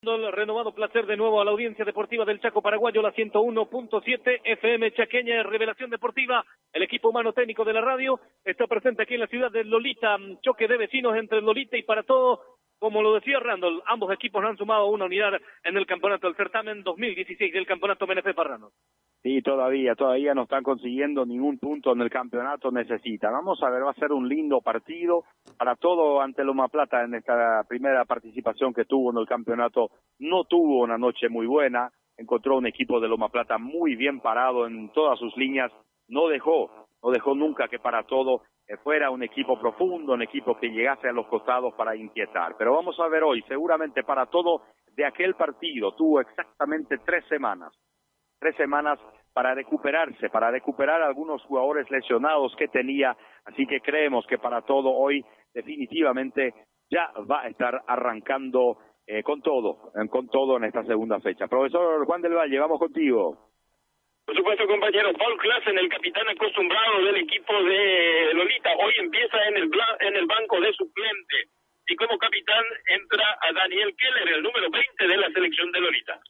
El renovado placer de nuevo a la audiencia deportiva del Chaco Paraguayo, la 101.7 FM Chaqueña, Revelación Deportiva. El equipo humano técnico de la radio está presente aquí en la ciudad de Lolita. Choque de vecinos entre Lolita y para todo. Como lo decía Randall, ambos equipos han sumado una unidad en el campeonato del certamen 2016 del campeonato MNF Parrano. Sí, todavía, todavía no están consiguiendo ningún punto en el campeonato, necesitan. Vamos a ver, va a ser un lindo partido para todo ante Loma Plata en esta primera participación que tuvo en el campeonato. No tuvo una noche muy buena, encontró un equipo de Loma Plata muy bien parado en todas sus líneas, no dejó, no dejó nunca que para todo eh, fuera un equipo profundo, un equipo que llegase a los costados para inquietar. Pero vamos a ver hoy, seguramente para todo de aquel partido tuvo exactamente tres semanas tres semanas para recuperarse, para recuperar algunos jugadores lesionados que tenía. Así que creemos que para todo hoy definitivamente ya va a estar arrancando eh, con todo, con todo en esta segunda fecha. Profesor Juan del Valle, vamos contigo. Por supuesto, compañero. Paul Klassen, el capitán acostumbrado del equipo de Lolita, hoy empieza en el, en el banco de suplente. Y como capitán entra a Daniel Keller, el número 20 de la selección de Lolita.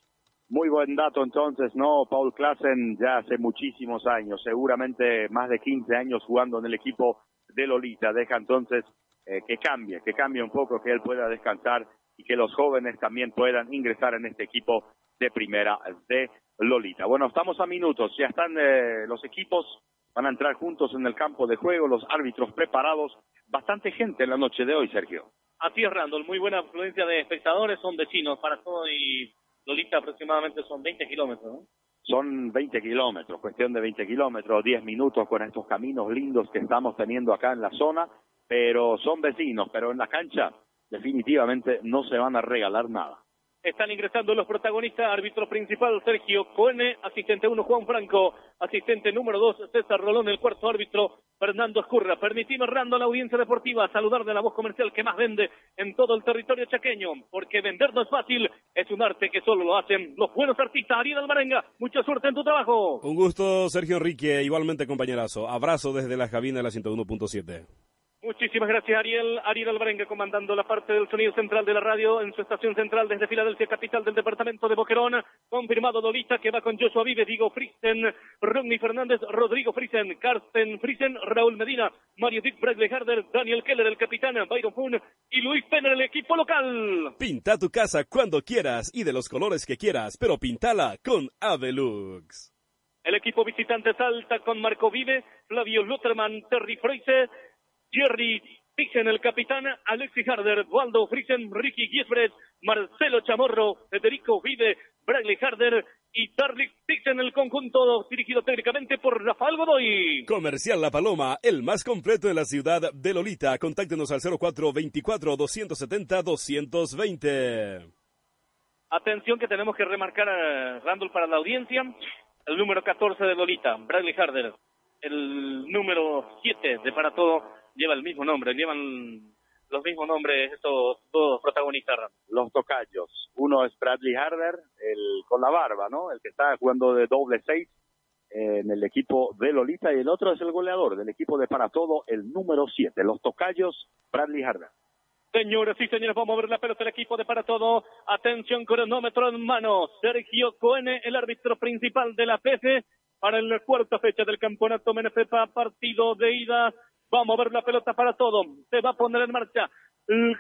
Muy buen dato entonces, ¿no? Paul Klassen ya hace muchísimos años, seguramente más de 15 años jugando en el equipo de Lolita. Deja entonces eh, que cambie, que cambie un poco, que él pueda descansar y que los jóvenes también puedan ingresar en este equipo de primera de Lolita. Bueno, estamos a minutos, ya están eh, los equipos, van a entrar juntos en el campo de juego, los árbitros preparados, bastante gente en la noche de hoy, Sergio. Así es, Randall, muy buena afluencia de espectadores, son vecinos para todo y Lolita aproximadamente son 20 kilómetros, ¿no? Son 20 kilómetros, cuestión de 20 kilómetros, 10 minutos con estos caminos lindos que estamos teniendo acá en la zona, pero son vecinos, pero en la cancha definitivamente no se van a regalar nada. Están ingresando los protagonistas, árbitro principal Sergio Coene, asistente 1 Juan Franco, asistente número 2 César Rolón, el cuarto árbitro Fernando Escurra. Permitimos, Rando, a la audiencia deportiva saludar de la voz comercial que más vende en todo el territorio chaqueño, porque vender no es fácil, es un arte que solo lo hacen los buenos artistas. Ariel Almarenga, mucha suerte en tu trabajo. Un gusto, Sergio Enrique, igualmente compañerazo. Abrazo desde la cabina de la 101.7. Muchísimas gracias, Ariel. Ariel Alvarenga comandando la parte del sonido central de la radio en su estación central desde Filadelfia, capital del departamento de Boquerón. Confirmado Dolita que va con Joshua Vive, Diego Fristen, Rodney Fernández, Rodrigo Frisen, Carsten Frisen, Raúl Medina, Mario Dick, Bradley Harder, Daniel Keller, el capitán, Byron Poon y Luis Penner, el equipo local. Pinta tu casa cuando quieras y de los colores que quieras, pero pintala con Avelux. El equipo visitante salta con Marco Vive, Flavio Lutherman, Terry Freise, Jerry Dixon, el capitán, Alexis Harder, Waldo Friesen, Ricky Giesbrecht, Marcelo Chamorro, Federico Vive, Bradley Harder y Darlik Dixon, el conjunto dirigido técnicamente por Rafael Godoy. Comercial La Paloma, el más completo en la ciudad de Lolita. Contáctenos al 0424-270-220. Atención que tenemos que remarcar, a Randall, para la audiencia. El número 14 de Lolita, Bradley Harder. El número 7 de Para Todo, lleva el mismo nombre, llevan los mismos nombres estos dos protagonistas. Los tocayos. Uno es Bradley Harder, el con la barba, ¿no? El que está jugando de doble seis en el equipo de Lolita y el otro es el goleador del equipo de Para Todo, el número siete. Los tocayos, Bradley Harder. Señores y señores, vamos a ver la pelota del equipo de Para Todo. Atención, cronómetro en mano. Sergio Coene, el árbitro principal de la PC, para la cuarta fecha del campeonato Menefepa, partido de ida Vamos a ver la pelota para todo. Se va a poner en marcha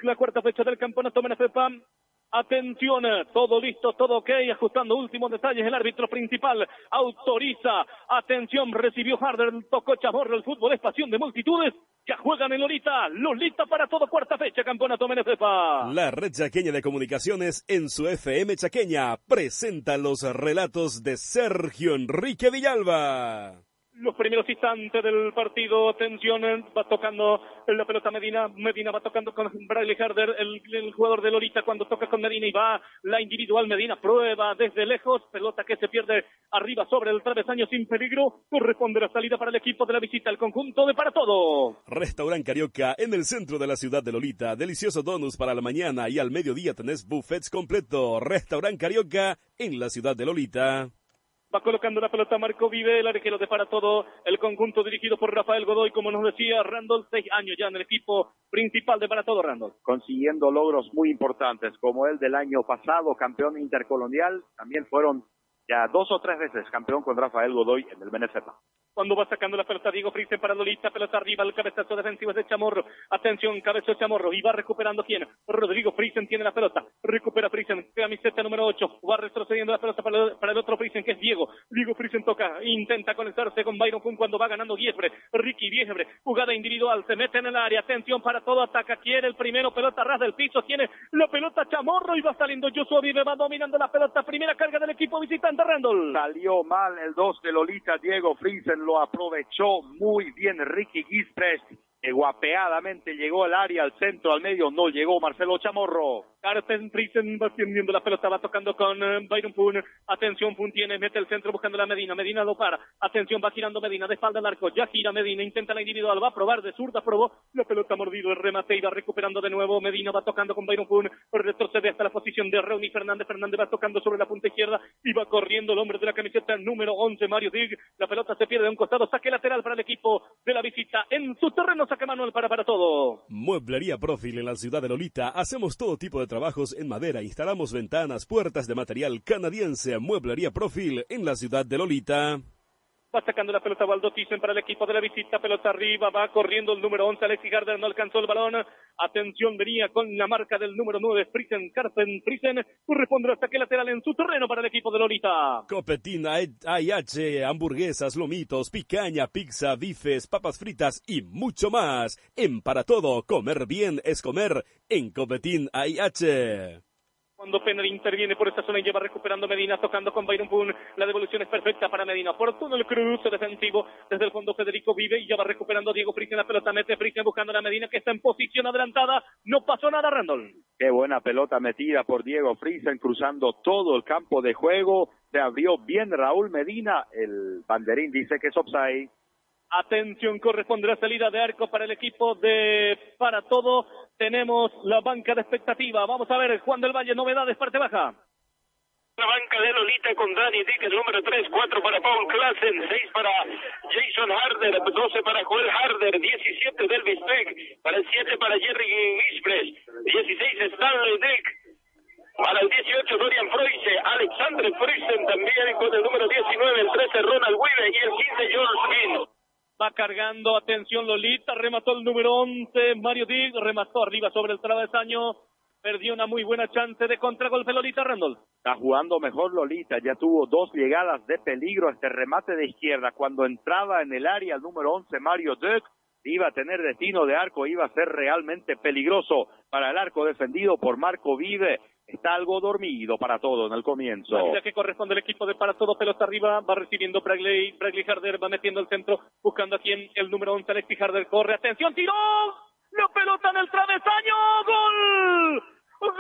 la cuarta fecha del campeonato Menefepa. Atención, todo listo, todo ok, ajustando últimos detalles. El árbitro principal autoriza. Atención, recibió Harder, tocó Chamorro. El fútbol es pasión de multitudes. Ya juegan en Lolita. Lolita para todo, cuarta fecha, campeonato Menefepa. La red chaqueña de comunicaciones en su FM chaqueña presenta los relatos de Sergio Enrique Villalba los primeros instantes del partido, atención, va tocando la pelota Medina, Medina va tocando con Bradley Harder, el, jugador de Lorita cuando toca con Medina y va la individual Medina, prueba desde lejos, pelota que se pierde arriba sobre el travesaño sin peligro, corresponde la salida para el equipo de la visita, el conjunto de para todo. Restaurant Carioca en el centro de la ciudad de Lolita, delicioso donus para la mañana y al mediodía tenés buffets completo. Restaurant Carioca en la ciudad de Lolita. Va colocando la pelota Marco Vive, el arquero de para todo el conjunto dirigido por Rafael Godoy, como nos decía Randall, seis años ya en el equipo principal de para todo Randall. Consiguiendo logros muy importantes, como el del año pasado, campeón intercolonial, también fueron ya dos o tres veces campeón con Rafael Godoy en el Benefica cuando va sacando la pelota Diego Frisen para Lolita, pelota arriba, el cabezazo defensivo de Chamorro, atención, cabezo de Chamorro, y va recuperando quién, Rodrigo Frisen tiene la pelota, recupera Frisen, camiseta número 8, va retrocediendo la pelota para el, otro Frisen que es Diego, Diego Frisen toca, intenta conectarse con Byron Kun cuando va ganando Giesbre, Ricky Giesbre, jugada individual, se mete en el área, atención para todo, ataca, quiere el primero, pelota ras del piso, tiene la pelota Chamorro y va saliendo Joshua Vive, va dominando la pelota, primera carga del equipo visitante Randall. Salió mal el 2 de Lolita, Diego Frisen lo aprovechó muy bien Ricky Gispres, que guapeadamente llegó al área, al centro, al medio, no llegó Marcelo Chamorro. Carsten Friesen va extendiendo la pelota, va tocando con eh, Byron Poon. Atención, Poon tiene, mete el centro buscando la Medina. Medina lo para. Atención, va girando Medina de espalda al arco. Ya gira Medina, intenta la individual, va a probar de zurda, probó. La pelota mordido, el remate y va recuperando de nuevo. Medina va tocando con Byron Poon. Retrocede hasta la posición de Reuni Fernández. Fernández va tocando sobre la punta izquierda y va corriendo el hombre de la camiseta número 11, Mario Dig. La pelota se pierde de un costado. Saque lateral para el equipo de la visita. En su terreno saque Manuel para para todo. Mueblería Profil en la ciudad de Lolita. Hacemos todo tipo de trabajos en madera instalamos ventanas, puertas de material canadiense, mueblería Profil en la ciudad de Lolita. Va sacando la pelota Waldo para el equipo de la visita. Pelota arriba. Va corriendo el número 11. Alexis Garder no alcanzó el balón. Atención, venía con la marca del número 9. Friesen, Carsten Friesen. Responde hasta que lateral en su terreno para el equipo de Lolita. Copetina, AIH, hamburguesas, lomitos, picaña, pizza, bifes, papas fritas y mucho más. En Para Todo, comer bien es comer en Copetín AIH. Cuando Penner interviene por esta zona y lleva recuperando Medina, tocando con Byron Poon. La devolución es perfecta para Medina. Por todo el cruce defensivo. Desde el fondo Federico vive y ya va recuperando Diego Fritzen. La pelota mete Fritzen buscando a la Medina que está en posición adelantada. No pasó nada, Randall. Qué buena pelota metida por Diego Fritzen cruzando todo el campo de juego. Se abrió bien Raúl Medina. El banderín dice que es offside. Atención, corresponde la salida de arco para el equipo de Para Todo. Tenemos la banca de expectativa. Vamos a ver, Juan del Valle, novedades, parte baja. La banca de Lolita con Dani Dick, el número 3, 4 para Paul Klassen, 6 para Jason Harder, 12 para Joel Harder, 17 Delvis Peck, para el 7 para Jerry Gispres, 16 Stanley Dick, para el 18 Dorian Freuse, Alexander Friesen también con el número 19, el 13 Ronald Weaver y el 15 George King. Va cargando, atención Lolita, remató el número 11, Mario Dig, remató arriba sobre el travesaño, perdió una muy buena chance de contragolpe Lolita Randall. Está jugando mejor Lolita, ya tuvo dos llegadas de peligro este remate de izquierda. Cuando entraba en el área el número 11, Mario Dig, iba a tener destino de arco, iba a ser realmente peligroso para el arco defendido por Marco Vive está algo dormido para todo en el comienzo. La que corresponde al equipo de para todo, pelota arriba, va recibiendo Bradley, Bradley Harder, va metiendo el centro, buscando a quien el número 11, Alexis Harder, corre, atención, tiró, la pelota en el travesaño, gol, gol.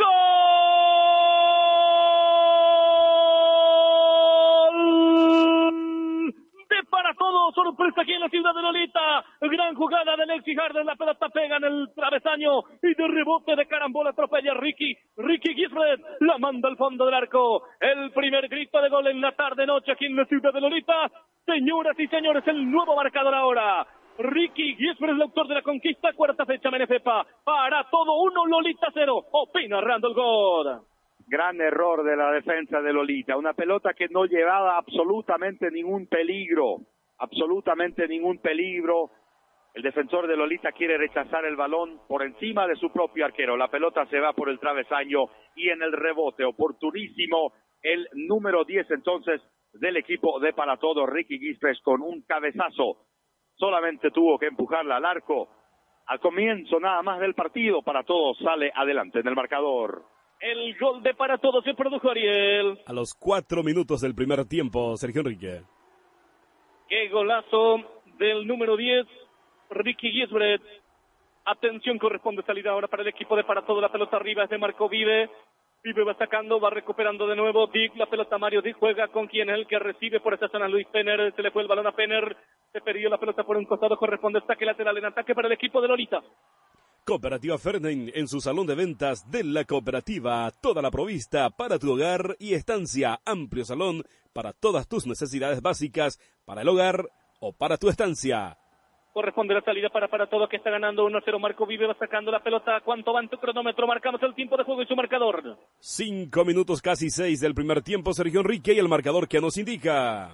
Para todo, sorpresa aquí en la ciudad de Lolita. Gran jugada de Alexis Harden, la pelota pega en el travesaño y de rebote de carambola atropella Ricky. Ricky Gisbert la manda al fondo del arco. El primer grito de gol en la tarde noche aquí en la ciudad de Lolita. Señoras y señores, el nuevo marcador ahora. Ricky Gisbert, el autor de la conquista, cuarta fecha Menefepa. Para todo uno, Lolita cero. Opina Randall God gran error de la defensa de Lolita, una pelota que no llevaba absolutamente ningún peligro, absolutamente ningún peligro. El defensor de Lolita quiere rechazar el balón por encima de su propio arquero. La pelota se va por el travesaño y en el rebote oportunísimo el número 10 entonces del equipo de para todo Ricky Gispes con un cabezazo. Solamente tuvo que empujarla al arco. Al comienzo nada más del partido para todos sale adelante en el marcador. El gol de para todos se produjo Ariel. A los cuatro minutos del primer tiempo, Sergio Enrique. Qué golazo del número 10, Ricky Gisbret. Atención, corresponde salida ahora para el equipo de para todo. La pelota arriba es de Marco Vive. Vive va sacando, va recuperando de nuevo. Dick, la pelota Mario Dick juega con quien es el que recibe por esta zona Luis Penner. Se le fue el balón a Penner. Se perdió la pelota por un costado. Corresponde saque lateral en ataque para el equipo de Lolita. Cooperativa Fernen en su salón de ventas de la cooperativa. Toda la provista para tu hogar y estancia. Amplio salón para todas tus necesidades básicas para el hogar o para tu estancia. Corresponde la salida para para todo que está ganando 1-0. Marco Vive va sacando la pelota. ¿Cuánto va en tu cronómetro? Marcamos el tiempo de juego y su marcador. Cinco minutos casi seis del primer tiempo. Sergio Enrique y el marcador que nos indica.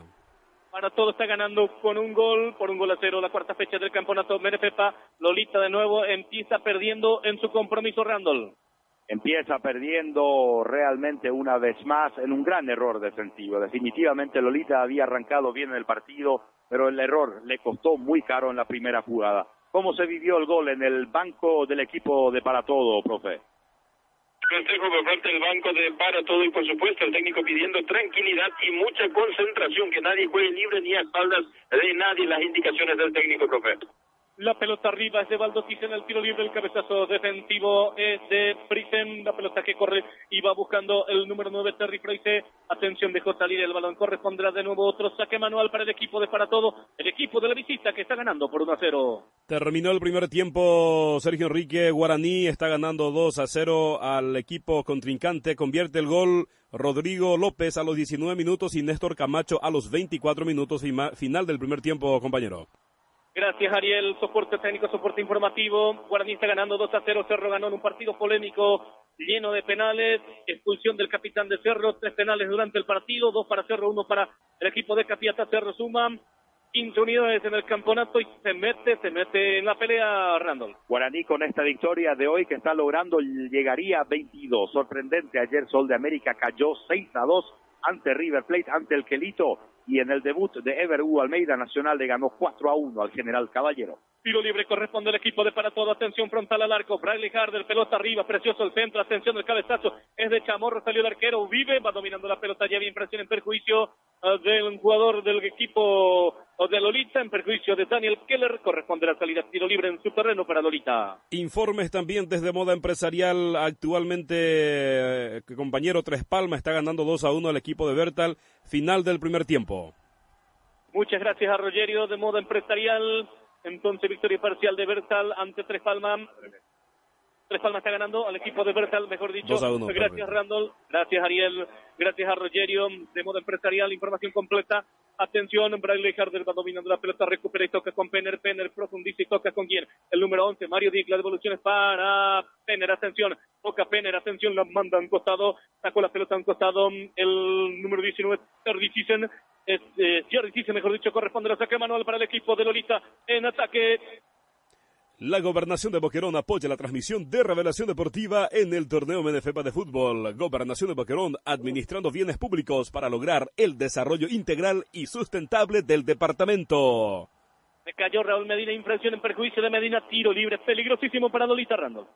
Para todo está ganando con un gol, por un gol a cero, la cuarta fecha del campeonato Menefepa. Lolita de nuevo empieza perdiendo en su compromiso Randall. Empieza perdiendo realmente una vez más en un gran error defensivo. Definitivamente Lolita había arrancado bien en el partido, pero el error le costó muy caro en la primera jugada. ¿Cómo se vivió el gol en el banco del equipo de Para Todo, profe? Consejo por parte del banco de para todo y por supuesto el técnico pidiendo tranquilidad y mucha concentración, que nadie juegue libre ni a espaldas de nadie las indicaciones del técnico, profe. La pelota arriba es de Baldotis en el tiro libre. El cabezazo defensivo es de Prisen. La pelota que corre y va buscando el número 9, Terry Freise. Atención, dejó salir el balón. Correspondrá de nuevo otro saque manual para el equipo de Para Todo. El equipo de la visita que está ganando por 1 a 0. Terminó el primer tiempo. Sergio Enrique Guaraní está ganando 2 a 0 al equipo contrincante. Convierte el gol Rodrigo López a los 19 minutos y Néstor Camacho a los 24 minutos. Final del primer tiempo, compañero. Gracias, Ariel. Soporte técnico, soporte informativo. Guaraní está ganando 2 a 0. Cerro ganó en un partido polémico lleno de penales. Expulsión del capitán de Cerro. Tres penales durante el partido. Dos para Cerro, uno para el equipo de Capiata. Cerro suma 15 unidades en el campeonato y se mete, se mete en la pelea, Randall. Guaraní con esta victoria de hoy que está logrando llegaría a 22. Sorprendente. Ayer Sol de América cayó 6 a 2 ante River Plate, ante el Quelito y en el debut de Ever Hugo Almeida Nacional le ganó 4 a 1 al General Caballero. Tiro libre corresponde al equipo de para todo. Atención frontal al arco. Bradley Harder, pelota arriba, precioso el centro. Atención el cabezazo. Es de Chamorro, salió el arquero. Vive, va dominando la pelota. Ya bien presión en perjuicio uh, del jugador del equipo uh, de Lolita. En perjuicio de Daniel Keller. Corresponde la salida. Tiro libre en su terreno para Lolita. Informes también desde Moda Empresarial. Actualmente, eh, compañero Tres Palmas está ganando 2 a 1 al equipo de Bertal. Final del primer tiempo. Muchas gracias a Rogerio de Moda Empresarial. Entonces, victoria parcial de Bertal ante Tres Palmas. Tres Palmas está ganando al equipo de Bertal, mejor dicho. gracias, Randall. Gracias, Ariel. Gracias a Rogerio de modo empresarial. Información completa. Atención, Bradley Harder va dominando la pelota, recupera y toca con Penner, Penner profundiza y toca con quién. El número 11, Mario Dick, la devolución es para Penner, atención, toca Penner, atención, la manda a un costado, sacó la pelota a un costado, el número 19, Terry Sisen, es, eh, Jerry mejor dicho, corresponde la saque manual para el equipo de Lolita en ataque. La gobernación de Boquerón apoya la transmisión de Revelación Deportiva en el torneo MNFEPA de fútbol. Gobernación de Boquerón administrando bienes públicos para lograr el desarrollo integral y sustentable del departamento. Se cayó Raúl Medina, infracción en perjuicio de Medina, tiro libre, peligrosísimo para Lolita Randall.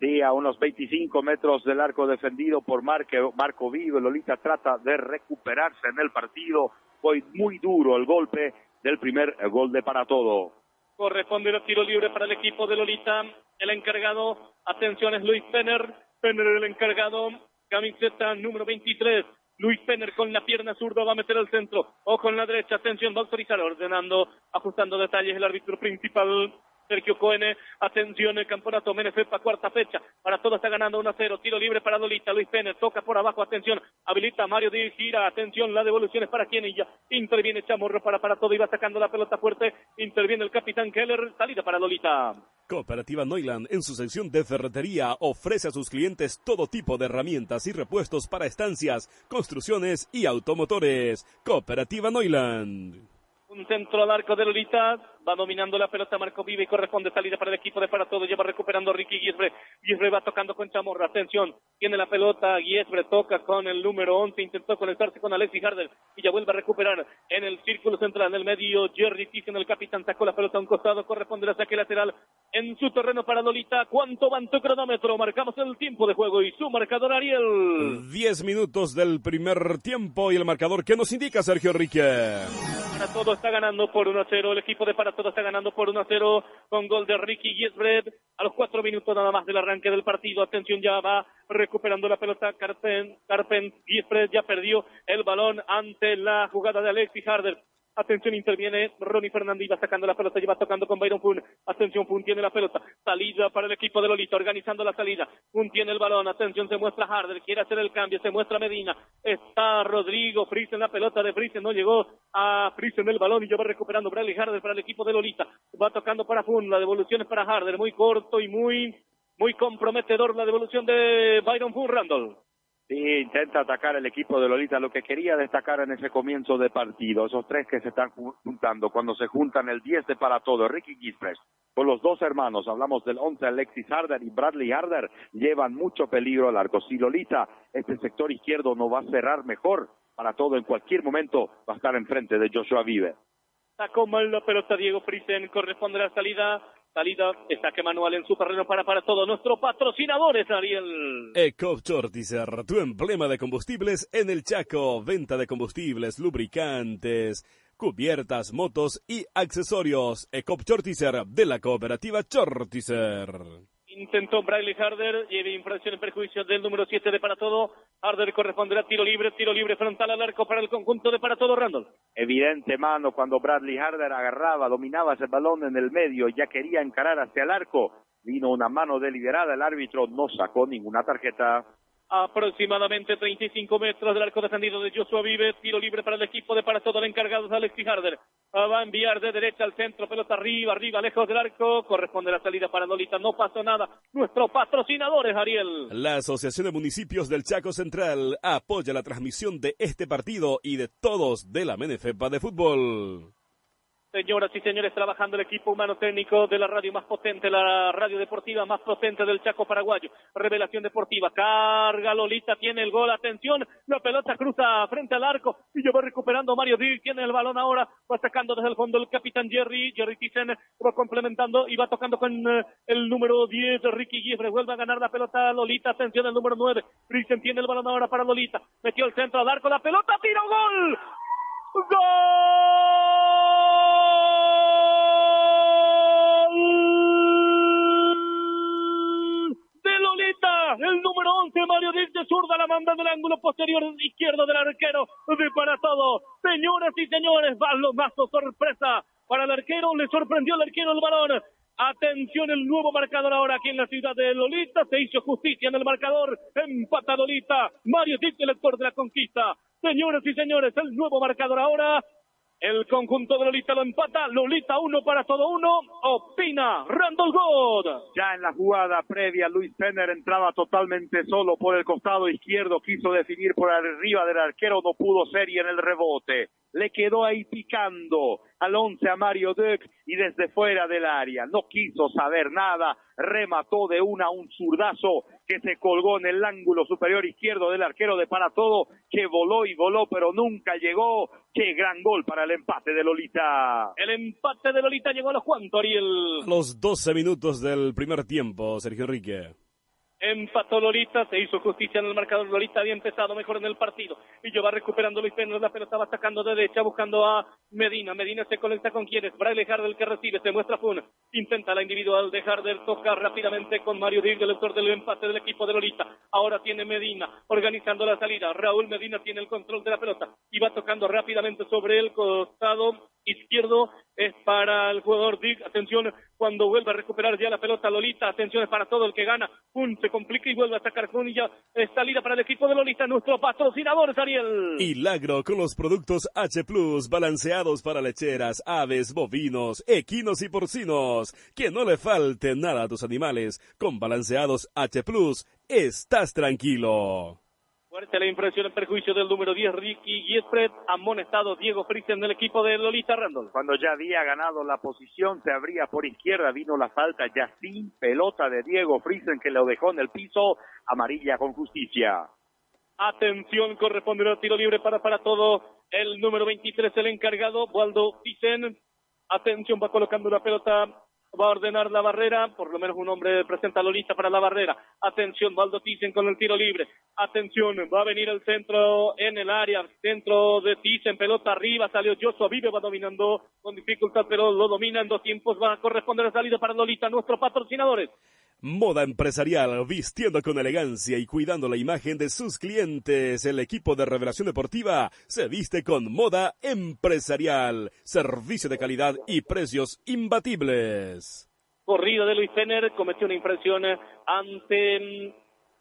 Sí, a unos 25 metros del arco defendido por Marco, Marco Vivo. Lolita trata de recuperarse en el partido. Fue muy duro el golpe del primer gol de para todo. Corresponde el tiro libre para el equipo de Lolita. El encargado, atención, es Luis Penner. Penner el encargado, camiseta número 23. Luis Penner con la pierna zurda va a meter al centro. Ojo en la derecha, atención, va a autorizar ordenando, ajustando detalles el árbitro principal Sergio Coene, atención, el campeonato Menefepa, cuarta fecha, para todo está ganando 1 a 0, tiro libre para Lolita, Luis Pérez, toca por abajo, atención, habilita Mario Di Gira, atención, la devolución es para quien y ya, interviene Chamorro para para todo y va sacando la pelota fuerte, interviene el capitán Keller, salida para Lolita. Cooperativa Neuland, en su sección de ferretería, ofrece a sus clientes todo tipo de herramientas y repuestos para estancias, construcciones y automotores. Cooperativa Neuland. Un centro al arco de Lolita. Va dominando la pelota Marco Vive y corresponde salida para el equipo de para todo. Lleva recuperando Ricky Guiesbre. Guiesbre va tocando con Chamorra. Atención. Tiene la pelota. Guiesbre toca con el número 11. Intentó conectarse con Alexis Harder. Y ya vuelve a recuperar en el círculo central. En el medio. Jerry en el capitán. Sacó la pelota a un costado. Corresponde la saque lateral en su terreno para Lolita. ¿Cuánto va en tu cronómetro? Marcamos el tiempo de juego y su marcador Ariel. 10 minutos del primer tiempo y el marcador que nos indica Sergio Enrique. Para todo está ganando por 1 a 0. El equipo de Para todo está ganando por 1 a 0 con gol de Ricky Giesbred a los cuatro minutos nada más del arranque del partido. Atención, ya va recuperando la pelota. Carpen, Carpen Giesbred ya perdió el balón ante la jugada de Alexis Harder. Atención, interviene Ronnie Fernández, va sacando la pelota, lleva tocando con Byron Fun. Atención, Fun tiene la pelota. Salida para el equipo de Lolita, organizando la salida. Fun tiene el balón. Atención, se muestra Harder, quiere hacer el cambio, se muestra Medina. Está Rodrigo Friesen, la pelota de Friesen, no llegó a Friesen el balón y ya va recuperando Bradley Harder para el equipo de Lolita. Va tocando para Fun, la devolución es para Harder, muy corto y muy, muy comprometedor la devolución de Byron Fun Randall. Sí, intenta atacar el equipo de Lolita. Lo que quería destacar en ese comienzo de partido, esos tres que se están juntando, cuando se juntan el 10 de para todo, Ricky Gispress, con los dos hermanos, hablamos del 11 Alexis Harder y Bradley Harder, llevan mucho peligro al arco. Si Lolita, este sector izquierdo no va a cerrar mejor, para todo en cualquier momento va a estar enfrente de Joshua Vive. Sacó mal la pelota Diego Friesen, corresponde la salida Salida, que manual en su terreno para para todos nuestros patrocinadores, Ariel. Ecop Chortizer, tu emblema de combustibles en el Chaco. Venta de combustibles, lubricantes, cubiertas, motos y accesorios. Ecop Chortizer de la cooperativa Chortizer. Intentó Bradley Harder, lleva infracción en perjuicio del número 7 de para todo. Harder corresponderá tiro libre, tiro libre frontal al arco para el conjunto de para todo Randall. Evidente mano cuando Bradley Harder agarraba, dominaba ese balón en el medio, ya quería encarar hacia el arco. Vino una mano deliberada, el árbitro no sacó ninguna tarjeta aproximadamente 35 metros del arco defendido de Joshua Vive, tiro libre para el equipo de para todo el encargado de Harder. Va a enviar de derecha al centro, pelota arriba, arriba, lejos del arco, corresponde la salida para Nolita, no pasó nada. Nuestro patrocinador es Ariel. La Asociación de Municipios del Chaco Central apoya la transmisión de este partido y de todos de la Menefepa de fútbol. Señoras y señores, trabajando el equipo humano técnico de la radio más potente, la radio deportiva más potente del Chaco paraguayo. Revelación deportiva, carga Lolita, tiene el gol, atención, la pelota cruza frente al arco y yo va recuperando Mario Díaz, tiene el balón ahora, va sacando desde el fondo el capitán Jerry, Jerry Thyssen va complementando y va tocando con eh, el número 10, Ricky Giefre, vuelve a ganar la pelota Lolita, atención el número 9, Thyssen tiene el balón ahora para Lolita, metió el centro al arco, la pelota, tiro gol, gol. el número 11, Mario Díaz de zurda, la manda del ángulo posterior izquierdo del arquero de para todo. Señoras y señores, balonazo sorpresa para el arquero, le sorprendió el arquero el balón. Atención, el nuevo marcador ahora aquí en la ciudad de Lolita. Se hizo justicia en el marcador. Empata Lolita. Mario Díaz, el lector de la conquista. Señoras y señores, el nuevo marcador ahora el conjunto de Lolita lo empata. Lolita uno para todo uno. Opina Randall God. Ya en la jugada previa, Luis Penner entraba totalmente solo por el costado izquierdo. Quiso definir por arriba del arquero. No pudo ser y en el rebote le quedó ahí picando al once a Mario Duck y desde fuera del área. No quiso saber nada, remató de una un zurdazo que se colgó en el ángulo superior izquierdo del arquero de para todo, que voló y voló, pero nunca llegó. Qué gran gol para el empate de Lolita. El empate de Lolita llegó a los cuantos, Ariel. Los 12 minutos del primer tiempo, Sergio Enrique. Empató Lolita, se hizo justicia en el marcador. Lolita había empezado mejor en el partido. Y yo va recuperando Luis Pérez, la pelota va sacando de derecha, buscando a Medina. Medina se conecta con quienes. Braille Harder que recibe, se muestra Fun. Intenta la individual de Harder, toca rápidamente con Mario Díaz, el autor del empate del equipo de Lolita. Ahora tiene Medina organizando la salida. Raúl Medina tiene el control de la pelota y va tocando rápidamente sobre el costado izquierdo es para el jugador Dick. Atención, cuando vuelve a recuperar ya la pelota Lolita. Atención, es para todo el que gana. Pum, se complica y vuelve a sacar ya es salida para el equipo de Lolita. Nuestro patrocinador, Ariel. Milagro con los productos H Plus balanceados para lecheras, aves, bovinos, equinos y porcinos. Que no le falte nada a tus animales. Con balanceados H Plus, estás tranquilo. Fuerte la impresión en perjuicio del número 10, Ricky Giespret, amonestado Diego Fritzen del equipo de Lolita Randall. Cuando ya había ganado la posición, se abría por izquierda, vino la falta ya sin pelota de Diego Fritzen que lo dejó en el piso, amarilla con justicia. Atención, corresponde al tiro libre para, para todo el número 23, el encargado, Waldo Fritzen. Atención, va colocando la pelota va a ordenar la barrera, por lo menos un hombre presenta Lolita para la barrera. Atención, Valdo Thyssen con el tiro libre. Atención, va a venir el centro en el área, centro de Thyssen, pelota arriba, salió Joshua Vive, va dominando con dificultad, pero lo domina en dos tiempos, va a corresponder la salida para Lolita, nuestros patrocinadores. Moda empresarial, vistiendo con elegancia y cuidando la imagen de sus clientes. El equipo de Revelación Deportiva se viste con moda empresarial, servicio de calidad y precios imbatibles. Corrida de Luis Fener cometió una infracción ante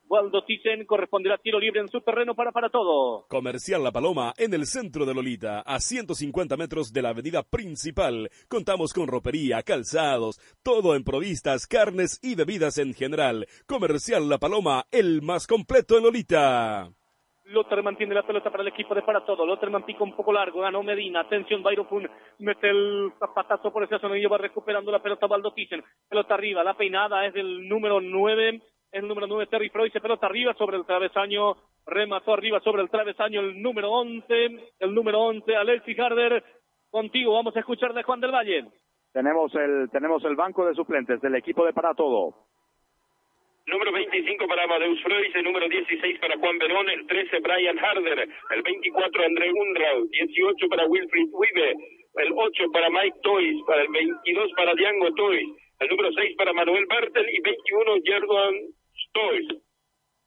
Waldo Thyssen corresponderá tiro libre en su terreno para para todo. Comercial La Paloma en el centro de Lolita, a 150 metros de la avenida principal. Contamos con ropería, calzados, todo en provistas, carnes y bebidas en general. Comercial La Paloma, el más completo en Lolita. Lotterman tiene la pelota para el equipo de para todo. Lotterman pica un poco largo, ganó Medina. Atención, Byron mete el zapatazo por ese y va recuperando la pelota Waldo Thyssen. Pelota arriba, la peinada es del número 9 el número 9 Terry Freud se pelota arriba sobre el travesaño, remató arriba sobre el travesaño el número 11, el número 11 Alexis Harder, contigo vamos a escuchar de Juan del Valle. Tenemos el, tenemos el banco de suplentes del equipo de Para Todo. Número 25 para Amadeus Freud, el número 16 para Juan Verón, el 13 Brian Harder, el 24 André Unrau, 18 para Wilfried Wiebe, el 8 para Mike Toys, para el 22 para Diango Toys, el número 6 para Manuel Bartel y 21 Jordan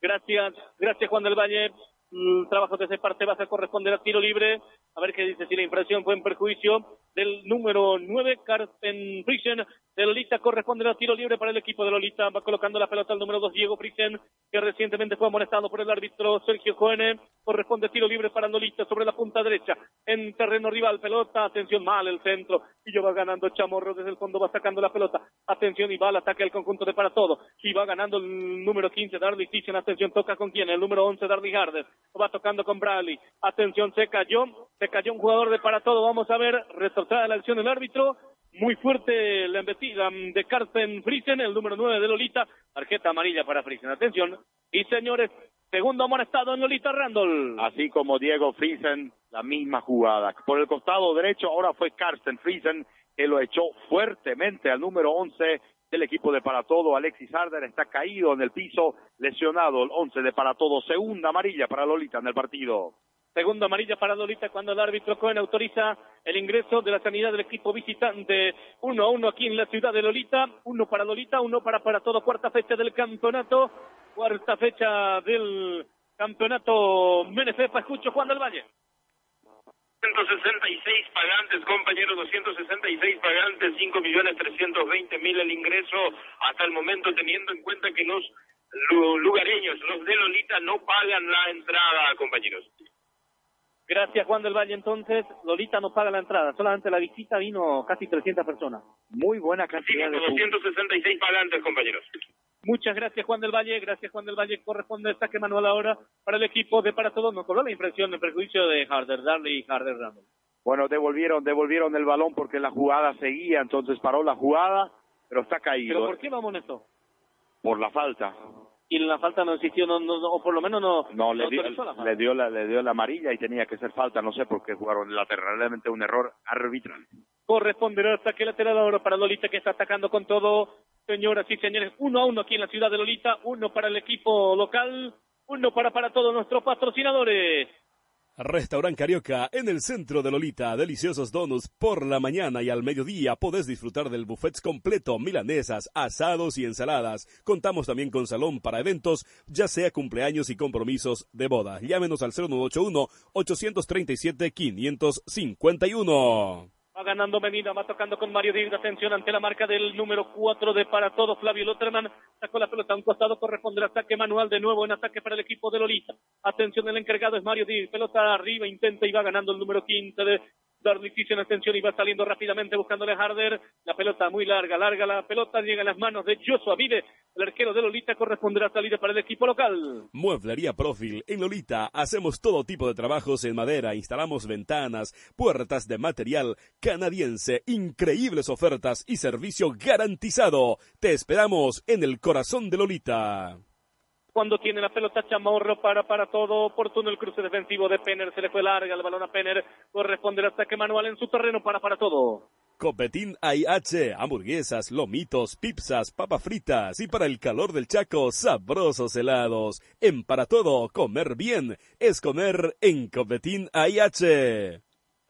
Gracias, gracias Juan del Valle. El trabajo de esa parte va a corresponder a tiro libre. A ver qué dice si la infracción fue en perjuicio del número 9, Carsten Friesen, de Lolita corresponde al tiro libre para el equipo de Lolita. Va colocando la pelota al número 2, Diego Friesen, que recientemente fue amonestado por el árbitro Sergio Cohen. Corresponde tiro libre para Lolita sobre la punta derecha. En terreno rival, pelota. Atención, mal el centro. Y yo va ganando Chamorro desde el fondo, va sacando la pelota. Atención, y va al ataque el conjunto de para todo. Y va ganando el número 15, Darly Friesen. Atención, toca con quién? El número 11, Darly Harder. Va tocando con Bradley. Atención, se cayó. Se cayó un jugador de para todo. Vamos a ver. Retrocede la acción del árbitro. Muy fuerte la embestida de Carsten Friesen, el número 9 de Lolita. Tarjeta amarilla para Friesen. Atención. Y señores, segundo amonestado en Lolita Randall. Así como Diego Friesen, la misma jugada. Por el costado derecho ahora fue Carsten Friesen que lo echó fuertemente al número 11 del equipo de Para Todo. Alexis Harder está caído en el piso, lesionado el 11 de Para Todo. Segunda amarilla para Lolita en el partido. Segunda amarilla para Lolita cuando el árbitro Cohen autoriza el ingreso de la sanidad del equipo visitante. Uno a uno aquí en la ciudad de Lolita. Uno para Lolita, uno para para todo. Cuarta fecha del campeonato. Cuarta fecha del campeonato Menefepa. Escucho Juan del Valle. 166 pagantes, compañeros, 266 pagantes, 5 millones 320 mil el ingreso hasta el momento, teniendo en cuenta que los lugareños, los de Lolita, no pagan la entrada, compañeros. Gracias, Juan del Valle. Entonces, Lolita no paga la entrada. Solamente la visita vino casi 300 personas. Muy buena cantidad de 266 pagantes, compañeros. Muchas gracias, Juan del Valle. Gracias, Juan del Valle. Corresponde el saque manual ahora para el equipo de Para Todos. No cobró la impresión en perjuicio de Harder, Darley y Harder Randall. Bueno, devolvieron, devolvieron el balón porque la jugada seguía, entonces paró la jugada, pero está caído. ¿Pero por qué vamos esto? Por la falta y la falta no existió, no, no, o por lo menos no. No, le, dio, le, dio la, le dio la amarilla y tenía que ser falta, no sé por qué jugaron lateralmente un error arbitral. Corresponderá hasta que lateral ahora para Lolita que está atacando con todo. Señoras y señores, uno a uno aquí en la ciudad de Lolita, uno para el equipo local, uno para, para todos nuestros patrocinadores. Restaurant Carioca en el centro de Lolita. Deliciosos donuts por la mañana y al mediodía. Podés disfrutar del buffet completo, milanesas, asados y ensaladas. Contamos también con salón para eventos, ya sea cumpleaños y compromisos de boda. Llámenos al 0981 837 551. Va ganando Medina, va tocando con Mario Díaz. Atención ante la marca del número 4 de para todo. Flavio Lotterman sacó la pelota a un costado. Corresponde el ataque manual de nuevo en ataque para el equipo de Lolita. Atención, el encargado es Mario Díaz. Pelota arriba, intenta y va ganando el número 15 de Darly en atención y va saliendo rápidamente buscándole Harder. La pelota muy larga, larga la pelota, llega a las manos de Joshua Vive. El arquero de Lolita corresponderá a salir para el equipo local. Mueblería Profil. En Lolita hacemos todo tipo de trabajos en madera. Instalamos ventanas, puertas de material canadiense. Increíbles ofertas y servicio garantizado. Te esperamos en el corazón de Lolita cuando tiene la pelota Chamorro para para todo oportuno el cruce defensivo de Penner se le fue larga el balón a Penner corresponde el ataque manual en su terreno para para todo Copetín AIH, hamburguesas, lomitos, pizzas, papas fritas y para el calor del Chaco, sabrosos helados. En para todo, comer bien es comer en Copetín AIH.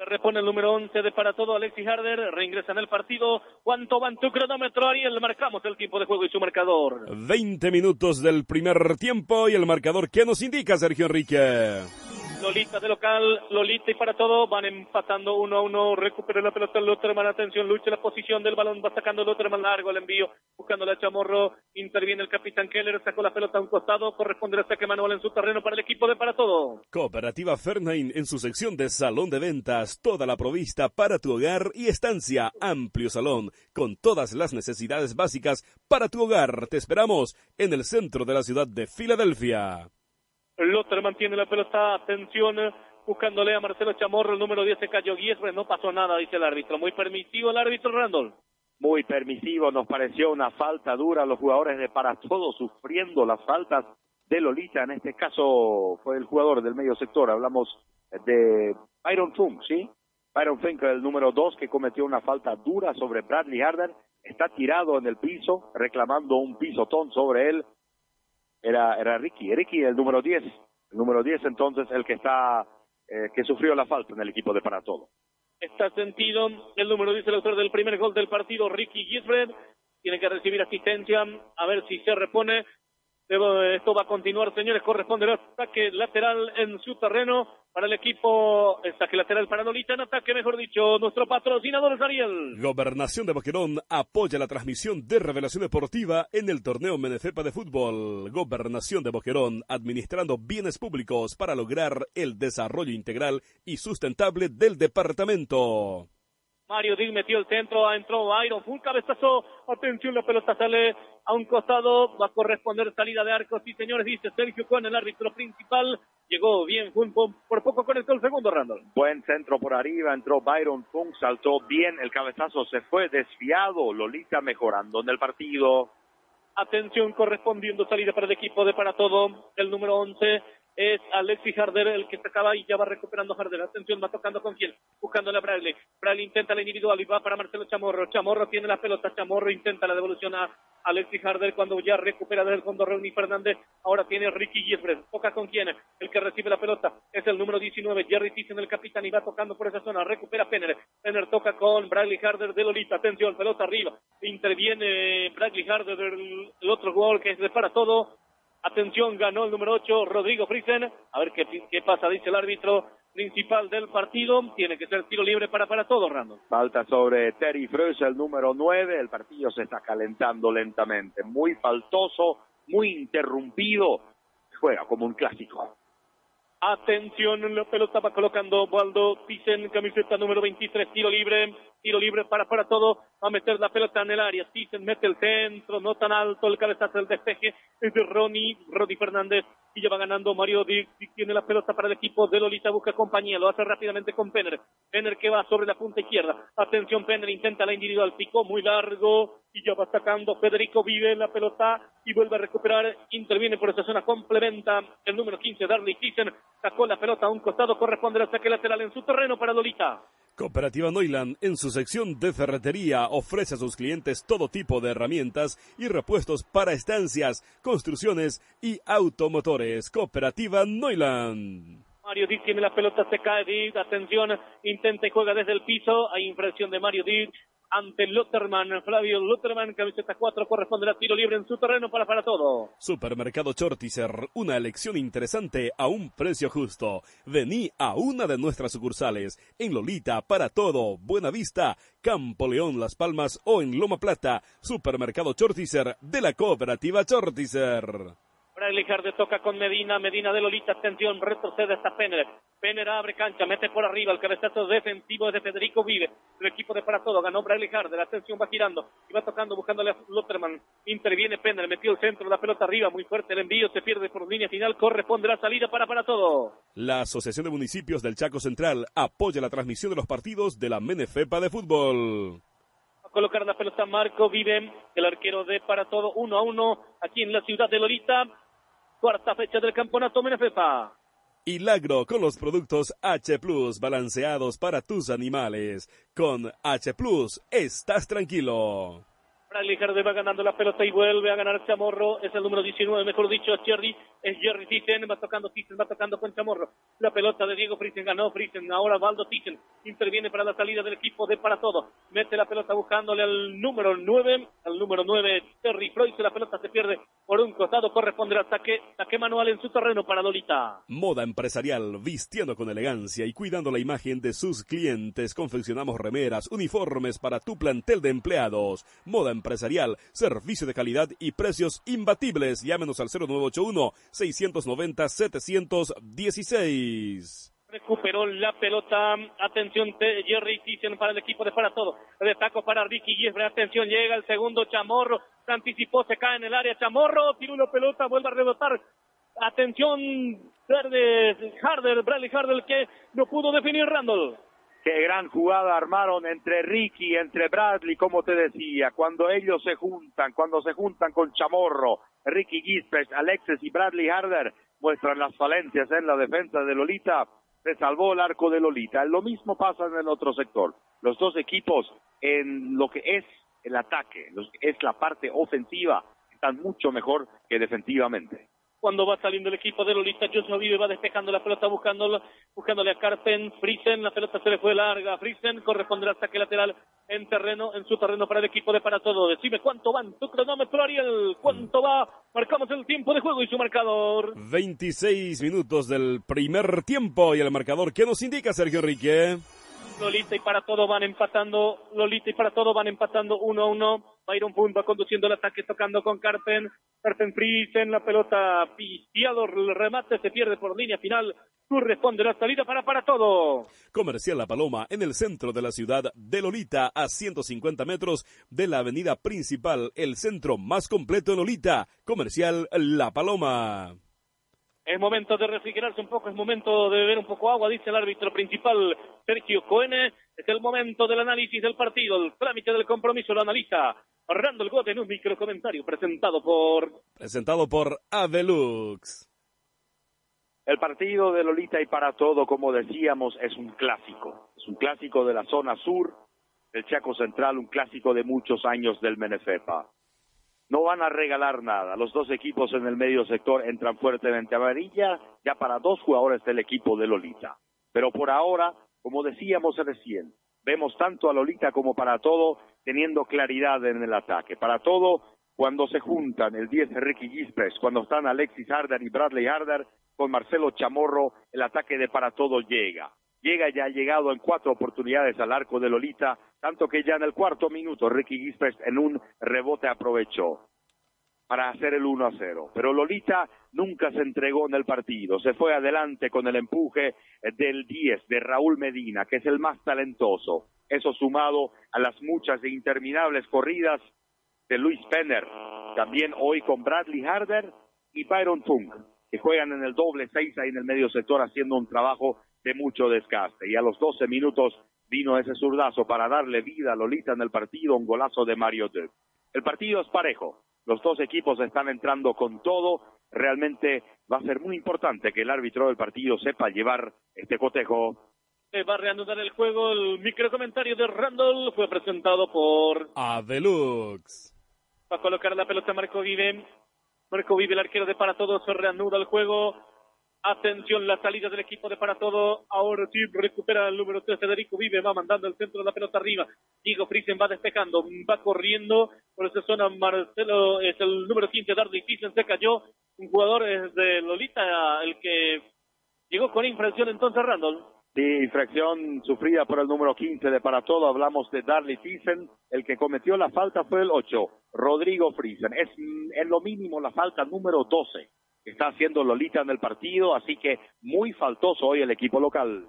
Se repone el número 11 de para todo Alexis Harder, reingresa en el partido. ¿Cuánto va en tu cronómetro, Ariel? Marcamos el tiempo de juego y su marcador. 20 minutos del primer tiempo y el marcador que nos indica Sergio Enrique. Lolita de local, Lolita y para todo, van empatando uno a uno, recupera la pelota el Lotterman, atención, lucha la posición del balón, va sacando Lotterman largo el envío, buscando la Chamorro, interviene el capitán Keller, sacó la pelota a un costado, corresponde el saque manual en su terreno para el equipo de para todo. Cooperativa Fernain en su sección de salón de ventas, toda la provista para tu hogar y estancia, amplio salón, con todas las necesidades básicas para tu hogar. Te esperamos en el centro de la ciudad de Filadelfia. Lotter mantiene la pelota, atención, buscándole a Marcelo Chamorro, el número 10 se cayó Guiesre, no pasó nada, dice el árbitro. Muy permisivo el árbitro Randall. Muy permisivo, nos pareció una falta dura, los jugadores de para todos sufriendo las faltas de Lolita, en este caso fue el jugador del medio sector, hablamos de Byron Funk, ¿sí? Byron Funk, el número 2, que cometió una falta dura sobre Bradley Harder, está tirado en el piso, reclamando un pisotón sobre él, era, era Ricky, Ricky el número 10, el número 10 entonces el que está, eh, que sufrió la falta en el equipo de para todo. Está sentido el número 10, el autor del primer gol del partido, Ricky Gisbred, tiene que recibir asistencia, a ver si se repone. Esto va a continuar, señores, corresponde el ataque lateral en su terreno para el equipo, saque lateral para Lolita, en ataque, mejor dicho, nuestro patrocinador es Ariel. Gobernación de Boquerón apoya la transmisión de Revelación Deportiva en el torneo Menecepa de Fútbol. Gobernación de Boquerón, administrando bienes públicos para lograr el desarrollo integral y sustentable del departamento. Mario Dill metió el centro, entró Iron, un cabezazo, atención, la pelota sale a un costado, va a corresponder salida de arco, sí señores, dice Sergio con el árbitro principal, llegó bien Funk, por poco conectó el segundo Randall. Buen centro por arriba, entró Byron Funk, saltó bien, el cabezazo se fue desviado, Lolita mejorando en el partido. Atención, correspondiendo salida para el equipo de para todo, el número 11, es Alexis Harder el que se acaba y ya va recuperando Harder. Atención, va tocando con quién, buscándole a Bradley. Bradley intenta la individual y va para Marcelo Chamorro. Chamorro tiene la pelota, Chamorro intenta la devolución a Alexis Harder cuando ya recupera desde el fondo Reuni Fernández. Ahora tiene Ricky Giesbred. Toca con quién, el que recibe la pelota es el número 19, Jerry Thyssen, el capitán, y va tocando por esa zona. Recupera Penner. Penner toca con Bradley Harder de Lolita. Atención, pelota arriba. Interviene Bradley Harder, el, el otro gol que es para todo Atención, ganó el número 8, Rodrigo Friesen. A ver qué, qué pasa, dice el árbitro principal del partido. Tiene que ser tiro libre para, para todo, Rando. Falta sobre Terry Freus, el número 9. El partido se está calentando lentamente. Muy faltoso, muy interrumpido. Juega como un clásico. Atención, la pelota va colocando Waldo Thyssen, camiseta número 23, tiro libre, tiro libre para para todo, va a meter la pelota en el área, Thyssen mete el centro, no tan alto, el cabezazo del despeje es de Ronnie, Ronnie Fernández, y ya va ganando Mario Dick, tiene la pelota para el equipo de Lolita, busca compañía, lo hace rápidamente con Penner, Penner que va sobre la punta izquierda, atención Penner, intenta la individual, picó muy largo, y ya va atacando Federico Vive la pelota, y vuelve a recuperar, interviene por esa zona, complementa el número 15, Darley Thyssen, sacó la pelota a un costado, corresponde al saque lateral en su terreno para Lolita. Cooperativa Neuland, en su sección de ferretería, ofrece a sus clientes todo tipo de herramientas y repuestos para estancias, construcciones y automotores. Cooperativa Neuland. Mario Diz tiene la pelota, se cae Diz, atención, intenta y juega desde el piso, hay infracción de Mario Diz, ante Lutterman. Flavio Lutterman, camiseta 4, corresponde a tiro libre en su terreno para para todo. Supermercado Chortizer, una elección interesante a un precio justo. Vení a una de nuestras sucursales, en Lolita, para todo, Buena Vista, Campo León, Las Palmas o en Loma Plata. Supermercado Chortizer de la cooperativa Chortizer. Bradley Harder toca con Medina, Medina de Lolita, atención, retrocede hasta Penner. Penner abre cancha, mete por arriba, el cabezazo defensivo es de Federico Vive, el equipo de para todo, ganó Bradley Harder, la atención va girando, y va tocando, buscándole a Lotterman, interviene Penner, metió el centro, la pelota arriba, muy fuerte el envío, se pierde por línea final, corresponde la salida para para todo. La Asociación de Municipios del Chaco Central apoya la transmisión de los partidos de la Menefepa de fútbol colocar la pelota Marco Vive, el arquero de para todo, uno a uno, aquí en la ciudad de Lolita. Cuarta fecha del campeonato Menefepa. Hilagro con los productos H Plus balanceados para tus animales. Con H Plus estás tranquilo. Bradley Harder va ganando la pelota y vuelve a ganar Chamorro. Es el número 19, mejor dicho, Jerry. Es Jerry Thyssen. Va tocando Thyssen, va tocando con Chamorro. La pelota de Diego Friesen ganó Friesen. Ahora Valdo Thyssen. interviene para la salida del equipo de para todo. Mete la pelota buscándole al número 9, al número 9 Terry Freud, la pelota se pierde por un costado, corresponde al ataque, ataque manual en su terreno para Lolita. Moda empresarial, vistiendo con elegancia y cuidando la imagen de sus clientes. Confeccionamos remeras, uniformes para tu plantel de empleados. Moda empresarial, servicio de calidad y precios imbatibles. Llámenos al 0981 690 716. Recuperó la pelota. Atención, Jerry Thyssen para el equipo de para todo. Destaco para Ricky Giesbre. Atención, llega el segundo Chamorro. Se anticipó, se cae en el área. Chamorro, tiró la pelota, vuelve a rebotar. Atención, verde, Harder, Bradley Harder, que no pudo definir Randall. Qué gran jugada armaron entre Ricky, entre Bradley, como te decía, cuando ellos se juntan, cuando se juntan con Chamorro, Ricky Gispes, Alexis y Bradley Harder muestran las falencias en la defensa de Lolita se salvó el arco de Lolita. Lo mismo pasa en el otro sector. Los dos equipos en lo que es el ataque, es la parte ofensiva, están mucho mejor que defensivamente cuando va saliendo el equipo de Lolita, Joshua Vive va despejando la pelota buscándolo, buscándole a Carpen, Friesen, la pelota se le fue larga, Friesen corresponderá al saque lateral en terreno, en su terreno para el equipo de para todo. Decime cuánto va en tu cronómetro, Ariel, cuánto va, marcamos el tiempo de juego y su marcador. 26 minutos del primer tiempo y el marcador, ¿qué nos indica Sergio Enrique? Lolita y para todo van empatando, Lolita y para todo van empatando uno a uno. Byron Punt va conduciendo el ataque, tocando con Carpen. Carpen en la pelota pistiado, el remate se pierde por línea final. Corresponde la salida para para todo. Comercial La Paloma, en el centro de la ciudad de Lolita, a 150 metros de la avenida principal, el centro más completo en Lolita. Comercial La Paloma. Es momento de refrigerarse un poco, es momento de beber un poco agua, dice el árbitro principal Sergio Coene. Es el momento del análisis del partido, el trámite del compromiso lo analiza Randall Gott en un micro comentario presentado por... Presentado por Avelux. El partido de Lolita y para todo, como decíamos, es un clásico. Es un clásico de la zona sur del Chaco Central, un clásico de muchos años del Menefepa no van a regalar nada. Los dos equipos en el medio sector entran fuertemente amarilla, ya para dos jugadores del equipo de Lolita. Pero por ahora, como decíamos recién, vemos tanto a Lolita como para todo teniendo claridad en el ataque. Para todo, cuando se juntan el 10 de Ricky Gispes, cuando están Alexis Harder y Bradley Harder con Marcelo Chamorro, el ataque de para todo llega. Llega ya llegado en cuatro oportunidades al arco de Lolita, tanto que ya en el cuarto minuto Ricky Gispers en un rebote aprovechó para hacer el 1 a 0. Pero Lolita nunca se entregó en el partido, se fue adelante con el empuje del 10 de Raúl Medina, que es el más talentoso. Eso sumado a las muchas e interminables corridas de Luis Penner, también hoy con Bradley Harder y Byron Funk, que juegan en el doble 6 ahí en el medio sector haciendo un trabajo de mucho desgaste. Y a los 12 minutos vino ese zurdazo para darle vida a Lolita en el partido, un golazo de Mario Duke. El partido es parejo, los dos equipos están entrando con todo, realmente va a ser muy importante que el árbitro del partido sepa llevar este cotejo. va a reanudar el juego, el microcomentario de Randall fue presentado por Adelux. Va a colocar la pelota Marco Vive. Marco Vive, el arquero de para todos, reanuda el juego. Atención, la salida del equipo de para todo. Ahora sí recupera el número 3. Federico Vive va mandando el centro de la pelota arriba. Diego Friesen va despejando, va corriendo por esa zona. Marcelo es el número 15. Dardy Friesen se cayó. Un jugador es de Lolita, el que llegó con infracción entonces Randall. Sí, infracción sufrida por el número 15 de para todo. Hablamos de Darley Thyssen. El que cometió la falta fue el 8, Rodrigo Friesen. Es en lo mínimo la falta número 12 está haciendo Lolita en el partido, así que muy faltoso hoy el equipo local.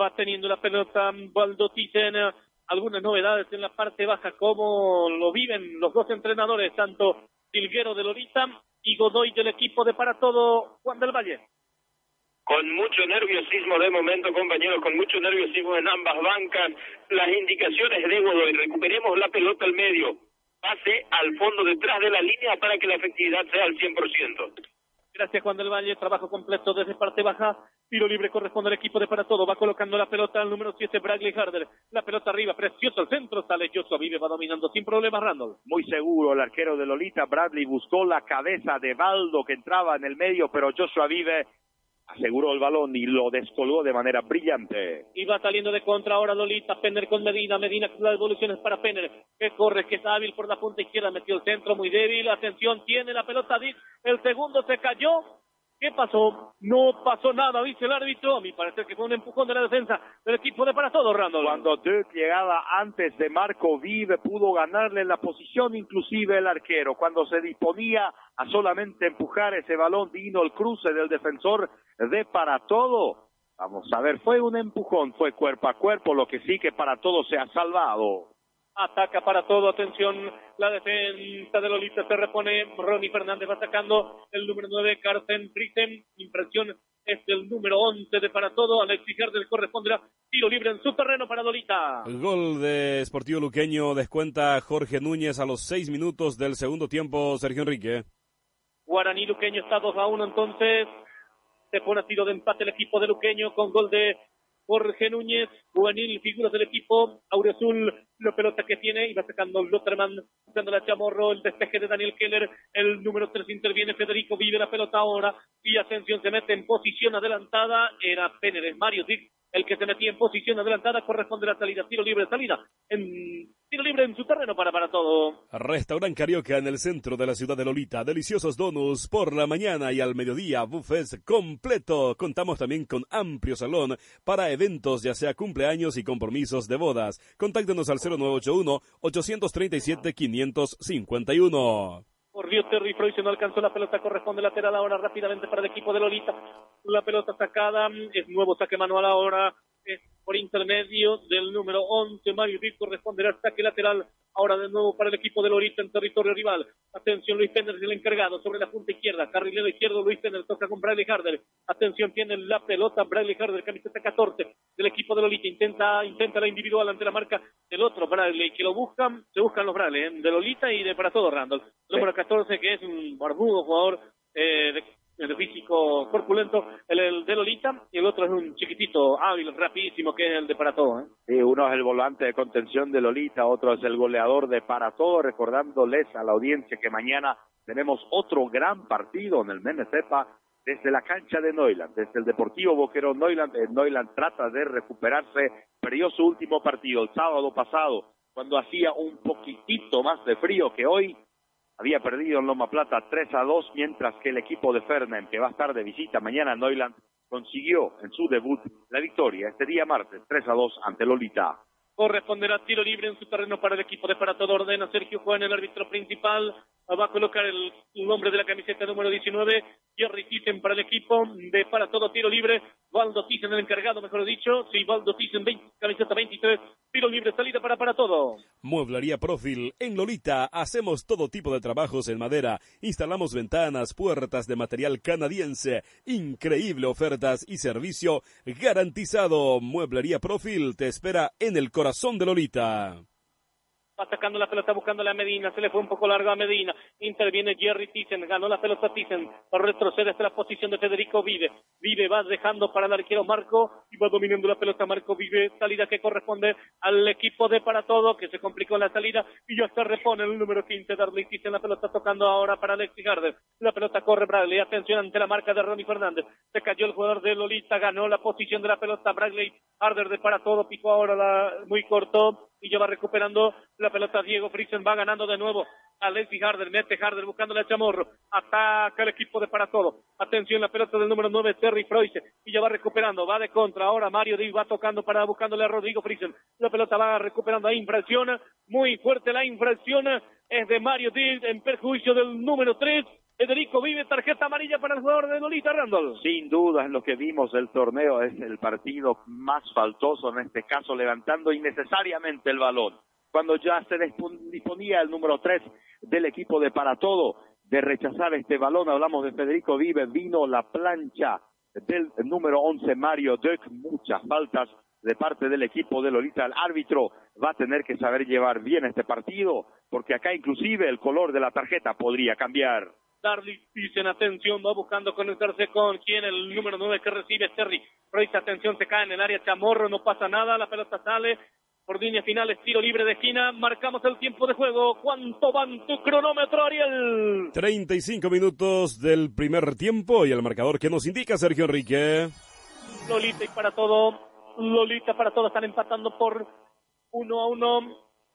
Va teniendo la pelota Baldo algunas novedades en la parte baja, cómo lo viven los dos entrenadores, tanto Silguero de Lolita y Godoy del equipo de para todo Juan del Valle. Con mucho nerviosismo de momento, compañeros, con mucho nerviosismo en ambas bancas. Las indicaciones de Godoy, recuperemos la pelota al medio, pase al fondo detrás de la línea para que la efectividad sea al 100%. Gracias Juan del Valle, trabajo completo desde parte baja, tiro libre corresponde al equipo de para todo, va colocando la pelota al número 7 Bradley Harder, la pelota arriba, precioso el centro, sale Joshua Vive, va dominando sin problemas Randall. Muy seguro el arquero de Lolita, Bradley buscó la cabeza de Baldo que entraba en el medio, pero Joshua Vive aseguró el balón y lo descolgó de manera brillante. Y va saliendo de contra ahora Lolita, Penner con Medina, Medina la devolución es para Penner, que corre, que es hábil por la punta izquierda, metió el centro muy débil, atención, tiene la pelota, el segundo se cayó, ¿Qué pasó? No pasó nada, dice el árbitro. A mi parecer que fue un empujón de la defensa del equipo de para todo, Randall. Cuando Duke llegaba antes de Marco Vive, pudo ganarle la posición, inclusive el arquero. Cuando se disponía a solamente empujar ese balón, vino el cruce del defensor de para todo. Vamos a ver, fue un empujón, fue cuerpo a cuerpo, lo que sí que para todo se ha salvado. Ataca para todo, atención, la defensa de Lolita se repone, Ronnie Fernández va sacando el número 9, Carsten Frisen, impresión es el número 11 de para todo, Alexis Herder corresponderá tiro libre en su terreno para Lolita. El gol de Sportivo Luqueño descuenta Jorge Núñez a los seis minutos del segundo tiempo, Sergio Enrique. Guaraní Luqueño está 2 a 1 entonces, se pone a tiro de empate el equipo de Luqueño con gol de Jorge Núñez, juvenil, figuras del equipo, Aureazul, la pelota que tiene, y va sacando Lutherman, buscando la Chamorro, el despeje de Daniel Keller, el número 3 interviene, Federico vive la pelota ahora, y Ascensión se mete en posición adelantada, era Pérez, Mario Dick, el que se metía en posición adelantada, corresponde a la salida, tiro libre, salida, en tiro libre en su terreno para para todo. Restaurante Carioca en el centro de la ciudad de Lolita. Deliciosos donuts por la mañana y al mediodía. Buffets completo. Contamos también con amplio salón para eventos, ya sea cumpleaños y compromisos de bodas. Contáctenos al 0981-837-551. Corrió Terry Freud, no alcanzó la pelota, corresponde lateral ahora rápidamente para el equipo de Lolita. La pelota sacada, es nuevo saque manual ahora por intermedio del número 11, Mario Vic, corresponderá al saque lateral. Ahora de nuevo para el equipo de Lorita en territorio rival. Atención, Luis Penner el encargado sobre la punta izquierda. Carrilero izquierdo, Luis Penner toca con Bradley Harder. Atención, tiene la pelota Bradley Harder, camiseta 14 del equipo de Lolita. Intenta, intenta la individual ante la marca del otro Bradley, que lo buscan, se buscan los Bradley, ¿eh? de Lolita y de para todo Randall. número 14, que es un barbudo jugador eh, de el físico corpulento, el, de Lolita, y el otro es un chiquitito, hábil, rapidísimo, que es el de para todo. ¿eh? Sí, uno es el volante de contención de Lolita, otro es el goleador de para todo, recordándoles a la audiencia que mañana tenemos otro gran partido en el Menesepa desde la cancha de Neuland, desde el Deportivo Boquerón Neuland. Eh, trata de recuperarse, perdió su último partido el sábado pasado, cuando hacía un poquitito más de frío que hoy, había perdido en Loma Plata 3 a 2, mientras que el equipo de Fernández, que va a estar de visita mañana en Neuland, consiguió en su debut la victoria este día martes 3 a 2 ante Lolita. Corresponderá tiro libre en su terreno para el equipo de Para Todo Ordena. Sergio Juan, el árbitro principal, va a colocar el nombre de la camiseta número 19, Jerry Thyssen para el equipo de Para Todo Tiro Libre, Valdo Thyssen el encargado, mejor dicho, sí, Valdo Thyssen, camiseta 23, tiro libre, salida para Para Todo. Mueblería Profil, en Lolita hacemos todo tipo de trabajos en madera, instalamos ventanas, puertas de material canadiense, increíble ofertas y servicio garantizado. Mueblería Profil te espera en el corazón de Lolita. Va sacando la pelota buscando a Medina. Se le fue un poco largo a Medina. Interviene Jerry Thyssen. Ganó la pelota Thyssen. Retrocede hasta la posición de Federico Vive. Vive va dejando para el arquero Marco. Y va dominando la pelota Marco Vive. Salida que corresponde al equipo de para todo. Que se complicó la salida. Y ya se repone el número 15. Darley Thyssen. La pelota tocando ahora para Alexis Garder. La pelota corre Bradley. Atención ante la marca de Ronnie Fernández. Se cayó el jugador de Lolita. Ganó la posición de la pelota Bradley. Harder de para todo. Picó ahora la, muy corto y ya va recuperando la pelota Diego Friesen, va ganando de nuevo. Alexis Harder, mete Harder buscándole a Chamorro, ataca el equipo de para todo. Atención, la pelota del número 9, Terry Freuse, y ya va recuperando, va de contra. Ahora Mario Díaz va tocando para buscándole a Rodrigo Friesen. La pelota va recuperando, ahí infracción, muy fuerte la infracción, es de Mario Díaz en perjuicio del número 3. Federico Vive, tarjeta amarilla para el jugador de Lolita Randall. Sin duda, en lo que vimos del torneo, es el partido más faltoso en este caso, levantando innecesariamente el balón. Cuando ya se disponía el número 3 del equipo de Para Todo de rechazar este balón, hablamos de Federico Vive, vino la plancha del número 11 Mario Dök, muchas faltas de parte del equipo de Lolita. El árbitro va a tener que saber llevar bien este partido, porque acá inclusive el color de la tarjeta podría cambiar. Darly dicen atención, va buscando conectarse con quien, el número 9 que recibe Terry. Royce, atención, se cae en el área Chamorro, no pasa nada, la pelota sale, por línea final, estilo libre de esquina. Marcamos el tiempo de juego. ¿Cuánto van tu cronómetro, Ariel? 35 minutos del primer tiempo y el marcador que nos indica Sergio Enrique. Lolita y para todo. Lolita para todo están empatando por uno a uno.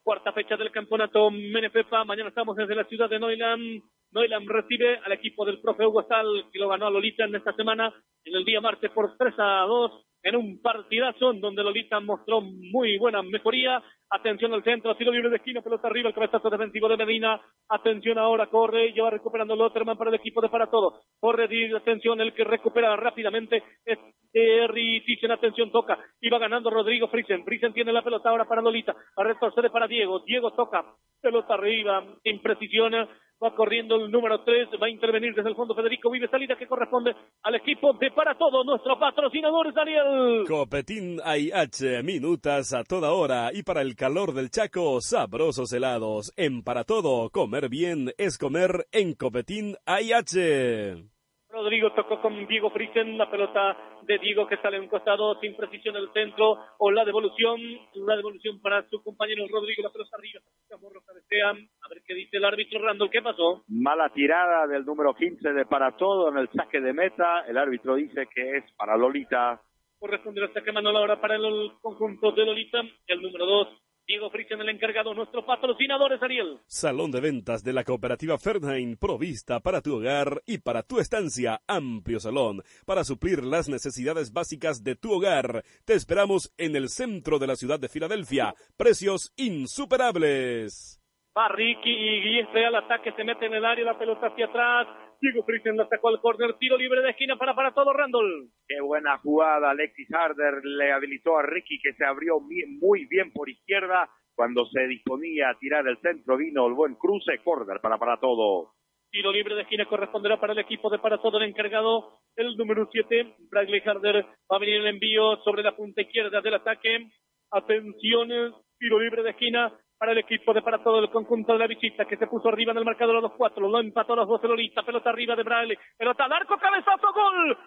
Cuarta fecha del campeonato Menefepa. Mañana estamos desde la ciudad de Noiland. Noiland recibe al equipo del profe Hugo Sal, que lo ganó a Lolita en esta semana, en el día martes por 3 a 2 en un partidazo en donde Lolita mostró muy buena mejoría. Atención al centro, tiro libre de esquina, pelota arriba, el cabezazo defensivo de Medina. Atención ahora, corre, y va recuperando Lotterman para el equipo de para todo. Corre, atención, el que recupera rápidamente es Terry atención, toca. Y va ganando Rodrigo Friesen. Friesen tiene la pelota ahora para Lolita. A retrocede para Diego. Diego toca, pelota arriba, imprecisión va corriendo el número 3, va a intervenir desde el fondo Federico Vive, salida que corresponde al equipo de Para Todo, nuestro patrocinador Daniel. Copetín AIH, minutas a toda hora y para el calor del Chaco, sabrosos helados. En Para Todo, comer bien es comer en Copetín AIH. Rodrigo tocó con Diego Friesen, la pelota de Diego que sale en un costado sin precisión el centro, o la devolución, la devolución para su compañero Rodrigo, la pelota arriba, Chamorro cabecea, a ver qué dice el árbitro Randall, ¿qué pasó? Mala tirada del número 15 de para todo en el saque de meta, el árbitro dice que es para Lolita. Corresponde el saque mano ahora para el conjunto de Lolita, el número 2 Diego Fritzen, el encargado, nuestro patrocinador es Ariel. Salón de ventas de la cooperativa Fernheim, provista para tu hogar y para tu estancia. Amplio salón para suplir las necesidades básicas de tu hogar. Te esperamos en el centro de la ciudad de Filadelfia. Precios insuperables. Va Ricky y este al ataque, se mete en el área, la pelota hacia atrás Diego Friesen la sacó al córner, tiro libre de esquina para para todo Randall. Qué buena jugada, Alexis Harder le habilitó a Ricky que se abrió muy bien por izquierda. Cuando se disponía a tirar el centro vino el buen cruce, córner para para todo. Tiro libre de esquina corresponderá para el equipo de para todo el encargado, el número 7, Bradley Harder. Va a venir el envío sobre la punta izquierda del ataque. Atención, tiro libre de esquina para el equipo de para todo el conjunto de la visita que se puso arriba en el marcador a los cuatro, lo empató a los dos Lolita, pelota arriba de Bradley, pelota al arco, cabezazo, gol,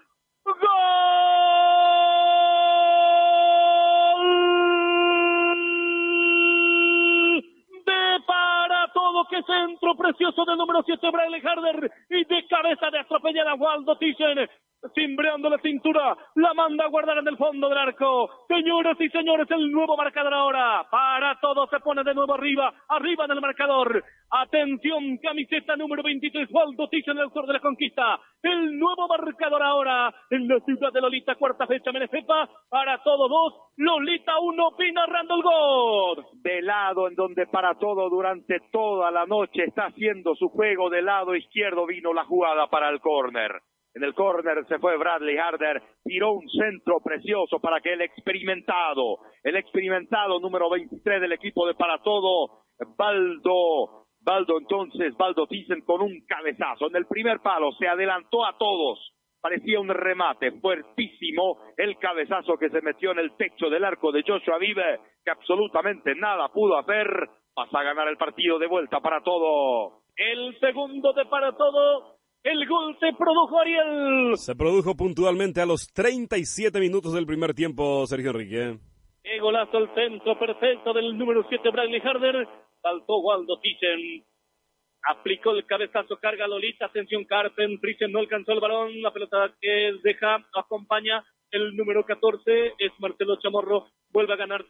gol de para todo, que centro precioso del número 7 Bradley Harder y de cabeza de atropellar a Waldo Thyssen cimbreando la cintura, la manda a guardar en el fondo del arco. Señores y señores, el nuevo marcador ahora. Para todo se pone de nuevo arriba, arriba del marcador. Atención, camiseta número 23, Waldo en el autor de la conquista. El nuevo marcador ahora en la ciudad de Lolita, cuarta fecha, Menefepa. Para todo dos, Lolita uno, Pina Randall God. De lado en donde para todo durante toda la noche está haciendo su juego de lado izquierdo vino la jugada para el córner. En el córner se fue Bradley Harder, tiró un centro precioso para que el experimentado, el experimentado número 23 del equipo de Para Todo, Baldo, Baldo entonces, Baldo Thyssen con un cabezazo. En el primer palo, se adelantó a todos, parecía un remate fuertísimo, el cabezazo que se metió en el techo del arco de Joshua Vive, que absolutamente nada pudo hacer, pasa a ganar el partido de vuelta para todo. El segundo de para todo el gol se produjo Ariel. Se produjo puntualmente a los 37 minutos del primer tiempo, Sergio Enrique. Qué golazo el centro perfecto del número 7, Bradley Harder. Saltó Waldo Thyssen. Aplicó el cabezazo, carga Lolita. Atención, Carpen. Friesen no alcanzó el balón. La pelota que deja, acompaña el número 14. Es Marcelo Chamorro. Vuelve a ganar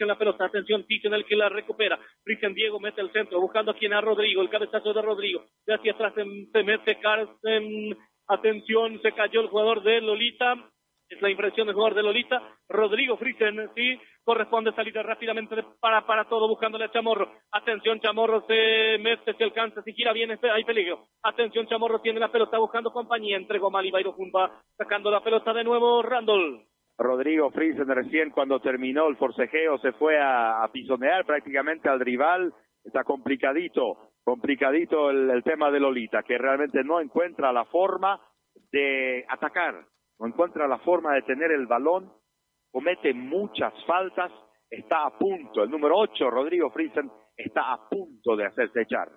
en la pelota, atención, en el que la recupera. en Diego mete el centro, buscando a quien a Rodrigo, el cabezazo de Rodrigo. De hacia atrás se mete Carsten, atención, se cayó el jugador de Lolita. Es la impresión del jugador de Lolita. Rodrigo Friesen, sí, corresponde salir rápidamente para, para todo, buscándole a Chamorro. Atención, Chamorro se mete, se alcanza, si gira bien, hay peligro. Atención, Chamorro tiene la pelota, buscando compañía, entregó mal y Bairo sacando la pelota de nuevo, Randall. Rodrigo Friesen recién cuando terminó el forcejeo se fue a, pisonear prácticamente al rival. Está complicadito, complicadito el, tema de Lolita, que realmente no encuentra la forma de atacar, no encuentra la forma de tener el balón, comete muchas faltas, está a punto, el número 8, Rodrigo Friesen, está a punto de hacerse echar.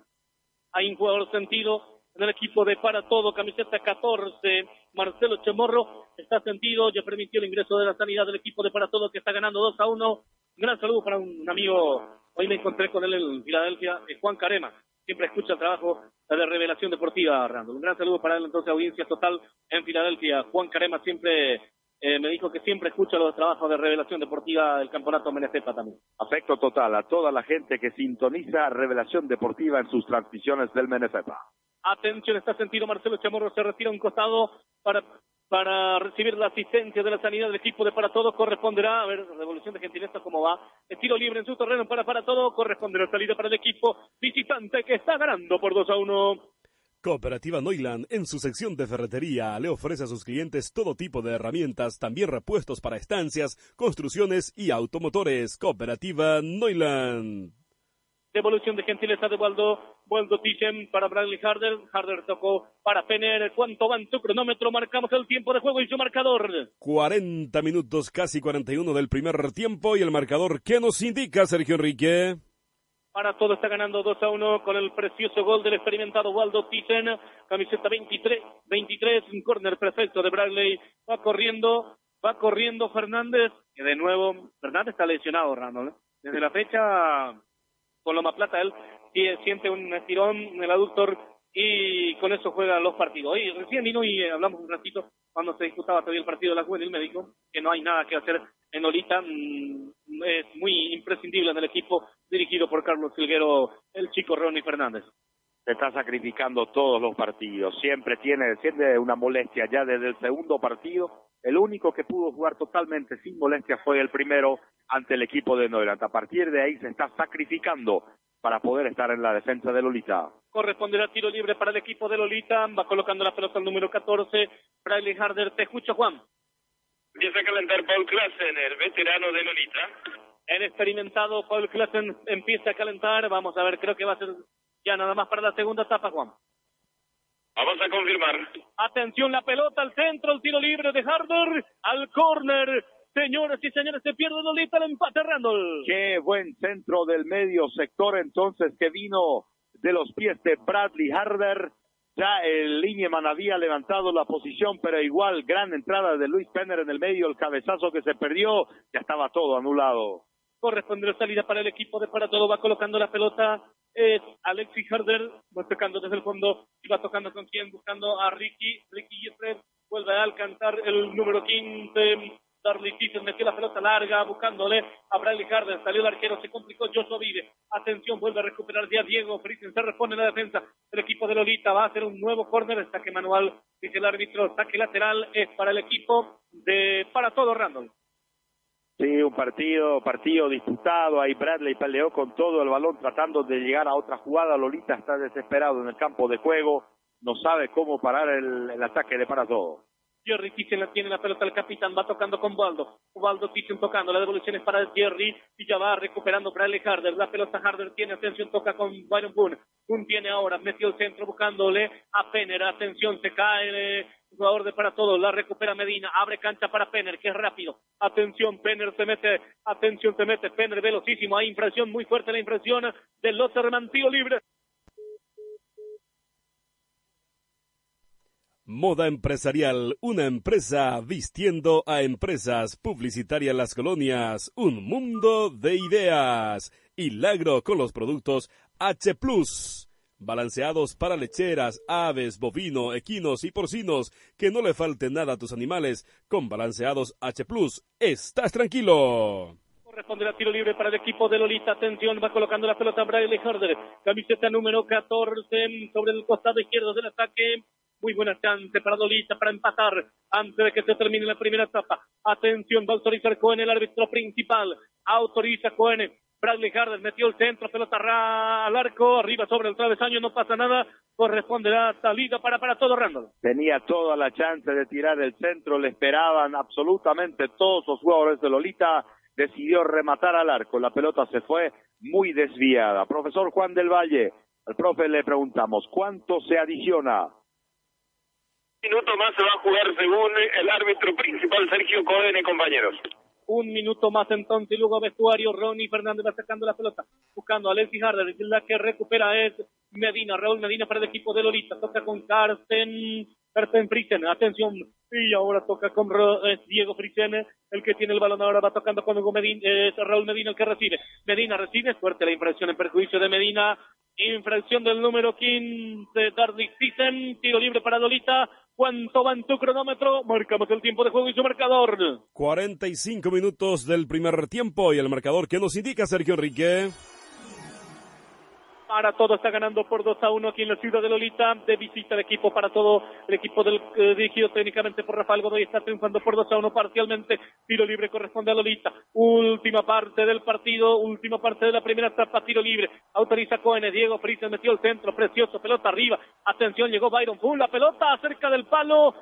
Hay un jugador sentido en el equipo de Para Todo, camiseta 14, Marcelo Chamorro, está sentido, ya permitió el ingreso de la sanidad del equipo de Para Todo que está ganando 2 a 1 Un gran saludo para un amigo, hoy me encontré con él en Filadelfia, Juan Carema, siempre escucha el trabajo de Revelación Deportiva, Randall. Un gran saludo para él, entonces, audiencia total en Filadelfia. Juan Carema siempre eh, me dijo que siempre escucha los trabajos de Revelación Deportiva del Campeonato Menecepa también. Afecto total a toda la gente que sintoniza Revelación Deportiva en sus transmisiones del Menecepa. Atención, está sentido Marcelo Chamorro, se retira a un costado para para recibir la asistencia de la sanidad del equipo de Para Todo corresponderá, a ver, revolución de gentileza cómo va, el tiro libre en su terreno para Para Todo corresponderá salida para el equipo visitante que está ganando por 2 a 1. Cooperativa Noiland, en su sección de ferretería, le ofrece a sus clientes todo tipo de herramientas, también repuestos para estancias, construcciones y automotores. Cooperativa Noiland. Devolución de gentileza de Waldo. Waldo Thyssen para Bradley Harder. Harder tocó para Penner. ¿Cuánto va en su cronómetro? Marcamos el tiempo de juego y su marcador. 40 minutos, casi 41 del primer tiempo. Y el marcador, ¿qué nos indica Sergio Enrique? Para todo está ganando 2 a 1 con el precioso gol del experimentado Waldo Thyssen. Camiseta 23, 23, un córner perfecto de Bradley. Va corriendo, va corriendo Fernández. Que de nuevo, Fernández está lesionado, Randall. ¿eh? Desde la fecha con Loma Plata, él siente un estirón en el aductor y con eso juega los partidos. Y recién vino y hablamos un ratito cuando se disputaba todavía el partido de la juvenil, me dijo que no hay nada que hacer en Olita, mm, es muy imprescindible en el equipo dirigido por Carlos Silguero, el chico Ronnie Fernández. Se está sacrificando todos los partidos, siempre tiene, siente una molestia ya desde el segundo partido. El único que pudo jugar totalmente sin molestia fue el primero ante el equipo de Neuland. A partir de ahí se está sacrificando para poder estar en la defensa de Lolita. Corresponderá tiro libre para el equipo de Lolita. Va colocando la pelota al número 14. Bradley Harder, te escucho, Juan. Empieza a calentar Paul Klassen, el veterano de Lolita. El experimentado Paul Klassen empieza a calentar. Vamos a ver, creo que va a ser ya nada más para la segunda etapa, Juan. Vamos a confirmar. Atención, la pelota al centro, el tiro libre de Harder, al córner Señores y señores, se pierde Lolita el empate, Randall. Qué buen centro del medio sector entonces que vino de los pies de Bradley Harder. Ya el Lineman había levantado la posición, pero igual gran entrada de Luis Penner en el medio, el cabezazo que se perdió, ya estaba todo anulado. Corresponde la salida para el equipo de Para Todo, va colocando la pelota, es Alexis Harder, va tocando desde el fondo, y va tocando con quién, buscando a Ricky, Ricky Jeffrey, vuelve a alcanzar el número 15, Darly Thyssen metió la pelota larga buscándole a Bradley Harder. Salió el arquero, se complicó Joshua Vive. Atención, vuelve a recuperar ya Diego Fritzen. Se responde en la defensa. El equipo de Lolita va a hacer un nuevo córner. Saque manual, dice el árbitro. Saque lateral es para el equipo de para todo Randall. Sí, un partido, partido disputado. Ahí Bradley peleó con todo el balón tratando de llegar a otra jugada. Lolita está desesperado en el campo de juego. No sabe cómo parar el, ataque de para todo. Jerry Thyssen tiene la pelota el capitán, va tocando con Waldo. Waldo Thyssen tocando, la devolución es para Jerry y ya va recuperando Bradley Harder. La pelota Harder tiene atención, toca con Byron Boone. Boone tiene ahora, metió el centro buscándole a Penner. Atención, se cae jugador de para todos, la recupera Medina, abre cancha para Penner, que es rápido. Atención, Penner se mete, atención, se mete, Penner velocísimo, hay impresión muy fuerte la impresión del Lotterman, tiro libre. Moda Empresarial, una empresa vistiendo a empresas publicitaria en las colonias, un mundo de ideas. Y Lagro con los productos H ⁇ balanceados para lecheras, aves, bovino, equinos y porcinos, que no le falte nada a tus animales. Con balanceados H ⁇ estás tranquilo. Corresponde a tiro libre para el equipo de Lolita. Atención, va colocando la pelota Bradley Harder. Camiseta número 14 sobre el costado izquierdo del ataque. Muy buena chance para Lolita para empatar antes de que se termine la primera etapa. Atención, va a autorizar Cohen, el árbitro principal. Autoriza Cohen. Bradley Harder metió el centro, pelota al arco, arriba sobre el travesaño, no pasa nada. Corresponde la salida para, para todo Randall. Tenía toda la chance de tirar el centro, le esperaban absolutamente todos los jugadores de Lolita. Decidió rematar al arco, la pelota se fue muy desviada. Profesor Juan del Valle, al profe le preguntamos, ¿cuánto se adiciona? minuto más se va a jugar según el árbitro principal Sergio Cohen, compañeros. Un minuto más entonces, luego vestuario, Ronnie Fernández va sacando la pelota, buscando a Alexis Harder, la que recupera es Medina, Raúl Medina para el equipo de Lolita, toca con Carsten, Carsten Friesen, atención, y ahora toca con Diego Friesen, el que tiene el balón ahora va tocando con Hugo Medina, eh, Raúl Medina el que recibe. Medina recibe, fuerte la infracción en perjuicio de Medina, infracción del número 15, Dardy Friesen, tiro libre para Lolita, ¿Cuánto va en tu cronómetro? Marcamos el tiempo de juego y su marcador. 45 minutos del primer tiempo y el marcador que nos indica Sergio Enrique. Para todo está ganando por 2 a 1 aquí en la ciudad de Lolita. De visita el equipo para todo. El equipo del, eh, dirigido técnicamente por Rafael Godoy está triunfando por 2 a 1 parcialmente. Tiro libre corresponde a Lolita. Última parte del partido. Última parte de la primera etapa. Tiro libre. Autoriza Cohen. Diego Friesen metió el centro. Precioso. Pelota arriba. Atención. Llegó Byron Full. La pelota acerca del palo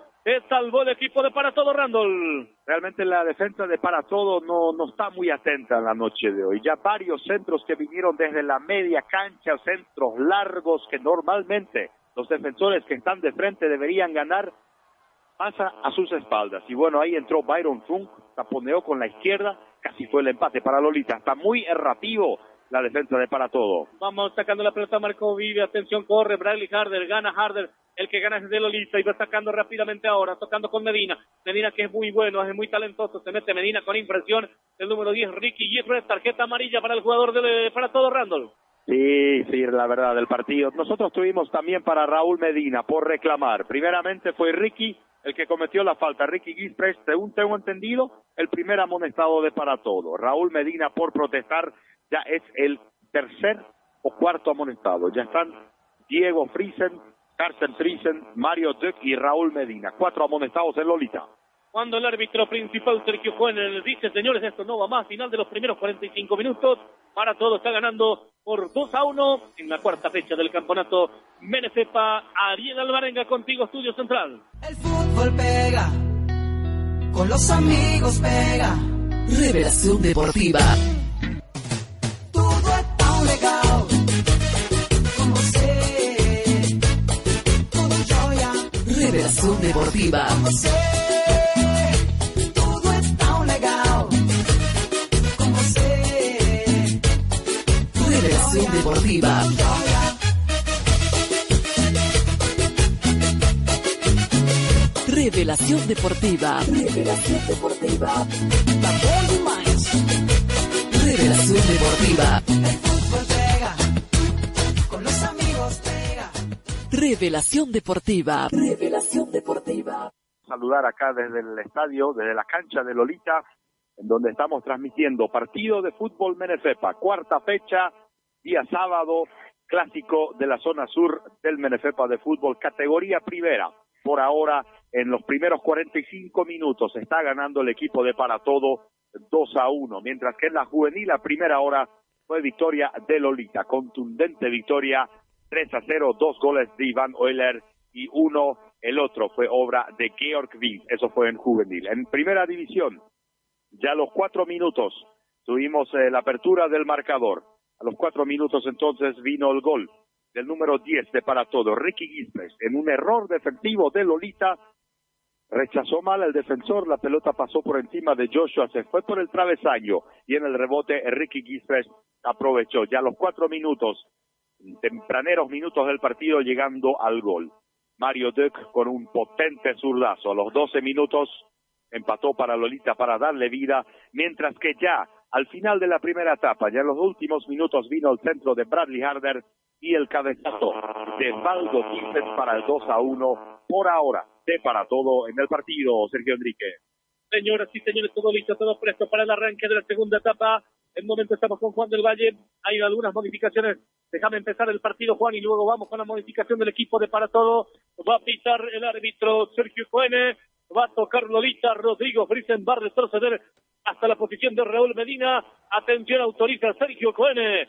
salvó el equipo de Para Todo Randall. Realmente la defensa de Para Todo no, no está muy atenta en la noche de hoy. Ya varios centros que vinieron desde la media cancha, centros largos que normalmente los defensores que están de frente deberían ganar, pasa a sus espaldas. Y bueno, ahí entró Byron Funk, taponeó con la izquierda, casi fue el empate para Lolita. Está muy errativo la defensa de para todo. Vamos sacando la pelota Marco Vive, atención, corre Bradley Harder, gana Harder, el que gana es de Lolita y va sacando rápidamente ahora, tocando con Medina. Medina que es muy bueno, es muy talentoso, se mete Medina con impresión. El número 10, Ricky Gifres, tarjeta amarilla para el jugador de para todo Randall. Sí, sí, la verdad, del partido. Nosotros tuvimos también para Raúl Medina por reclamar. Primeramente fue Ricky el que cometió la falta. Ricky Gifres, según tengo entendido, el primer amonestado de para todo. Raúl Medina por protestar ya es el tercer o cuarto amonestado. Ya están Diego Friesen, Carsten Friesen, Mario Duck y Raúl Medina. Cuatro amonestados en Lolita. Cuando el árbitro principal Sergio Juan dice, señores, esto no va más, final de los primeros 45 minutos, para todo está ganando por 2 a 1 en la cuarta fecha del campeonato Menecepa. Ariel Alvarenga contigo, Estudio Central. El fútbol pega, con los amigos pega. Revelación deportiva. Revelación deportiva. Revelación deportiva. Revelación deportiva. Revelación deportiva. Revelación deportiva. Revelación Deportiva. Revelación Deportiva. Saludar acá desde el estadio, desde la cancha de Lolita, en donde estamos transmitiendo partido de fútbol Menefepa, cuarta fecha, día sábado, clásico de la zona sur del Menefepa de fútbol, categoría primera. Por ahora, en los primeros 45 minutos, está ganando el equipo de Para Todo 2 a 1, mientras que en la juvenil a primera hora fue victoria de Lolita, contundente victoria 3 a 0, dos goles de Iván Euler y uno, el otro fue obra de Georg Wies, eso fue en juvenil. En primera división, ya a los cuatro minutos tuvimos eh, la apertura del marcador. A los cuatro minutos entonces vino el gol del número 10 de para todo, Ricky Gispes, en un error defensivo de Lolita, rechazó mal el defensor, la pelota pasó por encima de Joshua, se fue por el travesaño y en el rebote Ricky Gispes aprovechó. Ya a los cuatro minutos tempraneros minutos del partido llegando al gol. Mario Duck con un potente zurdazo. A los 12 minutos empató para Lolita para darle vida, mientras que ya al final de la primera etapa, ya en los últimos minutos vino el centro de Bradley Harder y el cabezazo de Valdo Quintes para el 2 a 1 por ahora de para todo en el partido, Sergio Enrique. Señoras y señores, todo listo, todo presto para el arranque de la segunda etapa. En momento estamos con Juan del Valle. Hay algunas modificaciones Déjame empezar el partido, Juan, y luego vamos con la modificación del equipo de para todo. Va a pitar el árbitro Sergio Coene. Va a tocar Lolita Rodrigo Frisen. Va a retroceder hasta la posición de Raúl Medina. Atención, autoriza Sergio Coene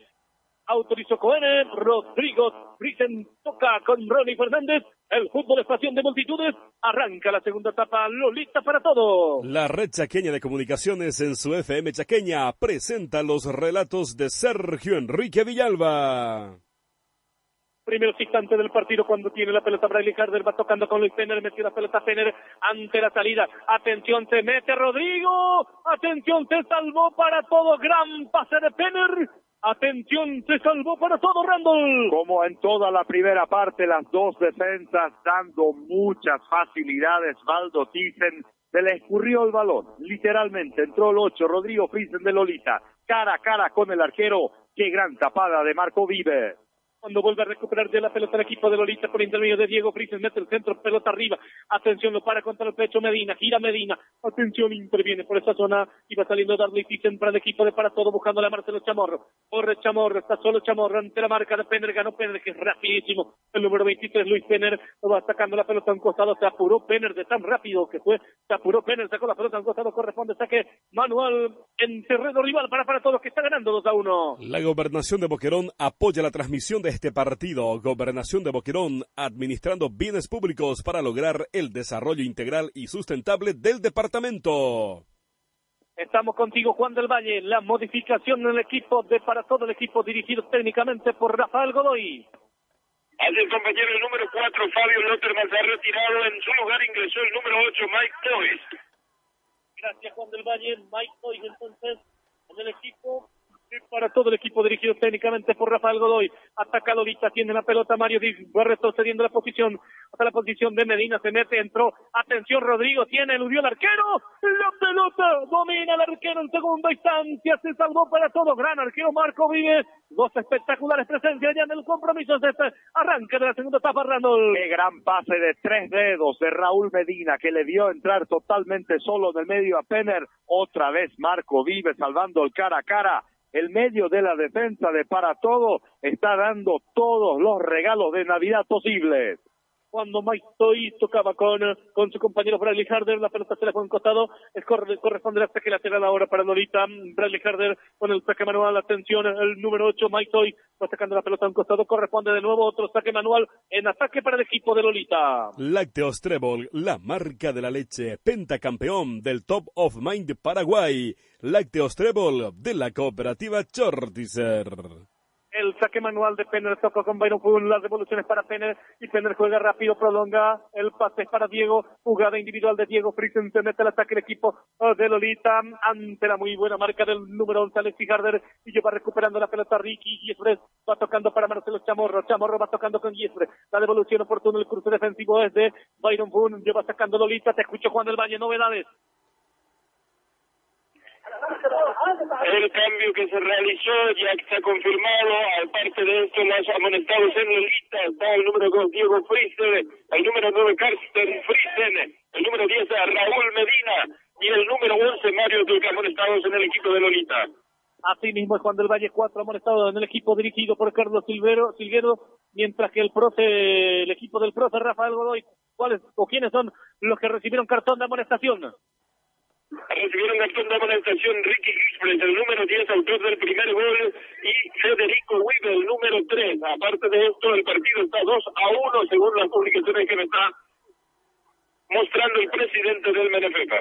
autorizó Coene, Rodrigo Frisen toca con Ronnie Fernández, el fútbol es pasión de multitudes, arranca la segunda etapa, Lolita para todo. La red chaqueña de comunicaciones en su FM chaqueña presenta los relatos de Sergio Enrique Villalba. Primeros instantes del partido cuando tiene la pelota Bradley Harder, va tocando con Luis Penner, metió la pelota Penner ante la salida. Atención, se mete Rodrigo. Atención, se salvó para todo. Gran pase de Penner Atención, se salvó para todo Randall. Como en toda la primera parte, las dos defensas dando muchas facilidades. Valdo Thyssen se le escurrió el balón. Literalmente entró el 8, Rodrigo Friesen de Lolita. Cara a cara con el arquero. Qué gran tapada de Marco Vive cuando vuelve a recuperar de la pelota el equipo de Lolita por intermedio de Diego Frises, mete el centro, pelota arriba, atención, lo para contra el pecho Medina, gira Medina, atención, interviene por esa zona y va saliendo Darley Thyssen para el equipo de para todo, buscando a Marcelo Chamorro, corre Chamorro, está solo Chamorro ante la marca de Penner, ganó Penner, que es rapidísimo, el número 23 Luis Penner, lo va sacando la pelota a costado, se apuró Penner de tan rápido que fue, se apuró Penner, sacó la pelota a un costado, corresponde saque manual en terreno rival para para todos que está ganando 2 a 1. La gobernación de Boquerón apoya la transmisión de este partido, Gobernación de Boquerón, administrando bienes públicos para lograr el desarrollo integral y sustentable del departamento. Estamos contigo, Juan del Valle. La modificación en el equipo de para todo el equipo dirigido técnicamente por Rafael Godoy. Hace el compañero el número 4, Fabio Lotterman, se ha retirado. En su lugar ingresó el número 8, Mike Toys. Gracias, Juan del Valle. Mike Toys, entonces, en el equipo para todo el equipo dirigido técnicamente por Rafael Godoy. Ataca Lolita, tiene la pelota Mario Díaz, va retrocediendo la posición hasta la posición de Medina, se mete, entró. Atención, Rodrigo, tiene, eludió el arquero. La pelota domina el arquero en segunda instancia, se salvó para todo. Gran arquero Marco Vives. Dos espectaculares presencias ya en el compromiso de este arranque de la segunda etapa, Randall. Qué gran pase de tres dedos de Raúl Medina que le dio entrar totalmente solo en el medio a Penner. Otra vez Marco Vives salvando el cara a cara el medio de la defensa de para todo está dando todos los regalos de Navidad posibles cuando Mike Toy tocaba con, con su compañero Bradley Harder, la pelota se le fue en costado, es corresponde el ataque lateral ahora para Lolita, Bradley Harder con el saque manual, atención, el número 8, Mike Toy, va sacando la pelota en costado, corresponde de nuevo otro saque manual en ataque para el equipo de Lolita. Lácteos Trebol, la marca de la leche, pentacampeón del Top of Mind Paraguay, Lácteos Trebol de la cooperativa Chortizer el saque manual de Penner toca con Byron Kuhn, las devoluciones para Penner y Penner juega rápido, prolonga el pase para Diego, jugada individual de Diego Friesen, se mete el ataque el equipo de Lolita ante la muy buena marca del número 11 Alexis Harder y lleva recuperando la pelota Ricky Giesbres, va tocando para Marcelo Chamorro, Chamorro va tocando con Giesbres, la devolución oportuna, el cruce defensivo es de Byron Boone, lleva sacando Lolita, te escucho Juan del Valle, novedades. El cambio que se realizó ya está confirmado, aparte de esto, los amonestados en Lolita, está el número 2 Diego Friesen, el número 9 Carsten Friesen, el número 10 Raúl Medina y el número 11 Mario Duque amonestados en el equipo de Lolita. Así mismo es Juan del Valle, cuatro amonestados en el equipo dirigido por Carlos Silvero, Silguero, mientras que el profe, el equipo del profe Rafael Godoy, ¿cuáles o quiénes son los que recibieron cartón de amonestación? Recibieron cartón de amonestación Ricky Gisbert, el número 10, autor del primer gol, y Federico Weber, el número 3. Aparte de esto, el partido está 2 a 1, según las publicaciones que me está mostrando el presidente del Menefepa.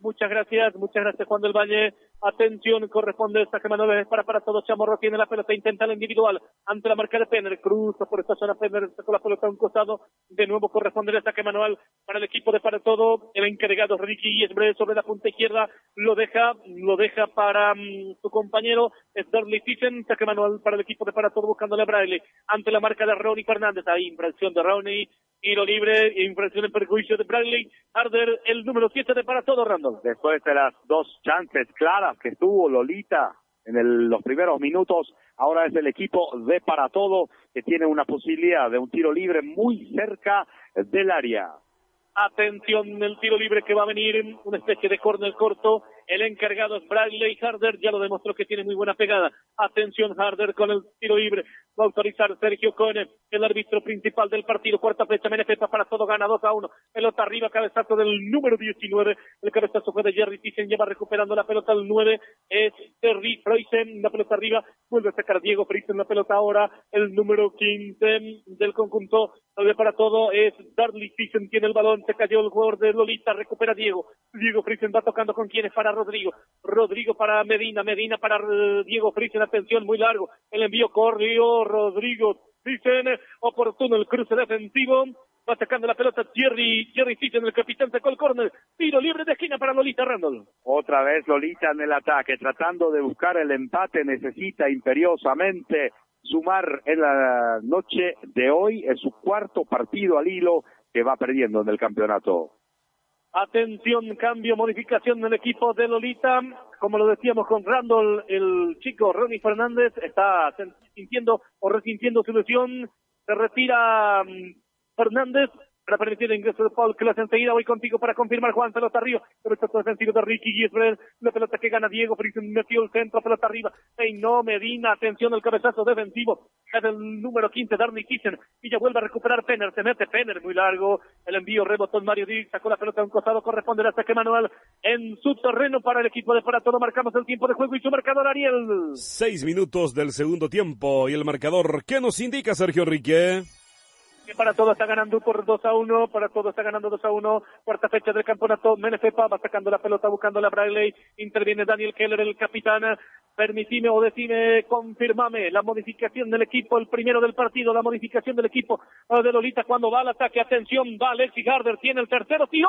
Muchas gracias, muchas gracias Juan del Valle. Atención, corresponde esta semana para para todos. Chamorro tiene la pelota, intenta la individual ante la marca de Penner. Cruza por esta zona Penner, sacó la pelota a un costado. De nuevo corresponde el ataque manual para el equipo de para todo. El encargado Ricky es breve sobre la punta izquierda. Lo deja, lo deja para mm, su compañero. Darley Thyssen. Saque manual para el equipo de para todo buscándole a Braille. Ante la marca de Ronnie Fernández. Ahí, impresión de Ronnie. Tiro libre, infracción en perjuicio de Bradley Harder, el número 7 de para todo, Randall. Después de las dos chances claras que tuvo Lolita en los primeros minutos, ahora es el equipo de para todo que tiene una posibilidad de un tiro libre muy cerca del área. Atención, el tiro libre que va a venir, una especie de córner corto. El encargado es Bradley Harder, ya lo demostró que tiene muy buena pegada. Atención, Harder con el tiro libre. Va a autorizar Sergio Cone, el árbitro principal del partido. Cuarta flecha, Menefeta para todo, gana 2 a 1. Pelota arriba, cabezazo del número 19. El cabezazo fue de Jerry Thyssen, lleva recuperando la pelota el 9. Es Terry Freisen, la pelota arriba. Vuelve a sacar Diego Freisen la pelota ahora. El número 15 del conjunto. Para todo es Darley Thyssen, tiene el balón se cayó el jugador de Lolita, recupera Diego. Diego Friesen va tocando con quienes para Rodrigo. Rodrigo para Medina, Medina para eh, Diego Friesen, atención, muy largo. El envío corrió Rodrigo Friesen, oportuno el cruce defensivo Va sacando la pelota Jerry, Jerry Stitchen, el capitán sacó el córner. Tiro libre de esquina para Lolita Randall. Otra vez Lolita en el ataque, tratando de buscar el empate, necesita imperiosamente sumar en la noche de hoy, en su cuarto partido al hilo que va perdiendo en el campeonato. Atención, cambio, modificación del equipo de Lolita. Como lo decíamos con Randall, el chico Ronnie Fernández está sintiendo o resintiendo su lesión. Se retira mm, Fernández para permitir el ingreso de Paul Class. Enseguida voy contigo para confirmar Juan, pelota arriba. Rechazo defensivo de Ricky Gisbert. La pelota que gana Diego Frisen metió el centro, pelota arriba. no Medina, atención el cabezazo defensivo. Es el número 15, Darny Kitchen. Y ya vuelve a recuperar Penner. Se mete Penner, muy largo. El envío rebotó Mario Díaz. Sacó la pelota a un costado. Corresponde al ataque manual en su terreno para el equipo de Para Todo. Marcamos el tiempo de juego y su marcador, Ariel. Seis minutos del segundo tiempo. Y el marcador, ¿qué nos indica Sergio Enrique? Para todo está ganando por 2 a 1, para todo está ganando 2 a 1, cuarta fecha del campeonato, Menefepa va sacando la pelota buscando la Bradley, interviene Daniel Keller, el capitán, permitime o decime, confirmame la modificación del equipo, el primero del partido, la modificación del equipo. De Lolita cuando va al ataque, atención, va Alexis Harder, tiene el tercero, tiró,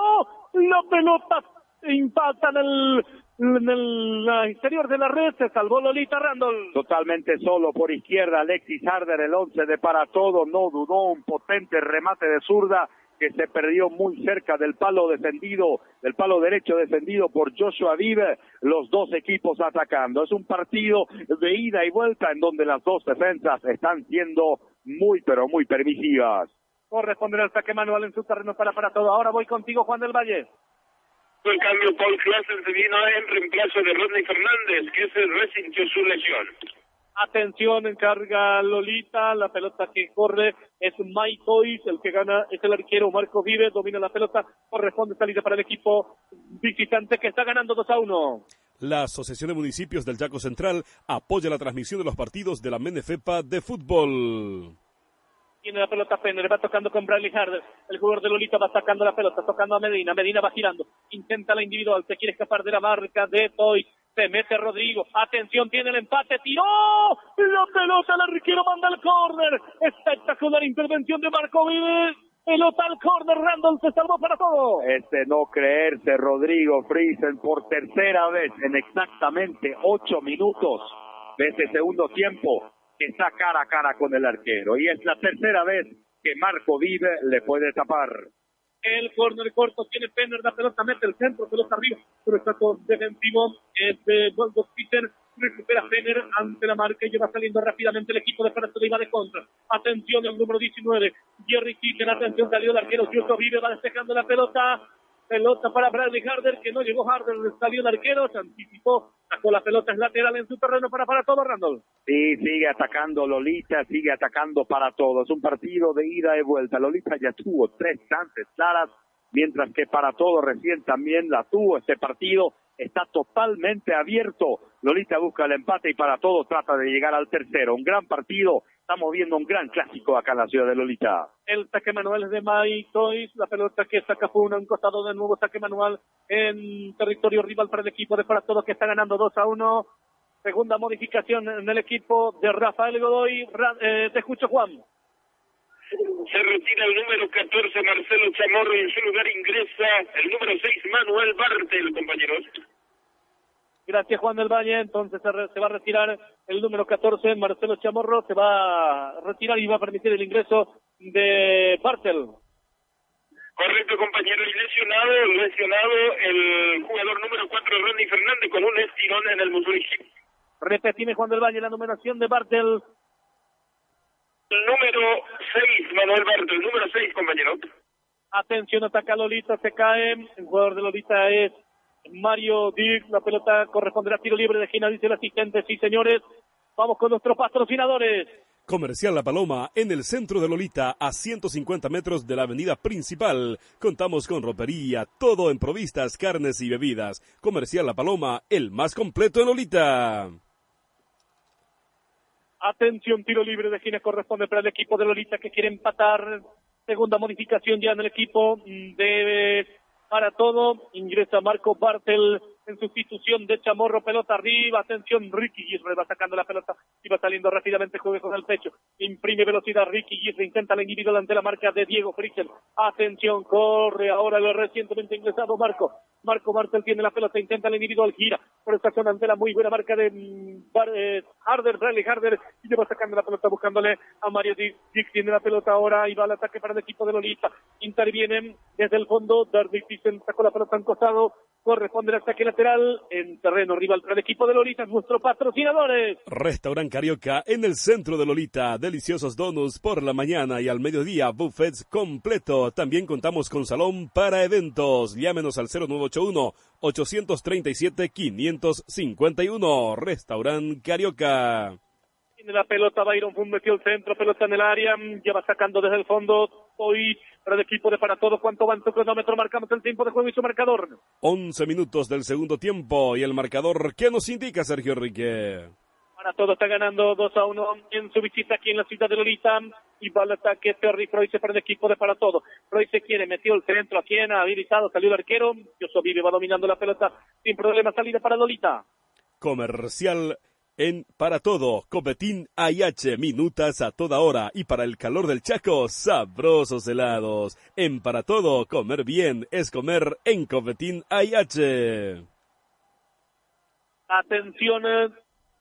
la pelota impacta en el en el interior de la red se salvó Lolita Randall. Totalmente solo por izquierda, Alexis Harder, el once de para todo, no dudó, un potente remate de zurda que se perdió muy cerca del palo defendido, del palo derecho defendido por Joshua Vive, los dos equipos atacando. Es un partido de ida y vuelta en donde las dos defensas están siendo muy, pero muy permisivas. Corresponde el saque manual en su terreno para para todo. Ahora voy contigo, Juan del Valle. En cambio, Paul Klassen se vino en reemplazo de Rodney Fernández, que se resintió su lesión. Atención, encarga Lolita, la pelota que corre es Mike Toys, el que gana es el arquero Marco Vives, domina la pelota, corresponde salida para el equipo visitante que está ganando 2 a 1. La Asociación de Municipios del Chaco Central apoya la transmisión de los partidos de la Menefepa de fútbol tiene la pelota Penner, va tocando con Bradley Harder, el jugador de Lolita va sacando la pelota, tocando a Medina, Medina va girando, intenta la individual, se quiere escapar de la marca de Toy, se mete Rodrigo, atención, tiene el empate, tiró, la pelota, el arquero manda el córner, espectacular intervención de Marco Vives, pelota al córner, Randall se salvó para todo. Este no creerse, Rodrigo Friesen por tercera vez en exactamente ocho minutos de este segundo tiempo está cara a cara con el arquero. Y es la tercera vez que Marco Vive le puede tapar. El córner corto tiene Penner, la pelota mete el centro, pelota arriba, pero está defensivo. Este Volvo Peter recupera Penner ante la marca y va saliendo rápidamente el equipo de Francia y de contra. Atención el número 19, Jerry Peter, atención, salió el arquero, Giusto Vive va despejando la pelota, pelota para Bradley Harder, que no llegó Harder, salió el arquero, se anticipó, sacó la pelota en lateral en su terreno para para todo, Randall. Sí, sigue atacando Lolita, sigue atacando para todo. Es un partido de ida y vuelta. Lolita ya tuvo tres chances claras, mientras que para todo recién también la tuvo este partido. Está totalmente abierto. Lolita busca el empate y para todo trata de llegar al tercero. Un gran partido estamos viendo un gran clásico acá en la ciudad de Lolita. El saque manual es de Mike Toys, la pelota que saca fue un costado de nuevo saque manual en territorio rival para el equipo de para todo que está ganando 2 a 1. Segunda modificación en el equipo de Rafael Godoy. Eh, te escucho, Juan. Se retira el número 14, Marcelo Chamorro, y en su lugar ingresa el número 6, Manuel Bartel, compañeros. Gracias, Juan del Valle. Entonces se, va a retirar el número 14, Marcelo Chamorro. Se va a retirar y va a permitir el ingreso de Bartel. Correcto, compañero. Y lesionado, lesionado el jugador número 4, Ronnie Fernández, con un estirón en el muslo Repetime, Juan del Valle, la numeración de Bartel. El número 6, Manuel Bartel. Número 6, compañero. Atención, ataca Lolita, se cae. El jugador de Lolita es Mario Dick, la pelota corresponderá a tiro libre de esquina, dice el asistente. Sí, señores, vamos con nuestros patrocinadores. Comercial La Paloma, en el centro de Lolita, a 150 metros de la avenida principal. Contamos con ropería, todo en provistas, carnes y bebidas. Comercial La Paloma, el más completo en Lolita. Atención, tiro libre de esquina corresponde para el equipo de Lolita que quiere empatar. Segunda modificación ya en el equipo de para todo. Ingresa Marco Bartel en sustitución de Chamorro, pelota arriba, atención, Ricky Gisre va sacando la pelota y va saliendo rápidamente, juega con el pecho, imprime velocidad, Ricky Gisre intenta la individual ante la marca de Diego Fritzen, atención, corre ahora el recientemente ingresado Marco, Marco Martel tiene la pelota, intenta la individual, gira por esta zona ante la muy buena marca de mm, eh, Harder, Bradley Harder, y va sacando la pelota buscándole a Mario Dick, tiene la pelota ahora y va al ataque para el equipo de Lolita, intervienen desde el fondo, Darby Thyssen sacó la pelota en costado, corresponde el ataque lateral en terreno rival para el equipo de Lolita, nuestros patrocinadores. Restaurant Carioca en el centro de Lolita, deliciosos donuts por la mañana y al mediodía, buffets completo. También contamos con salón para eventos. Llámenos al 0981 837 551. Restaurant Carioca. Tiene la pelota, Byron Fun metió el centro, pelota en el área, ya va sacando desde el fondo, hoy para el equipo de para todo, ¿cuánto tu cronómetro? Marcamos el tiempo de juego y su marcador. 11 minutos del segundo tiempo y el marcador, ¿qué nos indica Sergio Enrique? Para todo está ganando 2 a 1 en su visita aquí en la ciudad de Lolita y va al ataque Terry Freuse para el equipo de para todo. Freuse quiere, metió el centro aquí en habilitado, salió el arquero, Yoso Vive va dominando la pelota sin problema, salida para Lolita. Comercial en Para Todo, Copetín AIH, minutas a toda hora y para el calor del Chaco, sabrosos helados. En Para Todo, comer bien es comer en Copetín AIH. Atención, eh,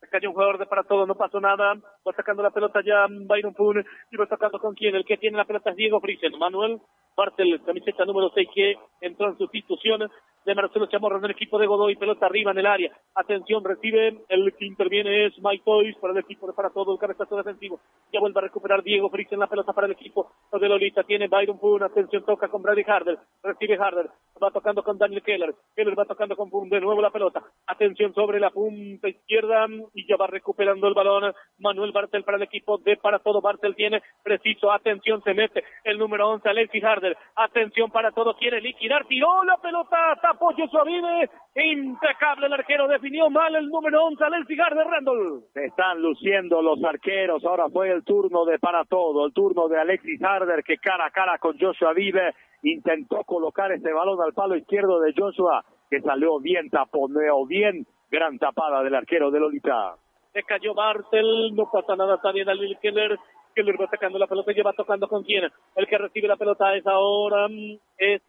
se cayó un jugador de para todo, no pasó nada. Va sacando la pelota ya Byron Pune y va sacando con quién. El que tiene la pelota es Diego Friesen. Manuel Bartel, camiseta número 6 que entró en sustitución de Marcelo Chamorro en el equipo de Godoy, pelota arriba en el área. Atención, recibe, el que interviene es Mike Toys para el equipo de para todo el cabezazo defensivo. Ya vuelve a recuperar Diego Frix en la pelota para el equipo de Lolita. Tiene Byron Boone, atención, toca con Brady Harder, recibe Harder, va tocando con Daniel Keller, Keller va tocando con Boone, de nuevo la pelota. Atención sobre la punta izquierda y ya va recuperando el balón Manuel Bartel para el equipo de para todo. Bartel tiene preciso, atención, se mete el número 11, Alexis Harder. Atención para todo, quiere liquidar, tiró la pelota, apoyo suave, impecable el arquero, definió mal el número 11 al cigar de Randall. Se están luciendo los arqueros, ahora fue el turno de para todo, el turno de Alexis Harder que cara a cara con Joshua Vive intentó colocar este balón al palo izquierdo de Joshua que salió bien, taponeo bien, gran tapada del arquero de Lolita. Se cayó Bartel, no pasa nada, está bien Alil Keller, Keller va sacando la pelota y lleva tocando con quién. El que recibe la pelota es ahora mm, es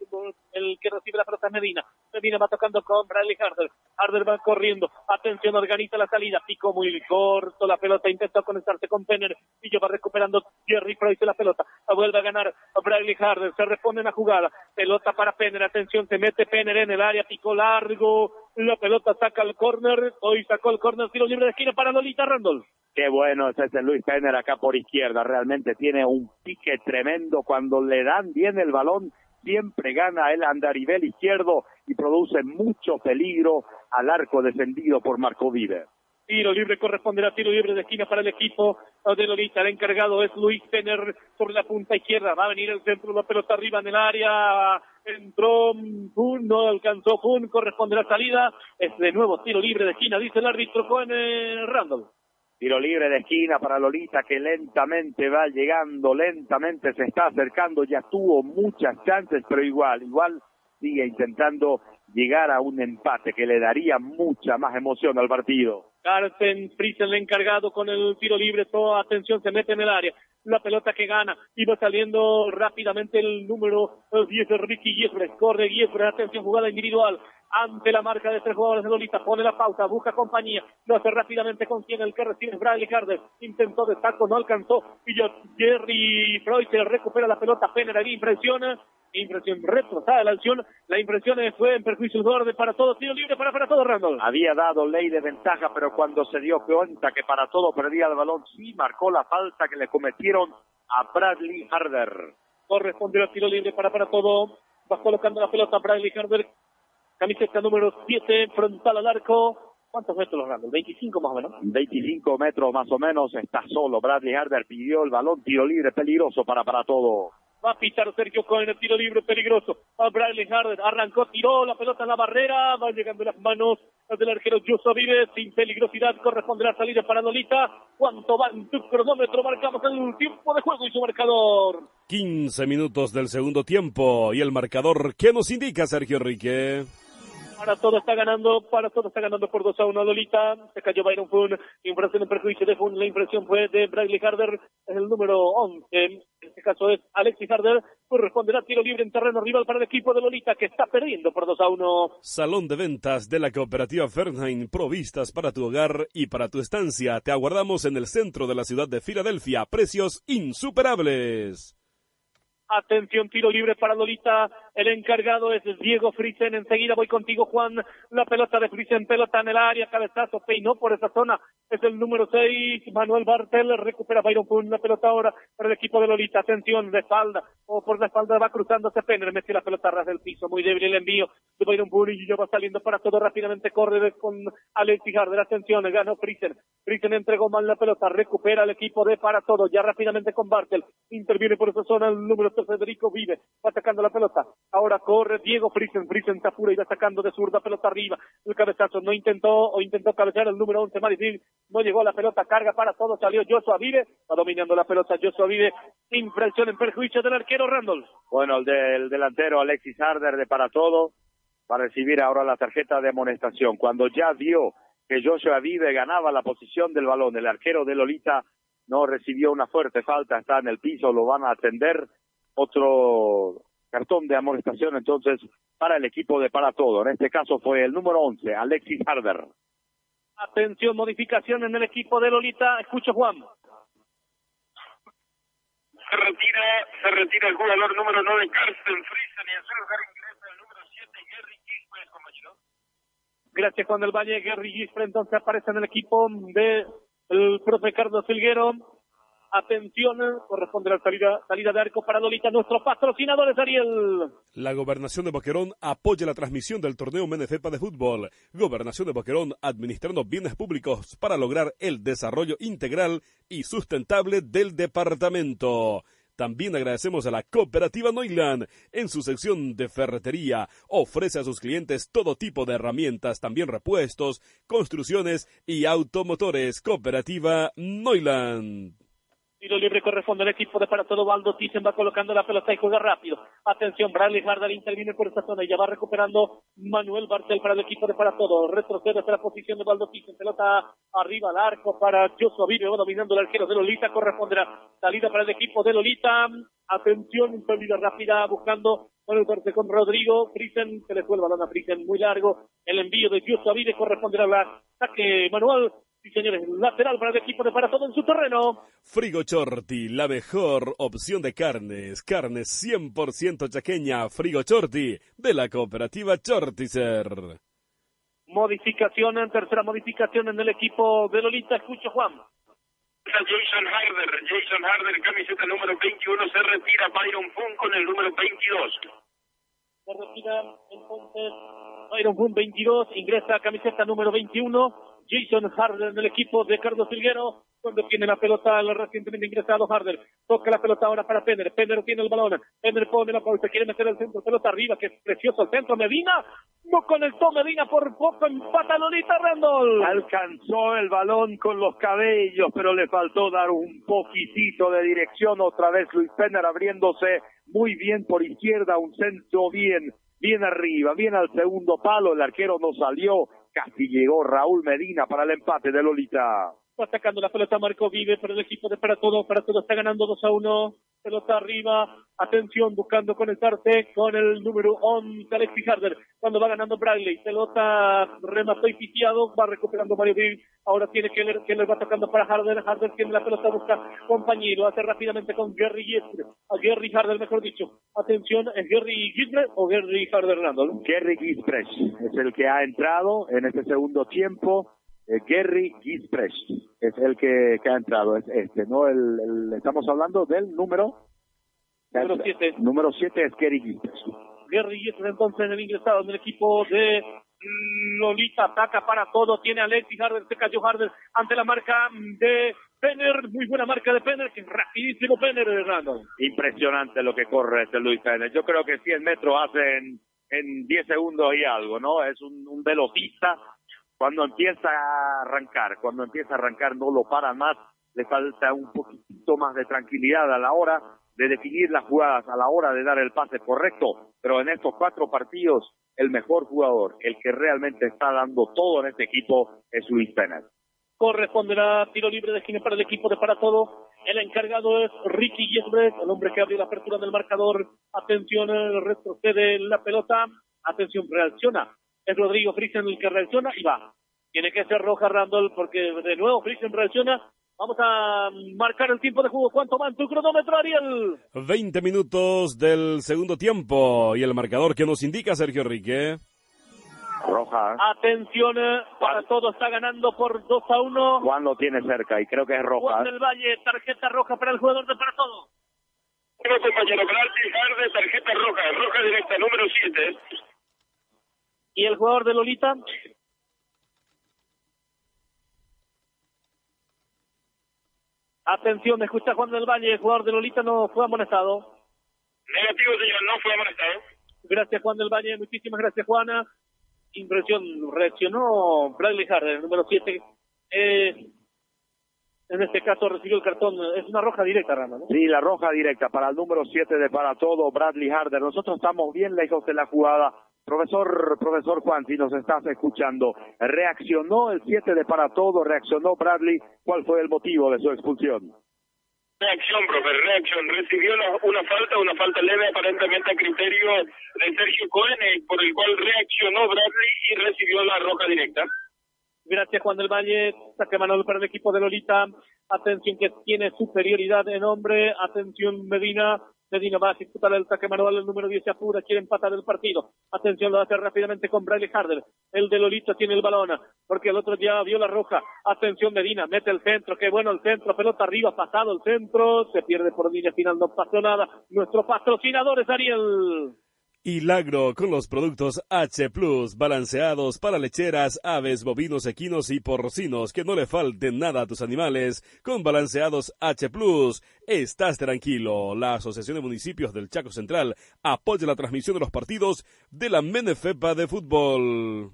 el que recibe la pelota Medina. Medina va tocando con Bradley Harder. Harder va corriendo. Atención, organiza la salida. Pico muy corto. La pelota intenta conectarse con Penner. Y yo va recuperando Jerry Price la pelota. Vuelve a ganar Bradley Harder. Se responde en la jugada. Pelota para Penner. Atención, se mete Penner en el área. Pico largo. La pelota saca el córner. Hoy sacó el córner. Tiro libre de esquina para Lolita Randall. Qué bueno es ese Luis Penner acá por izquierda. Realmente tiene un pique tremendo cuando le dan bien el balón siempre gana el andarivel izquierdo y produce mucho peligro al arco defendido por Marco Vive. Tiro libre corresponderá tiro libre de esquina para el equipo de Lolita. El encargado es Luis Tener sobre la punta izquierda. Va a venir el centro, la pelota arriba en el área. Entró Fun, no alcanzó Fun, corresponde la salida. Es de nuevo tiro libre de esquina, dice el árbitro con Randall. Tiro libre de esquina para Lolita que lentamente va llegando, lentamente se está acercando, ya tuvo muchas chances, pero igual, igual sigue intentando llegar a un empate que le daría mucha más emoción al partido. Carsten Friesen, el encargado con el tiro libre, toda atención, se mete en el área. La pelota que gana, iba saliendo rápidamente el número 10 de Ricky Giesbrecht, corre Giesbrecht, atención, jugada individual, ante la marca de tres jugadores de Lolita, pone la pausa, busca compañía, lo hace rápidamente con quien el que recibe Bradley Harder, intentó de no alcanzó, y Jerry Freud recupera la pelota, Penner impresiona, impresión retrasada la acción, la impresión fue en perjuicio de para todo, tiro libre para para todo Randall. Había dado ley de ventaja, pero cuando se dio cuenta que para todo perdía el balón, sí marcó la falta que le cometieron a Bradley Harder. Correspondió el tiro libre para para todo, va colocando la pelota Bradley Harder, camiseta número 7, frontal al arco. ¿Cuántos metros Randall? 25 más o menos. 25 metros más o menos, está solo. Bradley Harder pidió el balón, tiro libre, peligroso para para todo. Va a pitar Sergio Cohen el tiro libre peligroso. A Bradley Harder arrancó, tiró la pelota en la barrera. Va llegando las manos del arquero Yuso Vive. Sin peligrosidad corresponde la salida para Nolita. ¿Cuánto va en tu cronómetro? Marcamos el tiempo de juego y su marcador. 15 minutos del segundo tiempo. Y el marcador, ¿qué nos indica Sergio Enrique? Para todo está ganando, para todo está ganando por 2 a 1 Lolita. Se cayó Byron Fun. Impresión en perjuicio de Fun. La impresión fue de Bradley Harder. El número 11. En este caso es Alexis Harder. Corresponderá tiro libre en terreno rival para el equipo de Lolita que está perdiendo por 2 a 1. Salón de ventas de la cooperativa Fernheim. Provistas para tu hogar y para tu estancia. Te aguardamos en el centro de la ciudad de Filadelfia. Precios insuperables. Atención, tiro libre para Lolita. El encargado es Diego Frisen. Enseguida voy contigo, Juan. La pelota de Frisen, pelota en el área, cabezazo, peinó por esa zona. Es el número 6, Manuel Bartel. Recupera Byron Pun. La pelota ahora para el equipo de Lolita. Atención, de espalda. O por la espalda va cruzándose Penner. Mete la pelota ras del piso. Muy débil el envío de Byron Pun. Y ya va saliendo para todo rápidamente. Corre con Alexis Harder. Atención, ganó Frisen. Frisen entregó mal la pelota. Recupera el equipo de para todo. Ya rápidamente con Bartel. Interviene por esa zona el número Federico Vive, va sacando la pelota. Ahora corre Diego Frisen, Frisen Tapura y va sacando de zurda pelota arriba. El cabezazo no intentó o intentó cabecear el número 11 Marifil, no llegó la pelota, carga para todo, salió Joshua Vive, va dominando la pelota Joshua Vive, impresión en perjuicio del arquero Randall. Bueno, el del delantero Alexis Harder de para todo, para recibir ahora la tarjeta de amonestación. Cuando ya vio que Joshua Vive ganaba la posición del balón, el arquero de Lolita no recibió una fuerte falta, está en el piso, lo van a atender otro cartón de amonestación entonces para el equipo de para todo. En este caso fue el número 11, Alexis Harder. Atención, modificación en el equipo de Lolita. Escucho Juan. Se retira, se retira el jugador número 9, Carsten Friesen, y en su lugar ingresa el número 7, Gary Gisper, compañero. Gracias, Juan del Valle. Gary Gisper entonces aparece en el equipo de el profe Carlos Filguero. Atención, corresponde la salida, de arco para Lolita, nuestros patrocinadores, Ariel. La Gobernación de Boquerón apoya la transmisión del torneo Menefepa de fútbol. Gobernación de Boquerón administrando bienes públicos para lograr el desarrollo integral y sustentable del departamento. También agradecemos a la cooperativa Noiland. En su sección de ferretería ofrece a sus clientes todo tipo de herramientas, también repuestos, construcciones y automotores. Cooperativa Noiland. Tiro libre corresponde al equipo de para todo. Baldo Thyssen va colocando la pelota y juega rápido. Atención, Bradley Hardal interviene por esta zona y ya va recuperando Manuel Bartel para el equipo de para todo. Retrocede hacia la posición de Baldo Thyssen. Pelota arriba al arco para Joshua Vive. Dominando el arquero de Lolita. Corresponderá salida para el equipo de Lolita. Atención, salida rápida buscando conectarse con Rodrigo. Frisen, se le fue el balón a Frisen muy largo. El envío de Joshua Vive corresponderá al ataque manual Sí, señores, lateral para el equipo de para todo en su terreno. Frigo Chorti, la mejor opción de carnes. Carne 100% chaqueña. Frigo Chorti, de la cooperativa Chortizer. Modificación, en tercera modificación en el equipo de Lolita. Escucho, Juan. Jason Harder, Jason Harder, camiseta número 21, se retira Byron Fun con el número 22. Se retira entonces Byron Fun 22, ingresa camiseta número 21. Jason Harder en el equipo de Carlos Silguero. Cuando tiene la pelota el recientemente ingresado Harder. Toca la pelota ahora para Penner. Penner tiene el balón. Penner pone la pausa. Quiere meter el centro. Pelota arriba. Que es precioso el centro. Medina. No conectó Medina por poco. Empata Lolita Randall. Alcanzó el balón con los cabellos, pero le faltó dar un poquitito de dirección. Otra vez Luis Penner abriéndose muy bien por izquierda. Un centro bien, bien arriba. Bien al segundo palo. El arquero no salió Casi llegó Raúl Medina para el empate de Lolita. Va sacando la pelota Marco Vive para el equipo de Para Todo. Para Todo está ganando 2 a 1. Pelota arriba. Atención, buscando conectarse con el número 11, Alexis Harder. Cuando va ganando Bradley. Pelota remató y pitiado. Va recuperando Mario Vive. Ahora tiene que le, que le va tocando para Harder. Harder tiene la pelota, busca compañero. Hace rápidamente con Gary Gisbre. A Gary Harder, mejor dicho. Atención, ¿es Gary Gisbre o Gary Harder Randall? Gary Gisbre es el que ha entrado en este segundo tiempo eh, Gary Gisprecht es el que, que, ha entrado, es este, ¿no? El, el estamos hablando del número... Número 7. Número 7 es Gary Gisprecht. Gary Gisprecht entonces en el ingresado en el equipo de Lolita, ataca para todo, tiene a Alexis Harder, se cayó Harder ante la marca de Penner, muy buena marca de Penner, que rapidísimo Penner, Hernando. Impresionante lo que corre este Luis Penner. Yo creo que 100 metros hacen en 10 segundos y algo, ¿no? Es un, un velocista cuando empieza a arrancar, cuando empieza a arrancar no lo para más, le falta un poquito más de tranquilidad a la hora de definir las jugadas, a la hora de dar el pase correcto, pero en estos cuatro partidos el mejor jugador, el que realmente está dando todo en este equipo es Luis Pérez. Corresponderá tiro libre de esquina para el equipo de para todo. El encargado es Ricky Yesbret, el hombre que abrió la apertura del marcador. Atención, retrocede la pelota. Atención, reacciona. Es Rodrigo Friesen el que reacciona y va. Tiene que ser roja Randall porque de nuevo Friesen reacciona. Vamos a marcar el tiempo de juego. ¿Cuánto va en tu cronómetro, Ariel? 20 minutos del segundo tiempo y el marcador que nos indica Sergio Rique. Roja. Atención, eh, para todo está ganando por 2 a 1. Juan lo tiene cerca y creo que es roja. Juan del Valle, tarjeta roja para el jugador de para todo. Bueno, compañero, Bradley Harder, tarjeta roja, roja directa, número 7. Y el jugador de Lolita. Atención, escucha Juan del Valle, el jugador de Lolita no fue amonestado. Negativo, señor, no fue amonestado. Gracias, Juan del Valle. Muchísimas gracias, Juana. Impresión, reaccionó Bradley Harder, el número 7. Eh, en este caso recibió el cartón. Es una roja directa, Rama, ¿no? Sí, la roja directa para el número 7 de para todo, Bradley Harder. Nosotros estamos bien lejos de la jugada. Profesor, profesor Juan, si nos estás escuchando, reaccionó el 7 de para todo, reaccionó Bradley. ¿Cuál fue el motivo de su expulsión? Reacción, profe, reacción. Recibió la- una falta, una falta leve aparentemente a criterio de Sergio Cohen, eh, por el cual reaccionó Bradley y recibió la roja directa. Gracias, Juan del Valle. Saque Manuel para el equipo de Lolita. Atención que tiene superioridad en hombre. Atención Medina. Va a ejecutar el saque manual. El número 10 se apura. Quiere empatar el partido. Atención, lo hace rápidamente con Bradley Harder. El de Lolita tiene el balón. Porque el otro ya vio la roja. Atención Medina. Mete el centro. Qué bueno el centro. Pelota arriba. Pasado el centro. Se pierde por línea final. No pasó nada. Nuestro patrocinador es Ariel. Hilagro con los productos H Plus, balanceados para lecheras, aves, bovinos, equinos y porcinos, que no le falte nada a tus animales. Con balanceados H Plus, estás tranquilo. La Asociación de Municipios del Chaco Central apoya la transmisión de los partidos de la Menefepa de fútbol.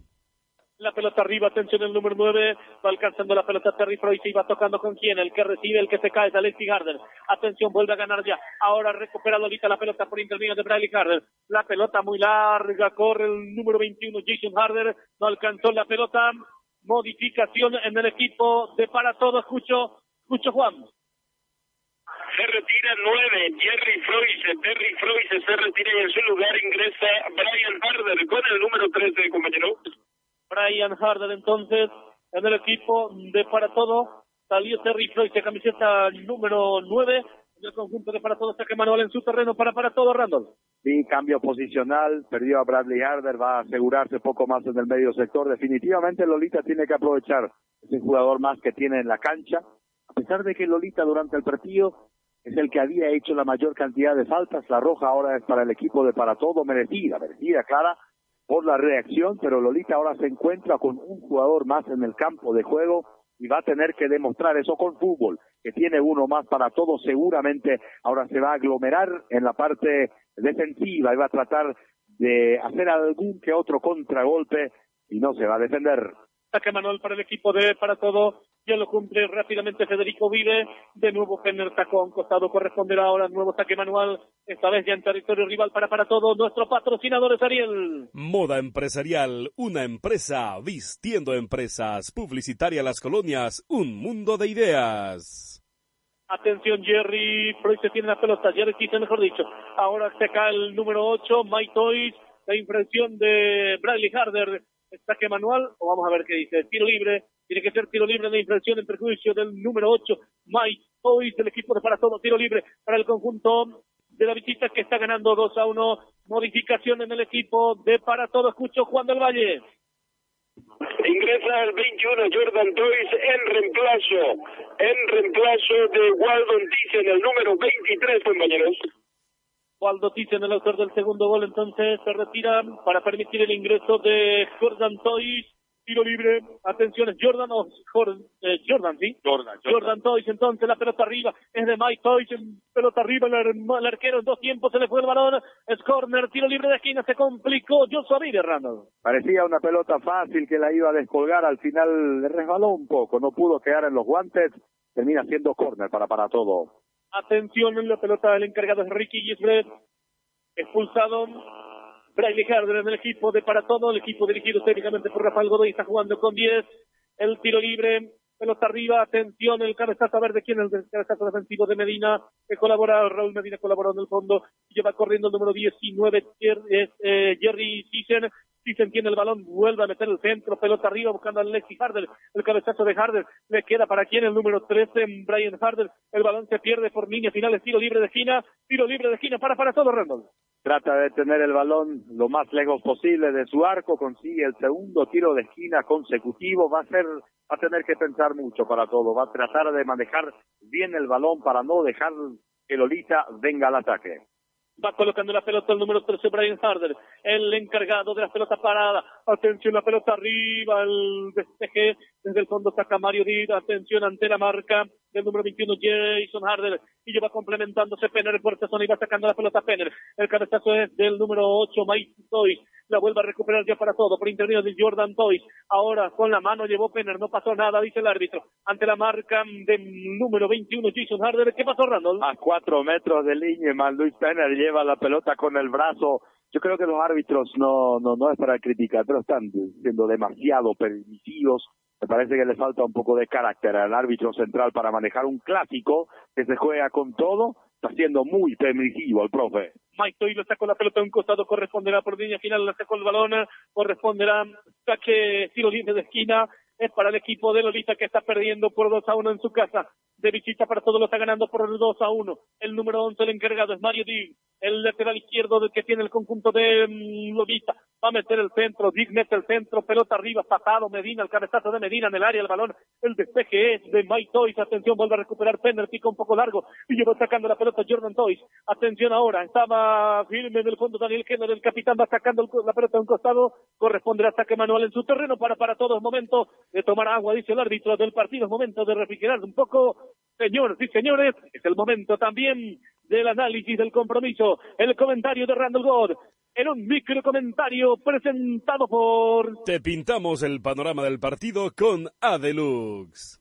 La pelota arriba, atención el número 9, va alcanzando la pelota Terry Freud y va tocando con quién, el que recibe, el que se cae es Alexi Garden. Atención, vuelve a ganar ya. Ahora recupera Lolita la pelota por intermedio de Bradley Harder. La pelota muy larga, corre el número 21, Jason Harder. No alcanzó la pelota. Modificación en el equipo de para todo. Escucho, escucho Juan. Se retira 9, Jerry Freuse, Terry Freuse se retira y en su lugar ingresa Brian Harder con el número 13, compañero. Brian Harder entonces en el equipo de para todo. Salió Terry Floyd, camiseta número 9 en el conjunto de para todo. Saque manual en su terreno para para todo, Randall. Sí, cambio posicional, perdió a Bradley Harder, va a asegurarse poco más en el medio sector. Definitivamente Lolita tiene que aprovechar ese jugador más que tiene en la cancha, a pesar de que Lolita durante el partido es el que había hecho la mayor cantidad de faltas. La roja ahora es para el equipo de para todo, merecida, merecida, clara por la reacción, pero Lolita ahora se encuentra con un jugador más en el campo de juego y va a tener que demostrar eso con fútbol, que tiene uno más para todo, seguramente ahora se va a aglomerar en la parte defensiva y va a tratar de hacer algún que otro contragolpe y no se va a defender. Manual para el equipo de para todo. Ya lo cumple rápidamente Federico Vive. De nuevo Jenner Tacón. Costado corresponderá ahora nuevo saque manual. Esta vez ya en territorio rival para para todo. Nuestro patrocinador es Ariel. Moda empresarial, una empresa vistiendo empresas, publicitaria Las Colonias, un mundo de ideas. Atención, Jerry. Freud se tiene la pelota. Jerry quise, mejor dicho. Ahora se cae el número 8, Mike Toys. La impresión de Bradley Harder. Saque manual. O vamos a ver qué dice. Tiro libre. Tiene que ser tiro libre de infracción en perjuicio del número 8, Mike Toys, del equipo de para todo. Tiro libre para el conjunto de la visita que está ganando 2 a 1. Modificación en el equipo de para todo. Escucho Juan del Valle. Ingresa el 21 Jordan Toys en reemplazo, en reemplazo de Waldon Thyssen, el número 23, compañeros. Waldo Thyssen, el autor del segundo gol, entonces se retira para permitir el ingreso de Jordan Toys. Tiro libre. Atención, es Jordan o Jordan, eh, Jordan, ¿sí? Jordan, Jordan Toys, entonces la pelota arriba es de Mike Toys, pelota arriba, el, ar- el arquero en dos tiempos se le fue el balón, es corner, tiro libre de esquina, se complicó Joshua Vide, Randall. Parecía una pelota fácil que la iba a descolgar, al final le resbaló un poco, no pudo quedar en los guantes, termina siendo córner para para todo. Atención en la pelota, el encargado es Ricky Gisbert, expulsado Bradley Harder en el equipo de para todo, el equipo dirigido técnicamente por Rafael Godoy está jugando con 10. El tiro libre, pelota arriba, atención, el cabezazo a ver de quién es el cabezazo defensivo de Medina, que colabora, Raúl Medina colaboró en el fondo, y lleva corriendo el número 19, es, eh, Jerry Thyssen, Thyssen tiene el balón, vuelve a meter el centro, pelota arriba buscando a Lexi Harder, el cabezazo de Harder, le queda para quién el número 13, Brian Harder, el balón se pierde por línea final, tiro libre de esquina, tiro libre de esquina, para para todo Randall trata de tener el balón lo más lejos posible de su arco, consigue el segundo tiro de esquina consecutivo, va a ser, va a tener que pensar mucho para todo, va a tratar de manejar bien el balón para no dejar que Lolita venga al ataque. Va colocando la pelota el número 13, Brian Harder, el encargado de la pelota parada. Atención, la pelota arriba, el despeje desde el fondo saca Mario Did. Atención ante la marca del número 21, Jason Harder. Y lleva complementándose Penner por esta zona y va sacando la pelota Penner. El cabezazo es del número 8, Mike Toy la vuelve a recuperar ya para todo, por intermedio de Jordan Toys. Ahora con la mano llevó Penner, no pasó nada, dice el árbitro. Ante la marca del número 21, Jason Harder. ¿Qué pasó, Randall? A cuatro metros de línea, Luis Penner lleva la pelota con el brazo. Yo creo que los árbitros no, no, no es para criticar, pero están siendo demasiado permisivos. Me parece que le falta un poco de carácter al árbitro central para manejar un clásico que se juega con todo Está siendo muy permisivo el profe. Mike Toy le sacó la pelota a un costado, corresponderá por línea final, le sacó el balón, corresponderá saque tiro libre de esquina, es para el equipo de Lolita que está perdiendo por 2 a 1 en su casa. De visita para todos lo está ganando por 2 a 1. El número 11, el encargado es Mario Di, el lateral izquierdo del que tiene el conjunto de Lolita. Va a meter el centro, Dig mete el centro, pelota arriba, pasado, Medina, el cabezazo de Medina en el área, el balón, el despeje es de Mike Toys. Atención, vuelve a recuperar Penner, pica un poco largo y lleva sacando la pelota Jordan Toys. Atención ahora, estaba firme en el fondo Daniel Kenner, el capitán va sacando la pelota a un costado, corresponde al ataque manual en su terreno para para todos momentos de tomar agua, dice el árbitro del partido. Momento de refrigerar un poco. Señores y señores, es el momento también del análisis del compromiso. El comentario de Randall God en un micro comentario presentado por... Te pintamos el panorama del partido con Adelux.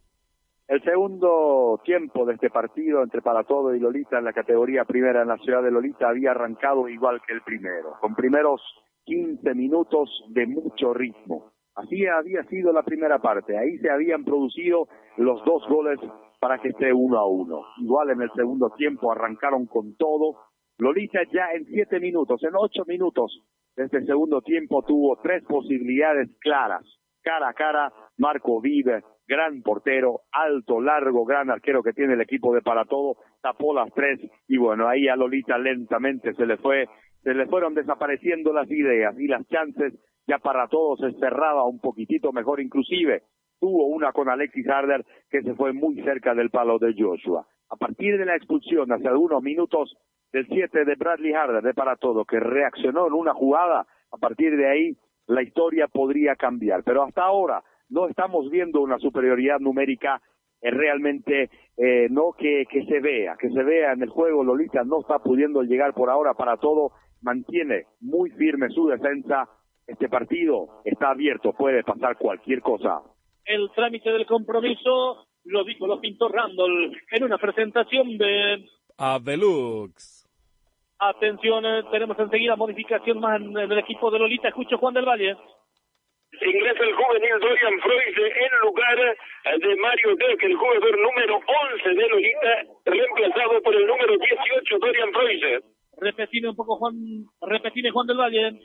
El segundo tiempo de este partido entre Para Todo y Lolita en la categoría primera en la ciudad de Lolita había arrancado igual que el primero, con primeros 15 minutos de mucho ritmo. Así había sido la primera parte. Ahí se habían producido los dos goles para que esté uno a uno. Igual en el segundo tiempo arrancaron con todo. Lolita ya en siete minutos, en ocho minutos de este segundo tiempo tuvo tres posibilidades claras. Cara a cara, Marco Vive, gran portero, alto, largo, gran arquero que tiene el equipo de para todo, tapó las tres y bueno, ahí a Lolita lentamente se le fue, se le fueron desapareciendo las ideas y las chances ya para todos se cerraba un poquitito mejor inclusive. Tuvo una con Alexis Harder que se fue muy cerca del palo de Joshua. A partir de la expulsión hace algunos minutos del 7 de Bradley Harder de para todo que reaccionó en una jugada, a partir de ahí la historia podría cambiar. Pero hasta ahora no estamos viendo una superioridad numérica eh, realmente eh, no que, que se vea, que se vea en el juego. Lolita no está pudiendo llegar por ahora para todo, mantiene muy firme su defensa este partido está abierto, puede pasar cualquier cosa. El trámite del compromiso lo dijo, lo pintó Randall en una presentación de Avelux. Atención, eh, tenemos enseguida modificación más en el equipo de Lolita. Escucho Juan del Valle. Ingresa el juvenil Dorian Freud en lugar de Mario Deck, el jugador número 11 de Lolita, reemplazado por el número 18, Dorian Freud. Repetime un poco, Juan. Repetime, Juan del Valle.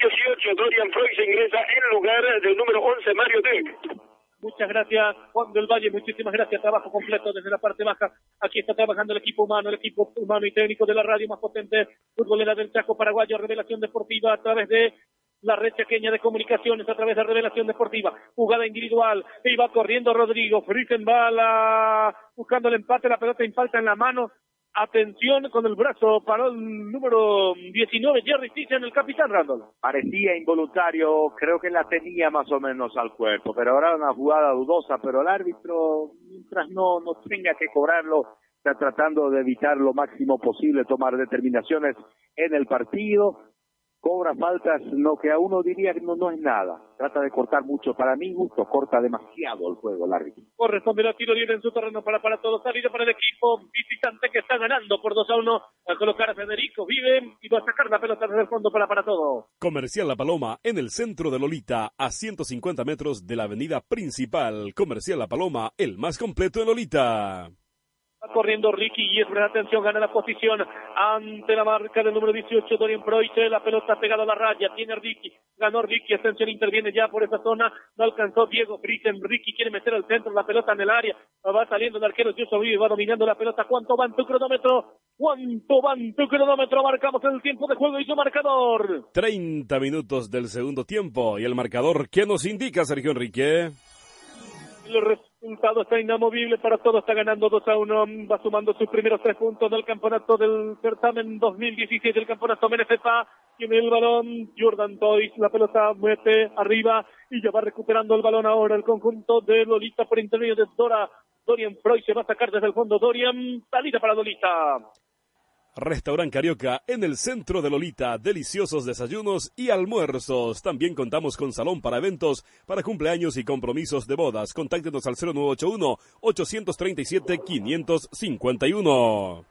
18, Dorian Freud se ingresa en lugar del número 11, Mario Deck. Muchas gracias, Juan del Valle. Muchísimas gracias. Trabajo completo desde la parte baja. Aquí está trabajando el equipo humano, el equipo humano y técnico de la radio más potente, futbolera del Chaco Paraguayo, Revelación Deportiva a través de la red pequeña de comunicaciones a través de Revelación Deportiva. Jugada individual. Y va corriendo Rodrigo. Fricken va buscando el empate. La pelota impacta en la mano Atención con el brazo para el número 19, Jerry en el capitán Randall. Parecía involuntario, creo que la tenía más o menos al cuerpo, pero ahora una jugada dudosa, pero el árbitro, mientras no, no tenga que cobrarlo, está tratando de evitar lo máximo posible, tomar determinaciones en el partido. Cobra faltas, lo que a uno diría que no, no es nada. Trata de cortar mucho. Para mi gusto, corta demasiado el juego el árbitro. Corresponderá tiro libre en su terreno para, para todos. Salida para el equipo visitante que está ganando por 2 a 1. A colocar a Federico Vive y va a sacar la pelota desde el fondo para, para todo. Comercial La Paloma, en el centro de Lolita, a 150 metros de la avenida principal. Comercial La Paloma, el más completo en Lolita. Va corriendo Ricky y es atención, gana la posición ante la marca del número 18, Dorian Proite, la pelota pegada a la raya, tiene Ricky, ganó Ricky, atención, interviene ya por esa zona, no alcanzó Diego Britten, Ricky quiere meter al centro, la pelota en el área, va saliendo el arquero, Yuso Vive, va dominando la pelota, ¿cuánto va en tu cronómetro? ¿Cuánto va en tu cronómetro? Marcamos el tiempo de juego y su marcador. 30 minutos del segundo tiempo y el marcador, ¿qué nos indica Sergio Enrique? El resultado está inamovible para todos, está ganando 2 a 1, va sumando sus primeros tres puntos del campeonato del certamen 2017 del campeonato MNFPA, tiene el balón Jordan Toys, la pelota muete arriba y ya va recuperando el balón ahora el conjunto de Lolita por intermedio de Dora, Dorian Freud se va a sacar desde el fondo, Dorian, salida para Lolita. Restaurant Carioca en el centro de Lolita, deliciosos desayunos y almuerzos. También contamos con salón para eventos, para cumpleaños y compromisos de bodas. Contáctenos al 0981-837-551.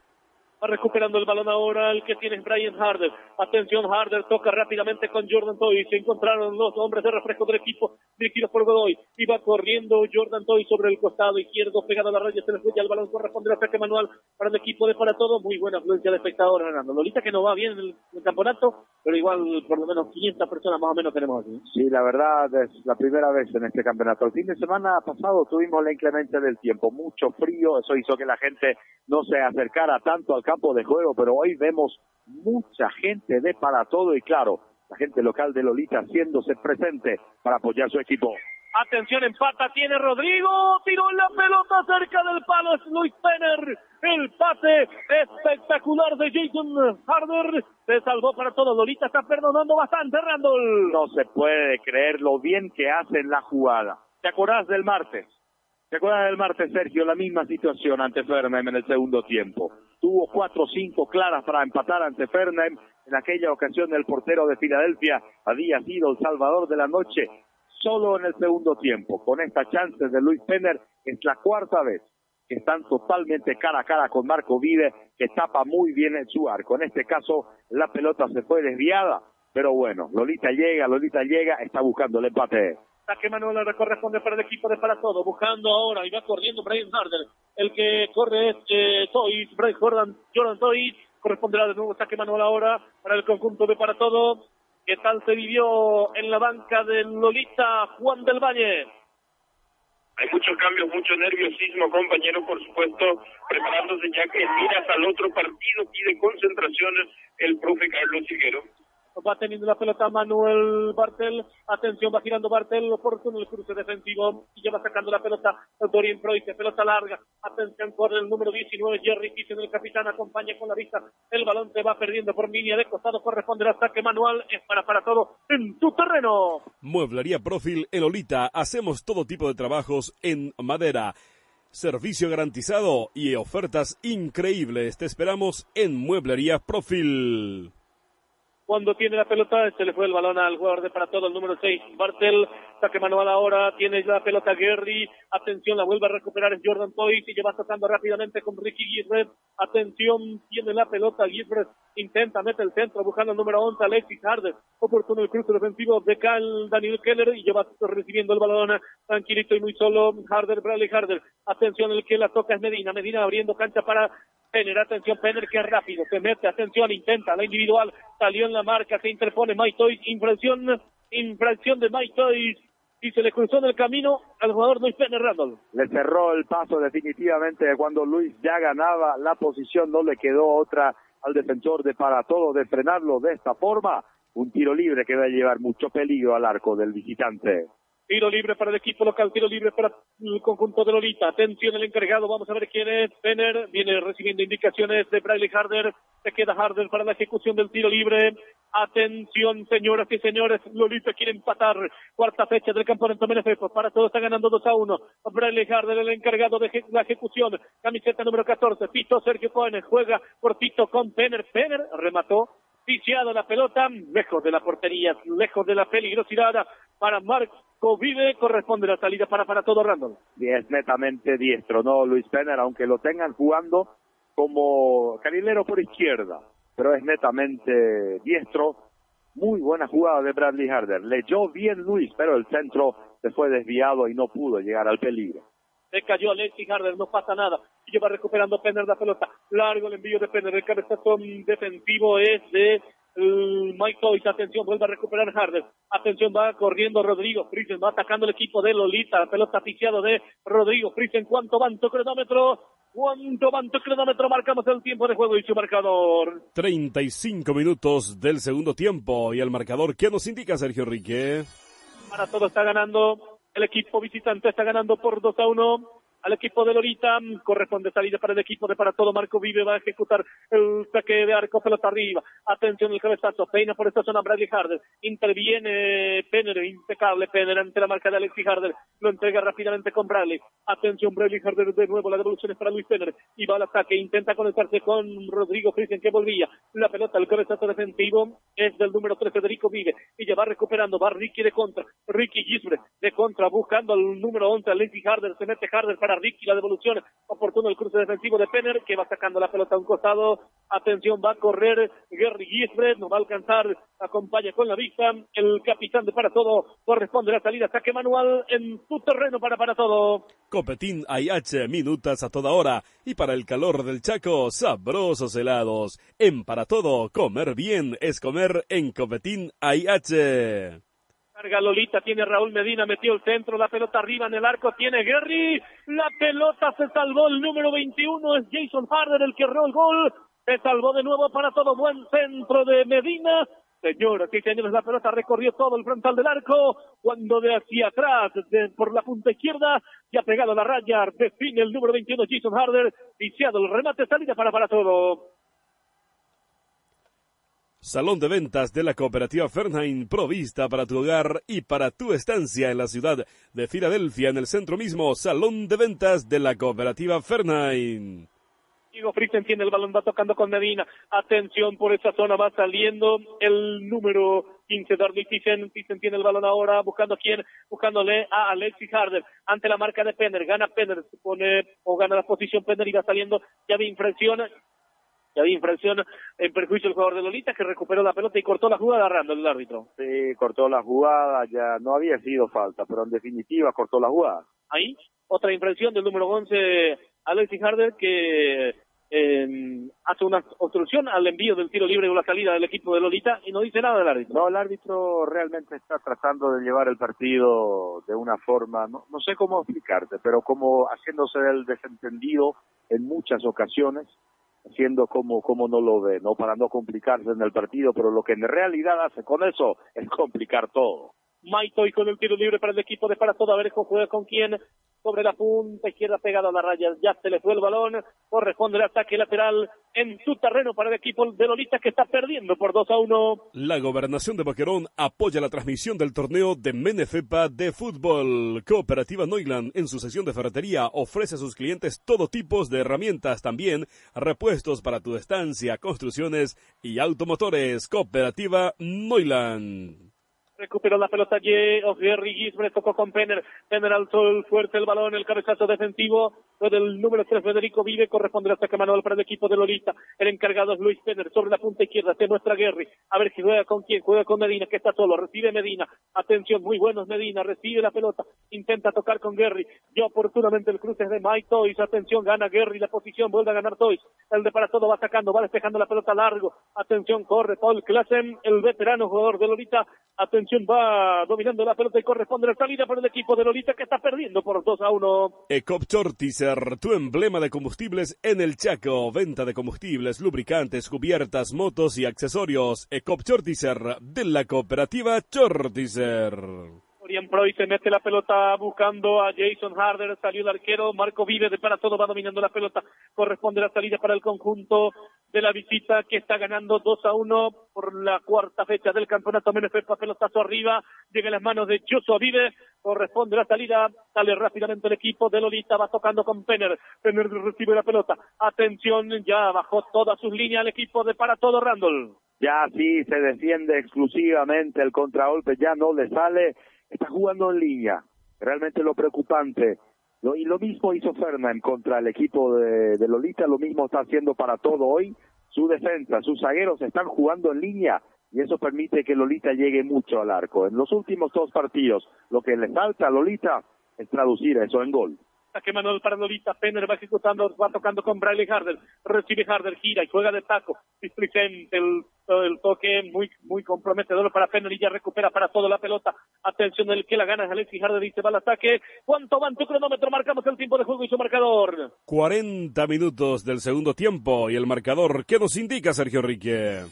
Va recuperando el balón ahora el que tiene es Brian Harder. Atención, Harder toca rápidamente con Jordan Toy. Se encontraron los hombres de refresco del equipo dirigidos por Godoy. Y va corriendo Jordan Toy sobre el costado izquierdo, pegado a la raya. Se le fue ya el balón. Corresponde al ataque manual para el equipo de Para Todo. Muy buena afluencia de espectadores ganando. Lolita que no va bien en el, el campeonato, pero igual por lo menos 500 personas más o menos tenemos aquí. Sí, la verdad es la primera vez en este campeonato. El fin de semana pasado tuvimos la inclemencia del tiempo, mucho frío, eso hizo que la gente no se acercara tanto al campo de juego, pero hoy vemos mucha gente de para todo y claro, la gente local de Lolita haciéndose presente para apoyar su equipo. Atención, empata, tiene Rodrigo, tiró la pelota cerca del palo, es Luis Penner, el pase espectacular de Jason Harder, se salvó para todo, Lolita está perdonando bastante, Randall. No se puede creer lo bien que hacen la jugada. ¿Te acordás del martes? ¿Te acuerdas del martes, Sergio? La misma situación ante Fernem en el segundo tiempo. Tuvo cuatro o cinco claras para empatar ante Fernem. En aquella ocasión el portero de Filadelfia había sido el salvador de la noche solo en el segundo tiempo. Con esta chance de Luis Penner es la cuarta vez que están totalmente cara a cara con Marco Vive, que tapa muy bien en su arco. En este caso la pelota se fue desviada, pero bueno, Lolita llega, Lolita llega, está buscando el empate. Saque Manuel le corresponde para el equipo de para todo, buscando ahora y va corriendo Brian Harder. El que corre es eh, Toys, Brian Jordan, Jordan Toys, corresponderá de nuevo saque Manuel ahora para el conjunto de para todo. ¿Qué tal se vivió en la banca del Lolita Juan del Valle? Hay muchos cambios, mucho nerviosismo, compañero, por supuesto, preparándose ya que miras al otro partido, pide concentración el profe Carlos Higuero. Va teniendo la pelota Manuel Bartel. Atención, va girando Bartel. Oportuno el cruce defensivo. Y ya va sacando la pelota Dorian Proite. Pelota larga. Atención, corre el número 19. Jerry Kitchen, el capitán, acompaña con la vista. El balón se va perdiendo por línea de costado. Corresponde al ataque manual. Es para para todo en tu terreno. Mueblería Profil en Olita. Hacemos todo tipo de trabajos en madera. Servicio garantizado y ofertas increíbles. Te esperamos en Mueblería Profil cuando tiene la pelota, se le fue el balón al jugador de para todo, el número 6, Bartel, saque manual ahora, tiene la pelota Gary, atención, la vuelve a recuperar Jordan Toys y lleva tocando rápidamente con Ricky Guirret, atención, tiene la pelota Guirret, intenta, mete el centro, buscando el número 11, Alexis Harder, oportuno el cruce defensivo de Cal Daniel Keller y lleva recibiendo el balón, tranquilito y muy solo, Harder, Bradley Harder, atención, el que la toca es Medina, Medina abriendo cancha para Penner, atención, Penner que rápido, se mete, atención, intenta, la individual, salió en la marca, se interpone Mike Toys, infracción, infracción de Mike Toys, y se le cruzó en el camino al jugador Luis Penner Randall. Le cerró el paso definitivamente cuando Luis ya ganaba la posición, no le quedó otra al defensor de para todo de frenarlo de esta forma. Un tiro libre que va a llevar mucho peligro al arco del visitante. Tiro libre para el equipo local, tiro libre para el conjunto de Lolita. Atención el encargado, vamos a ver quién es. Penner viene recibiendo indicaciones de Bradley Harder. Se queda Harder para la ejecución del tiro libre. Atención, señoras y señores. Lolita quiere empatar. Cuarta fecha del campeonato MNF. Para todo está ganando 2 a 1. Bradley Harder, el encargado de la ejecución. Camiseta número 14. Tito Sergio Cohen juega por Tito con Penner. Penner remató viciado la pelota, lejos de la portería, lejos de la peligrosidad para Marco Vive, corresponde la salida para para todo Randall. Y es netamente diestro, ¿no? Luis Penner, aunque lo tengan jugando como carrilero por izquierda, pero es netamente diestro. Muy buena jugada de Bradley Harder. Leyó bien Luis, pero el centro se fue desviado y no pudo llegar al peligro. Se cayó Alexis Harder, no pasa nada. Y va recuperando Penner la pelota. Largo el envío de Penner. El cabezazo defensivo es de uh, Mike Toys. Atención, vuelve a recuperar Harder. Atención, va corriendo Rodrigo Friesen. Va atacando el equipo de Lolita. La pelota asfixiado de Rodrigo Friesen. ¿Cuánto van tu cronómetro? ¿Cuánto van tu cronómetro? Marcamos el tiempo de juego y su marcador. 35 minutos del segundo tiempo. Y el marcador, ¿qué nos indica Sergio Rique? Para todo está ganando el equipo visitante está ganando por 2 a 1 al equipo de Lorita. Corresponde salida para el equipo de para todo. Marco Vive va a ejecutar el saque de arco, pelota arriba. Atención el cabezazo. Peina por esta zona Bradley Harder. Interviene Penner, impecable Penner ante la marca de Alexis Harder. Lo entrega rápidamente con Bradley. Atención Bradley Harder de nuevo. La devolución es para Luis Penner. Y va al ataque. Intenta conectarse con Rodrigo Friesen que volvía. La pelota, el cabezazo defensivo es del número 3 Federico Vive. Y ya va recuperando. Va Ricky de contra. Ricky Gisbre de contra buscando al número 11 Alexis Harder. Se mete Harder para Ricky, la devolución oportuno el cruce defensivo de Penner, que va sacando la pelota a un costado. Atención, va a correr Gary Gisbert, no va a alcanzar, acompaña con la vista. El capitán de Para Todo corresponde la salida, saque manual en su terreno para Para Todo. Copetín IH, minutas a toda hora. Y para el calor del Chaco, sabrosos helados. En Para Todo, comer bien es comer en Copetín IH. Carga Lolita, tiene Raúl Medina, metió el centro, la pelota arriba en el arco, tiene Gary, la pelota se salvó, el número 21 es Jason Harder el que erró el gol, se salvó de nuevo para todo, buen centro de Medina, Señoras y señores, la pelota recorrió todo el frontal del arco, cuando de hacia atrás, por la punta izquierda, ya pegado la raya, define el número 21 Jason Harder, viciado el remate, salida para para todo. Salón de ventas de la cooperativa Fernheim, provista para tu hogar y para tu estancia en la ciudad de Filadelfia, en el centro mismo. Salón de ventas de la cooperativa Fernheim. Diego Fristen tiene el balón, va tocando con Medina. Atención por esa zona, va saliendo el número 15, Darby Thyssen. Thyssen tiene el balón ahora, buscando quién, buscándole a Alexis Harder. Ante la marca de Penner, gana Penner, se pone o gana la posición Penner y va saliendo ya de infracción ya había infracción en perjuicio del jugador de Lolita que recuperó la pelota y cortó la jugada agarrando el árbitro. Sí, cortó la jugada, ya no había sido falta, pero en definitiva cortó la jugada. Ahí, otra infracción del número 11, Alexis Harder, que eh, hace una obstrucción al envío del tiro libre o la salida del equipo de Lolita y no dice nada del árbitro. No, el árbitro realmente está tratando de llevar el partido de una forma, no, no sé cómo explicarte, pero como haciéndose el desentendido en muchas ocasiones haciendo como, como no lo ve, ¿no? Para no complicarse en el partido, pero lo que en realidad hace con eso es complicar todo. Maito y con el tiro libre para el equipo de para todo, a ver juega con quién, sobre la punta izquierda pegado a la raya, ya se le fue el balón, corresponde el ataque lateral en su terreno para el equipo de Lolita que está perdiendo por 2 a 1. La gobernación de Boquerón apoya la transmisión del torneo de Menefepa de fútbol. Cooperativa Neuland en su sesión de ferretería ofrece a sus clientes todo tipo de herramientas, también repuestos para tu estancia, construcciones y automotores. Cooperativa Neuland. Recuperó la pelota Jerry Gisbert, tocó con Penner. Penner alzó el fuerte el balón, el cabezazo defensivo del número 3 Federico Vive, corresponde al ataque manual para el equipo de Lolita. El encargado es Luis Penner, sobre la punta izquierda, se muestra Guerri. A ver si juega con quién, juega con Medina, que está solo, recibe Medina. Atención, muy buenos Medina, recibe la pelota, intenta tocar con Guerri. Ya oportunamente el cruce es de Mike Toys, atención, gana Guerri la posición, vuelve a ganar Toys. El de para todo va sacando, va despejando la pelota largo. Atención, corre Paul Klassen, el veterano jugador de Lolita. Atención, va dominando la pelota y corresponde la salida para el equipo de Lolita que está perdiendo por 2 a 1. Ecop Chortizer, tu emblema de combustibles en el Chaco. Venta de combustibles, lubricantes, cubiertas, motos y accesorios. Ecop Chortizer de la cooperativa Chortizer. Orián Proy se mete la pelota buscando a Jason Harder, salió el arquero, Marco Vive de para todo va dominando la pelota, corresponde la salida para el conjunto de la visita que está ganando 2 a 1 por la cuarta fecha del campeonato. MNF, pelotazo arriba, llega en las manos de Joshua Vive, corresponde la salida, sale rápidamente el equipo de Lolita, va tocando con Penner, Penner recibe la pelota, atención, ya bajó todas sus líneas el equipo de para todo Randall. Ya sí se defiende exclusivamente el contragolpe, ya no le sale, está jugando en línea. Realmente lo preocupante. Y lo mismo hizo Fernand contra el equipo de, de Lolita, lo mismo está haciendo para todo hoy. Su defensa, sus zagueros están jugando en línea y eso permite que Lolita llegue mucho al arco. En los últimos dos partidos, lo que le falta a Lolita es traducir eso en gol. Saque Manuel para Lolita, Penner va ejecutando, va tocando con Bradley Harder, recibe Harder, gira y juega de taco, displicente, el, el toque muy muy comprometedor para Penner y ya recupera para todo la pelota, atención el que la gana es Alexis Harder y se va al ataque, ¿cuánto va en tu cronómetro? Marcamos el tiempo de juego y su marcador. 40 minutos del segundo tiempo y el marcador, ¿qué nos indica Sergio Rique?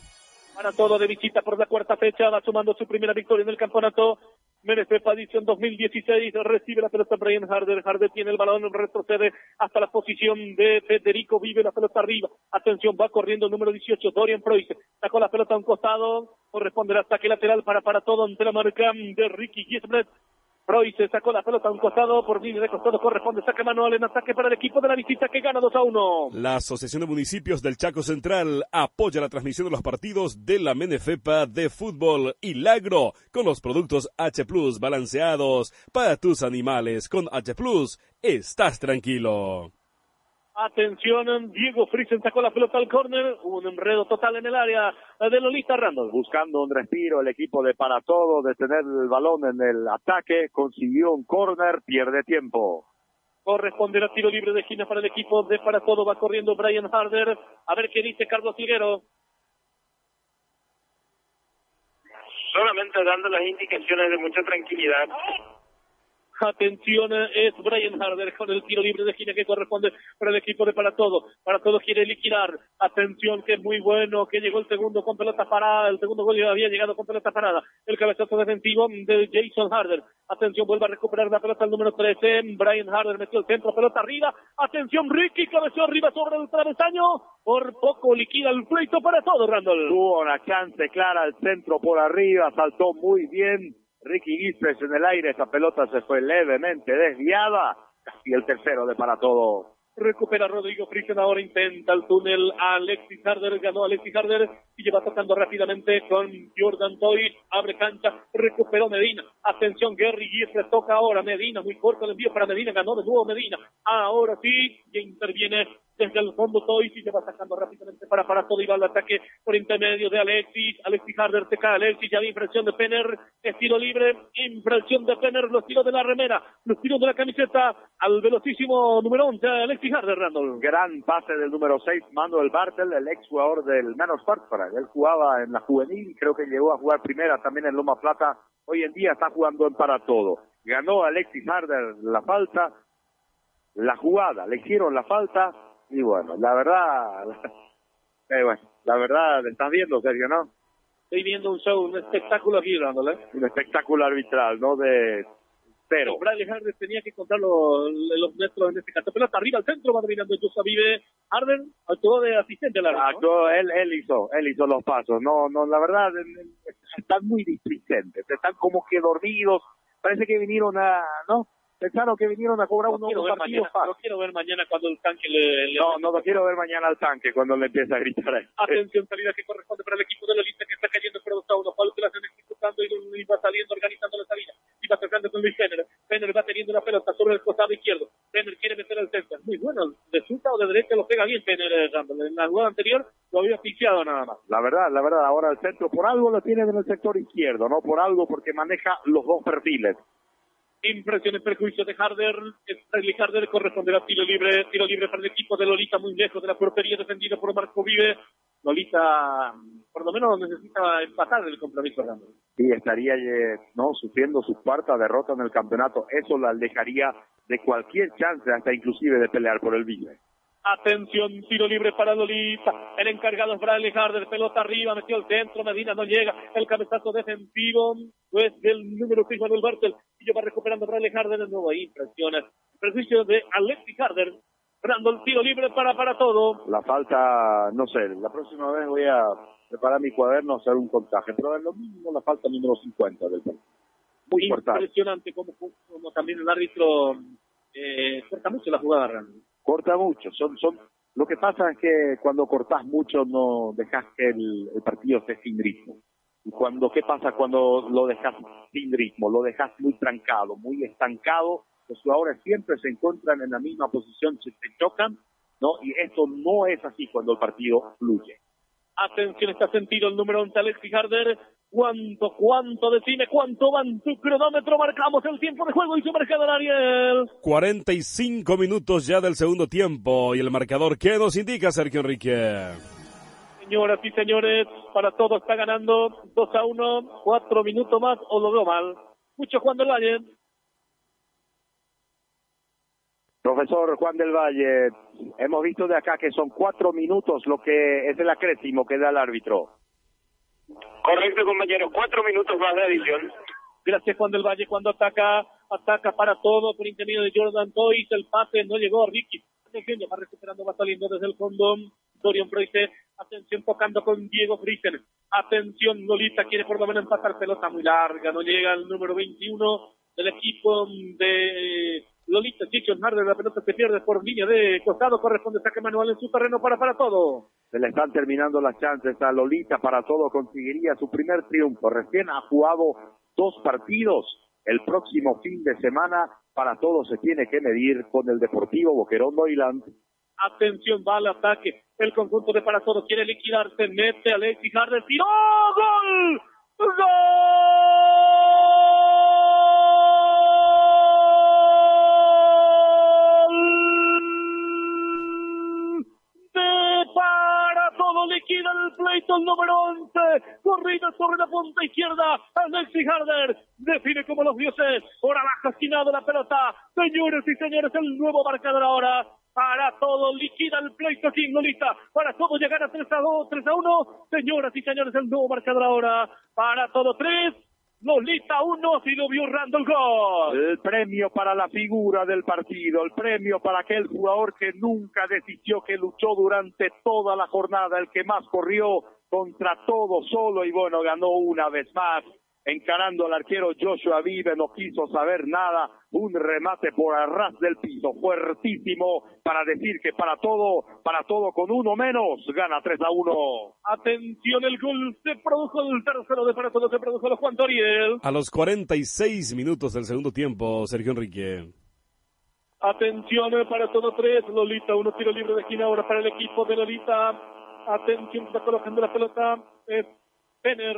Para todo de visita por la cuarta fecha, va sumando su primera victoria en el campeonato. Menesepa edición 2016, recibe la pelota Brian Harder, Harder tiene el balón, retrocede hasta la posición de Federico, vive la pelota arriba, atención, va corriendo el número 18, Dorian Preuss, sacó la pelota a un costado, corresponde el ataque lateral para para todo ante la marca de Ricky Gisbert, Roy se sacó la pelota a un costado, por línea de costado corresponde saque manual en ataque para el equipo de la visita que gana 2 a 1. La Asociación de Municipios del Chaco Central apoya la transmisión de los partidos de la Menefepa de fútbol y con los productos H Plus balanceados para tus animales. Con H Plus estás tranquilo. Atención, Diego Friesen sacó la pelota al córner, un enredo total en el área de Lolita Randall. Buscando un respiro el equipo de para todo, de tener el balón en el ataque, consiguió un córner, pierde tiempo. Corresponde a tiro libre de esquina para el equipo de para todo, va corriendo Brian Harder, a ver qué dice Carlos Figuero. Solamente dando las indicaciones de mucha tranquilidad. Atención, es Brian Harder con el tiro libre de esquina que corresponde para el equipo de Para Todo. Para Todo quiere liquidar. Atención, que es muy bueno, que llegó el segundo con pelota parada. El segundo gol había llegado con pelota parada. El cabezazo defensivo de Jason Harder. Atención, vuelve a recuperar la pelota el número 13. Brian Harder metió el centro, pelota arriba. Atención, Ricky cabeceó arriba sobre el travesaño. Por poco liquida el pleito para todo, Randall. Tuvo una chance clara al centro por arriba, saltó muy bien. Ricky Gisbert en el aire, esa pelota se fue levemente desviada. Y el tercero de para todo. Recupera Rodrigo Friesen, ahora intenta el túnel. Alexis Harder ganó Alexis Harder y lleva tocando rápidamente con Jordan Toy. Abre cancha, recuperó Medina. Atención, Gary Gisbert toca ahora Medina. Muy corto el envío para Medina, ganó de nuevo Medina. Ahora sí, y interviene desde el fondo y se va sacando rápidamente para para todo y va al ataque por intermedio de Alexis. Alexis Harder se cae Alexis, ya la impresión de Penner, estilo libre, impresión de Penner, los tiros de la remera, los tiros de la camiseta al velocísimo número 11, Alexis Harder, Randall. Gran pase del número 6, Manuel Bartel, el ex jugador del Menos Farfara. Él jugaba en la juvenil, creo que llegó a jugar primera también en Loma Plata. Hoy en día está jugando en para todo. Ganó Alexis Harder la falta, la jugada, le hicieron la falta, y bueno, la verdad, eh, bueno, la verdad, estás viendo, Sergio, ¿no? Estoy viendo un show, un espectáculo aquí, ¿eh? Un espectáculo arbitral, ¿no? De cero. Bradley Harder tenía que contar los, los metros en este caso. Pelota arriba al centro, va dominando Yusa Vive. Harder actuó de asistente al árbitro. ¿no? Actuó, él, él hizo, él hizo los pasos. No, no, la verdad, están muy displicentes, están como que dormidos. Parece que vinieron a, ¿no? Pensaron que vinieron a cobrar unos ver partidos mañana, lo quiero ver mañana cuando el tanque le... le- No, no lo quiero ver mañana al tanque cuando le empieza a gritar. Atención, salida que corresponde para el equipo de Lolita que está cayendo por a uno. Pablo que la están ejecutando y, va saliendo, organizando la salida. Y va tocando con Luis Penner. Penner va teniendo la pelota sobre el costado izquierdo. Penner quiere meter al centro. Muy bueno, de fruta o de derecha lo pega bien Penner. eh. En la jugada anterior lo había asfixiado nada más. La verdad, la verdad, ahora el centro por algo lo tiene en el sector izquierdo, no por algo porque maneja los dos perfiles. Impresión en perjuicio de Harder. Stanley Harder corresponderá tiro libre. Tiro libre para el equipo de Lolita, muy lejos de la portería, defendido por Marco Vive. Lolita, por lo menos, necesita empatar el compromiso, Randall. y estaría eh, no sufriendo su cuarta derrota en el campeonato. Eso la alejaría de cualquier chance, hasta inclusive de pelear por el Vive. Atención, tiro libre para Lolita. El encargado es Bradley Harder. Pelota arriba, metió el centro. Medina no llega. El cabezazo defensivo, pues del número 6, Manuel Bartel. Y yo va recuperando Bradley Harder de nuevo. Ahí impresiona. Perjuicio de Alexis Harder. Randall, tiro libre para, para todo. La falta, no sé, la próxima vez voy a preparar mi cuaderno, hacer un contaje, pero es lo mismo la falta número 50 del partido. Muy. Impresionante como, como también el árbitro eh, corta mucho la jugada, Randall. Corta mucho, son, son Lo que pasa es que cuando cortás mucho no dejas que el, partido esté sin ritmo. Y cuando, ¿qué pasa cuando lo dejas sin ritmo? Lo dejas muy trancado, muy estancado. Los jugadores siempre se encuentran en la misma posición, se, se chocan, ¿no? Y esto no es así cuando el partido fluye. Atención, está sentido el número 11, Alexis Harder. ¿Cuánto, cuánto define, cuánto va en tu cronómetro? Marcamos el tiempo de juego y su marcador, Ariel. 45 minutos ya del segundo tiempo y el marcador que nos indica Sergio Enrique. Señoras y señores, para todos está ganando 2 a 1, 4 minutos más o lo veo mal. Mucho Juan del Valle. Profesor Juan del Valle, hemos visto de acá que son cuatro minutos lo que es el acrésimo que da el árbitro. Correcto, compañero. Cuatro minutos más de adición. Gracias Juan del Valle cuando ataca, ataca para todo por intermedio de Jordan Toys, el pase no llegó a Ricky. Atención, va recuperando, va saliendo desde el fondo. Dorian Preusse, atención tocando con Diego Friesen. Atención, Lolita quiere por lo menos empatar pelota muy larga, no llega al número 21 del equipo de Lolita Chichon Harder, la pelota se pierde por línea de costado, corresponde saque manual en su terreno para para todo. Se le están terminando las chances a Lolita para todo, conseguiría su primer triunfo. Recién ha jugado dos partidos. El próximo fin de semana para todo se tiene que medir con el Deportivo Boquerón Doyland. Atención, va al ataque. El conjunto de para todo quiere liquidarse, mete a Alexis Harder, gol, gol liquida el pleito el número 11 corrida sobre la punta izquierda. Alexis Harder define como los dioses. Por abajo esquinado la pelota. Señores y señores el nuevo marcador ahora. Para todo liquida el pleito King Lolita. Para todo llegar a 3 a 2 3 a 1 señoras y señores el nuevo marcador ahora. Para todo 3 Lolita 1 si lo vio Randall Gol El premio para la figura del partido, el premio para aquel jugador que nunca desistió, que luchó durante toda la jornada, el que más corrió contra todo solo y bueno, ganó una vez más. Encarando al arquero Joshua Vive, no quiso saber nada. Un remate por arras del piso, fuertísimo, para decir que para todo, para todo con uno menos, gana 3 a 1. Atención, el gol se produjo el tercero de para todo, se produjo los Juan Toriel. A los 46 minutos del segundo tiempo, Sergio Enrique. Atención eh, para todo tres, Lolita, uno tiro libre de esquina ahora para el equipo de Lolita. Atención, está colocando la pelota, es Penner.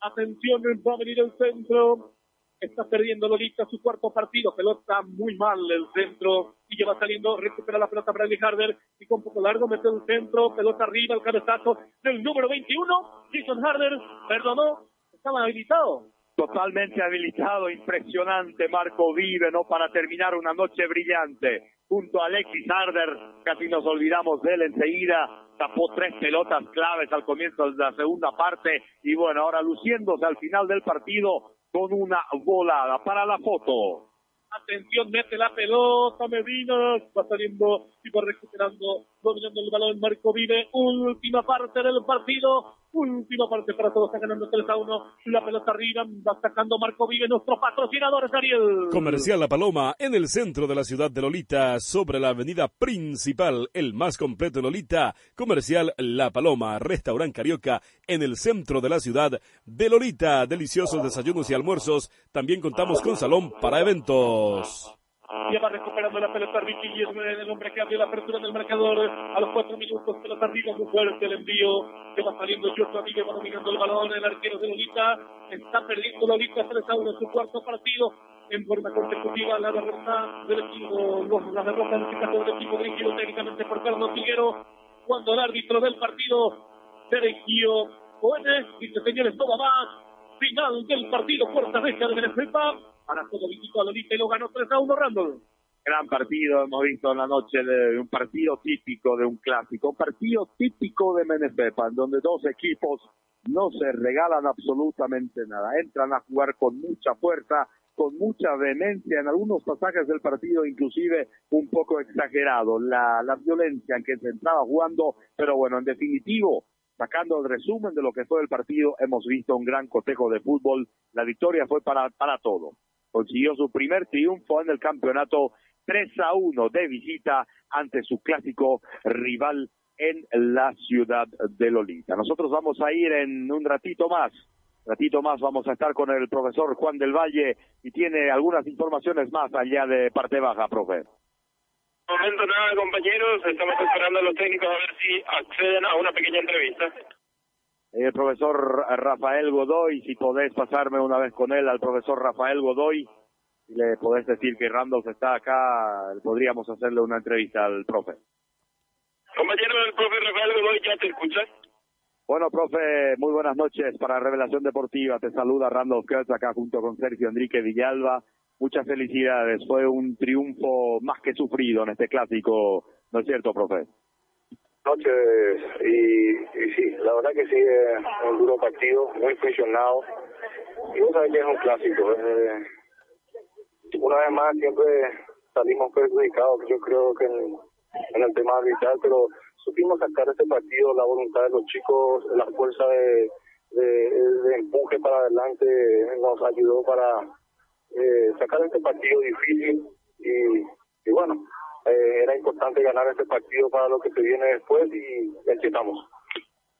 Atención, va a venir el centro. Está perdiendo Lolita su cuarto partido. Pelota muy mal el centro. Y ya va saliendo, recupera la pelota Bradley Harder. Y con poco largo mete el centro. Pelota arriba, el cabezazo del número 21. Jason Harder, perdonó, estaba habilitado. Totalmente habilitado, impresionante Marco Vive, ¿no? Para terminar una noche brillante. Junto a Alexis Harder, casi nos olvidamos de él enseguida. Tapó tres pelotas claves al comienzo de la segunda parte. Y bueno, ahora luciéndose al final del partido con una volada para la foto. Atención, mete la pelota, Medina, va saliendo y va recuperando, dominando el balón Marco Vive, última parte del partido, última parte para todos, está ganando 3 a 1, la pelota arriba, va sacando Marco Vive, nuestros patrocinadores, Ariel. Comercial La Paloma, en el centro de la ciudad de Lolita, sobre la avenida principal, el más completo de Lolita. Comercial La Paloma, restaurante Carioca, en el centro de la ciudad de Lolita. Deliciosos desayunos y almuerzos. También contamos con salón para eventos. Ya va recuperando la pelota Ricky y es el hombre que abrió la apertura del marcador a los cuatro minutos. Pelota arriba, muy fuerte el envío. Que va saliendo Joshua Vive, va dominando el balón. El arquero de Lolita está perdiendo Lolita 3 a 1 en su cuarto partido. En forma consecutiva, la derrota del equipo, la derrota en este caso del equipo dirigido técnicamente por Carlos Figuero. Cuando el árbitro del partido, Sergio Coene, dice: Señores, no va más. Final del partido, cuarta fecha de Venezuela para todo visitó a y lo ganó 3 a 1 Randall. Gran partido hemos visto en la noche de un partido típico de un clásico, un partido típico de Menesepa, en donde dos equipos no se regalan absolutamente nada, entran a jugar con mucha fuerza, con mucha vehemencia, en algunos pasajes del partido inclusive un poco exagerado, la, la violencia en que se entraba jugando, pero bueno, en definitivo, sacando el resumen de lo que fue el partido, hemos visto un gran cotejo de fútbol, la victoria fue para, para todo consiguió su primer triunfo en el campeonato 3 a 1 de visita ante su clásico rival en la ciudad de Lolita. Nosotros vamos a ir en un ratito más ratito más vamos a estar con el profesor Juan del Valle y tiene algunas informaciones más allá de parte baja, profe. Momento nada, compañeros, estamos esperando a los técnicos a ver si acceden a una pequeña entrevista. El profesor Rafael Godoy, si podés pasarme una vez con él al profesor Rafael Godoy, si le podés decir que Randolph está acá, podríamos hacerle una entrevista al profe. Compañero, el profe Rafael Godoy ya te escucha. Bueno, profe, muy buenas noches para Revelación Deportiva. Te saluda Randolph Kurtz acá junto con Sergio Enrique Villalba. Muchas felicidades. Fue un triunfo más que sufrido en este clásico, ¿no es cierto, profe? Noches, y, y sí, la verdad que sí, es un duro partido, muy presionado. Y vos sabés que es un clásico. Eh, una vez más, siempre salimos perjudicados, yo creo que en, en el tema arbitral, pero supimos sacar este partido, la voluntad de los chicos, la fuerza de, de, empuje para adelante nos ayudó para eh, sacar este partido difícil y, bueno, eh, era importante ganar este partido para lo que se viene después y aquí estamos.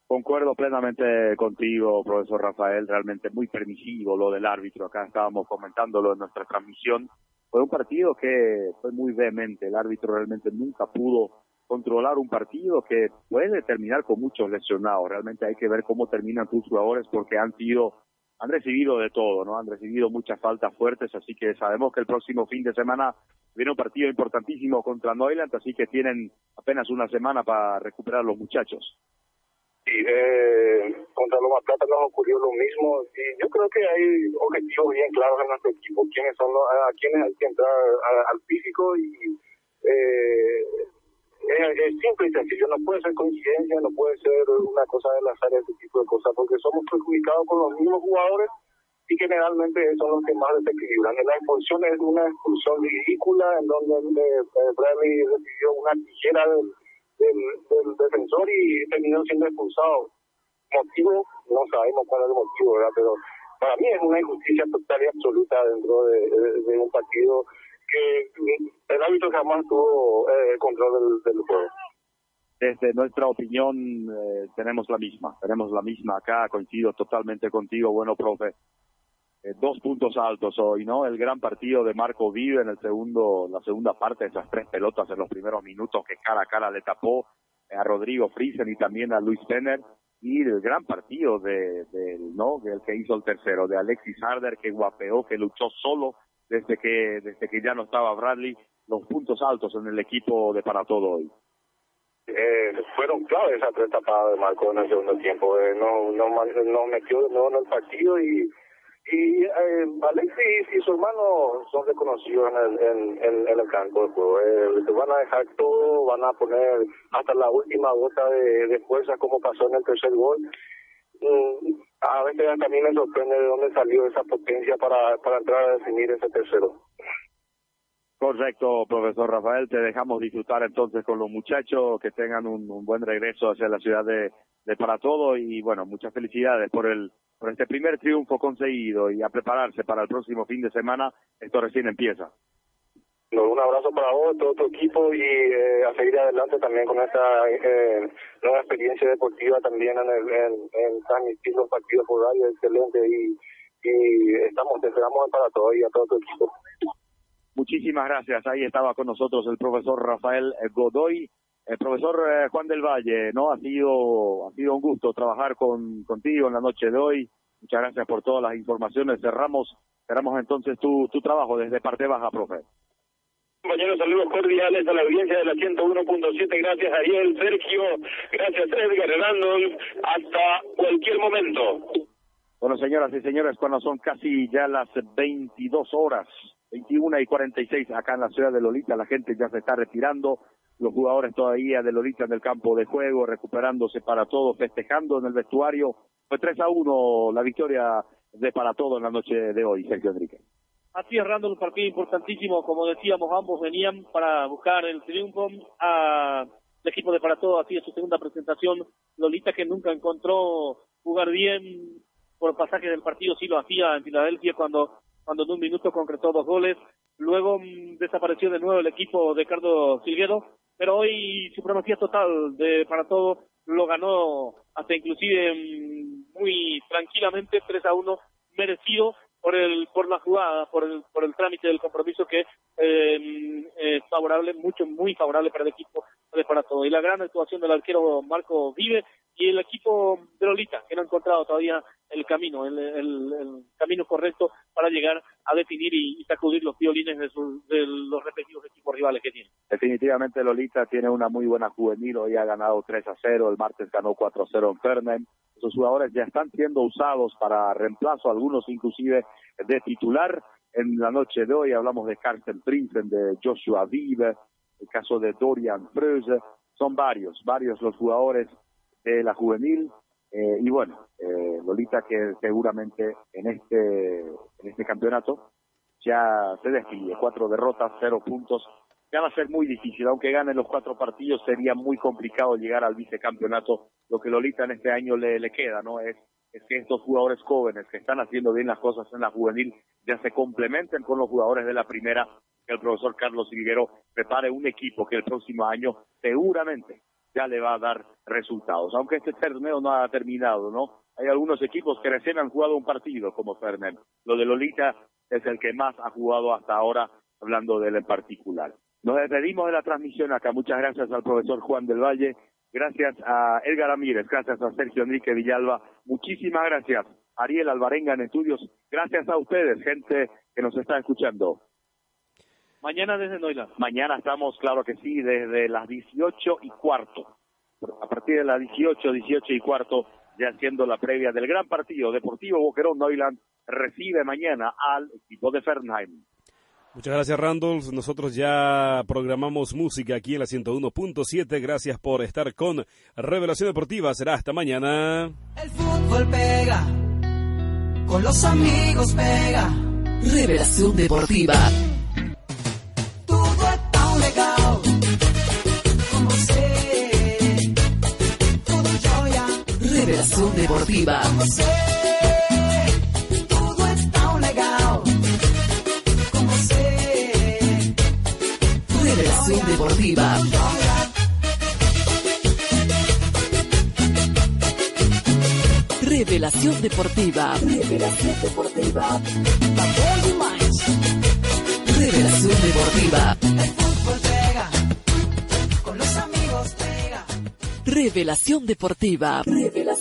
Concuerdo plenamente contigo, profesor Rafael, realmente muy permisivo lo del árbitro, acá estábamos comentándolo en nuestra transmisión. Fue un partido que fue muy vehemente, el árbitro realmente nunca pudo controlar un partido que puede terminar con muchos lesionados. Realmente hay que ver cómo terminan tus jugadores porque han sido, han recibido de todo, ¿no? Han recibido muchas faltas fuertes, así que sabemos que el próximo fin de semana viene un partido importantísimo contra Neuland, así que tienen apenas una semana para recuperar los muchachos. Sí, eh, contra Loma Plata nos ocurrió lo mismo y yo creo que hay objetivos bien claros en nuestro equipo, quiénes son los, a quiénes hay que entrar al físico y eh, es, simple y sencillo, no puede ser coincidencia, no puede ser una cosa de las áreas, ese tipo de cosas, porque somos perjudicados con los mismos jugadores y generalmente son los que más desequilibran. La expulsión es una expulsión ridícula en donde eh, Bradley recibió una tijera del, del, defensor y terminó siendo expulsado. Motivo, no sabemos cuál es el motivo, ¿verdad? Pero para mí es una injusticia total y absoluta dentro de un partido que el árbitro jamás tuvo eh, control del, juego. Desde nuestra opinión eh, tenemos la misma, tenemos la misma acá, coincido totalmente contigo, bueno, profe. Eh, dos puntos altos hoy, ¿no? El gran partido de Marco Vive en el segundo, la segunda parte, esas tres pelotas en los primeros minutos que cara a cara le tapó a Rodrigo Friesen y también a Luis Penner y el gran partido de, no el que hizo el tercero de Alexis Harder que guapeó que luchó solo desde que, desde que ya no estaba Bradley, los puntos altos en el equipo de para todo hoy. Eh, fueron claves esas tres tapadas de Marco en el segundo tiempo. Eh, no, no, no metió de nuevo en el partido y y eh, Alexis y su hermano son reconocidos en el, en, en, el campo de juego. Eh, van a dejar todo, van a poner hasta la última gota de, de fuerza como pasó en el tercer gol. Mm, a veces también me sorprende de dónde salió esa potencia para, para entrar a definir ese tercero. Correcto, profesor Rafael. Te dejamos disfrutar entonces con los muchachos, que tengan un, buen regreso hacia la ciudad de, de Para Todo y bueno, muchas felicidades por el por este primer triunfo conseguido y a prepararse para el próximo fin de semana. Esto recién empieza un abrazo para vos, todo tu equipo y eh, a seguir adelante también con esta eh, nueva experiencia deportiva también en, el, en, en transmitir los partidos por radio, excelente y, y estamos, te esperamos para todo y a todo tu equipo. Muchísimas gracias. Ahí estaba con nosotros el profesor Rafael Godoy. El profesor eh, Juan del Valle, ¿no? Ha sido, ha sido un gusto trabajar con, contigo en la noche de hoy. Muchas gracias por todas las informaciones. Cerramos, cerramos entonces tu, tu trabajo desde parte baja, profe. Compañeros, saludos cordiales a la audiencia de la 101.7. Gracias, Ariel, Sergio. Gracias, Edgar, Hernando. Hasta cualquier momento. Bueno, señoras y señores, cuando son casi ya las 22 horas, 21 y 46 acá en la ciudad de Lolita, la gente ya se está retirando. Los jugadores todavía de Lolita en el campo de juego, recuperándose para todo, festejando en el vestuario. Fue 3 a 1 la victoria de para todo en la noche de hoy, Sergio Enrique. Así cerrando un partido importantísimo, como decíamos, ambos venían para buscar el triunfo. A el equipo de Para Todo hacía su segunda presentación. Lolita que nunca encontró jugar bien por pasaje del partido, sí lo hacía en Filadelfia cuando, cuando en un minuto concretó dos goles. luego mm, desapareció de nuevo el equipo de Carlos Silguero, pero hoy supremacía total de para todo lo ganó hasta inclusive mm, muy tranquilamente 3 a 1 merecido por el por la jugada, por el por el trámite del compromiso que eh, es favorable, mucho muy favorable para el equipo para todo. Y la gran actuación del arquero Marco Vive y el equipo de Lolita, que no ha encontrado todavía el camino, el, el, camino correcto para llegar a definir y, sacudir los violines de, de, los respectivos equipos rivales que tiene. Definitivamente Lolita tiene una muy buena juvenil, hoy ha ganado 3 a 0, el martes ganó 4 a 0 en Fernem. Esos jugadores ya están siendo usados para reemplazo, algunos inclusive de titular. En la noche de hoy hablamos de Carsten Prinsen, de Joshua Vive, el caso de Dorian Fröse, son varios, varios los jugadores de la juvenil. Eh, y bueno, eh, Lolita que seguramente en este, en este campeonato ya se despide. Cuatro derrotas, cero puntos. Ya va a ser muy difícil, aunque ganen los cuatro partidos, sería muy complicado llegar al vicecampeonato. Lo que Lolita en este año le, le queda, ¿no? Es, es que estos jugadores jóvenes que están haciendo bien las cosas en la juvenil ya se complementen con los jugadores de la primera, que el profesor Carlos Higuero prepare un equipo que el próximo año seguramente ya le va a dar resultados. Aunque este torneo no ha terminado, ¿no? Hay algunos equipos que recién han jugado un partido, como Fernet. Lo de Lolita es el que más ha jugado hasta ahora, hablando de él en particular. Nos despedimos de la transmisión acá. Muchas gracias al profesor Juan del Valle. Gracias a Edgar Ramírez. Gracias a Sergio Enrique Villalba. Muchísimas gracias. Ariel Alvarenga en estudios. Gracias a ustedes, gente que nos está escuchando. Mañana desde Noila. Mañana estamos, claro que sí, desde las 18 y cuarto. A partir de las 18, 18 y cuarto, ya haciendo la previa del gran partido Deportivo Boquerón Neuland recibe mañana al equipo de Fernheim. Muchas gracias, Randolph. Nosotros ya programamos música aquí en la 101.7. Gracias por estar con Revelación Deportiva. Será hasta mañana. El fútbol pega, con los amigos pega. Revelación Deportiva. Revelación Deportiva. Revelación Deportiva. Revelación Deportiva. Revelación Deportiva. Revelación Deportiva. Revelación Deportiva. Revelación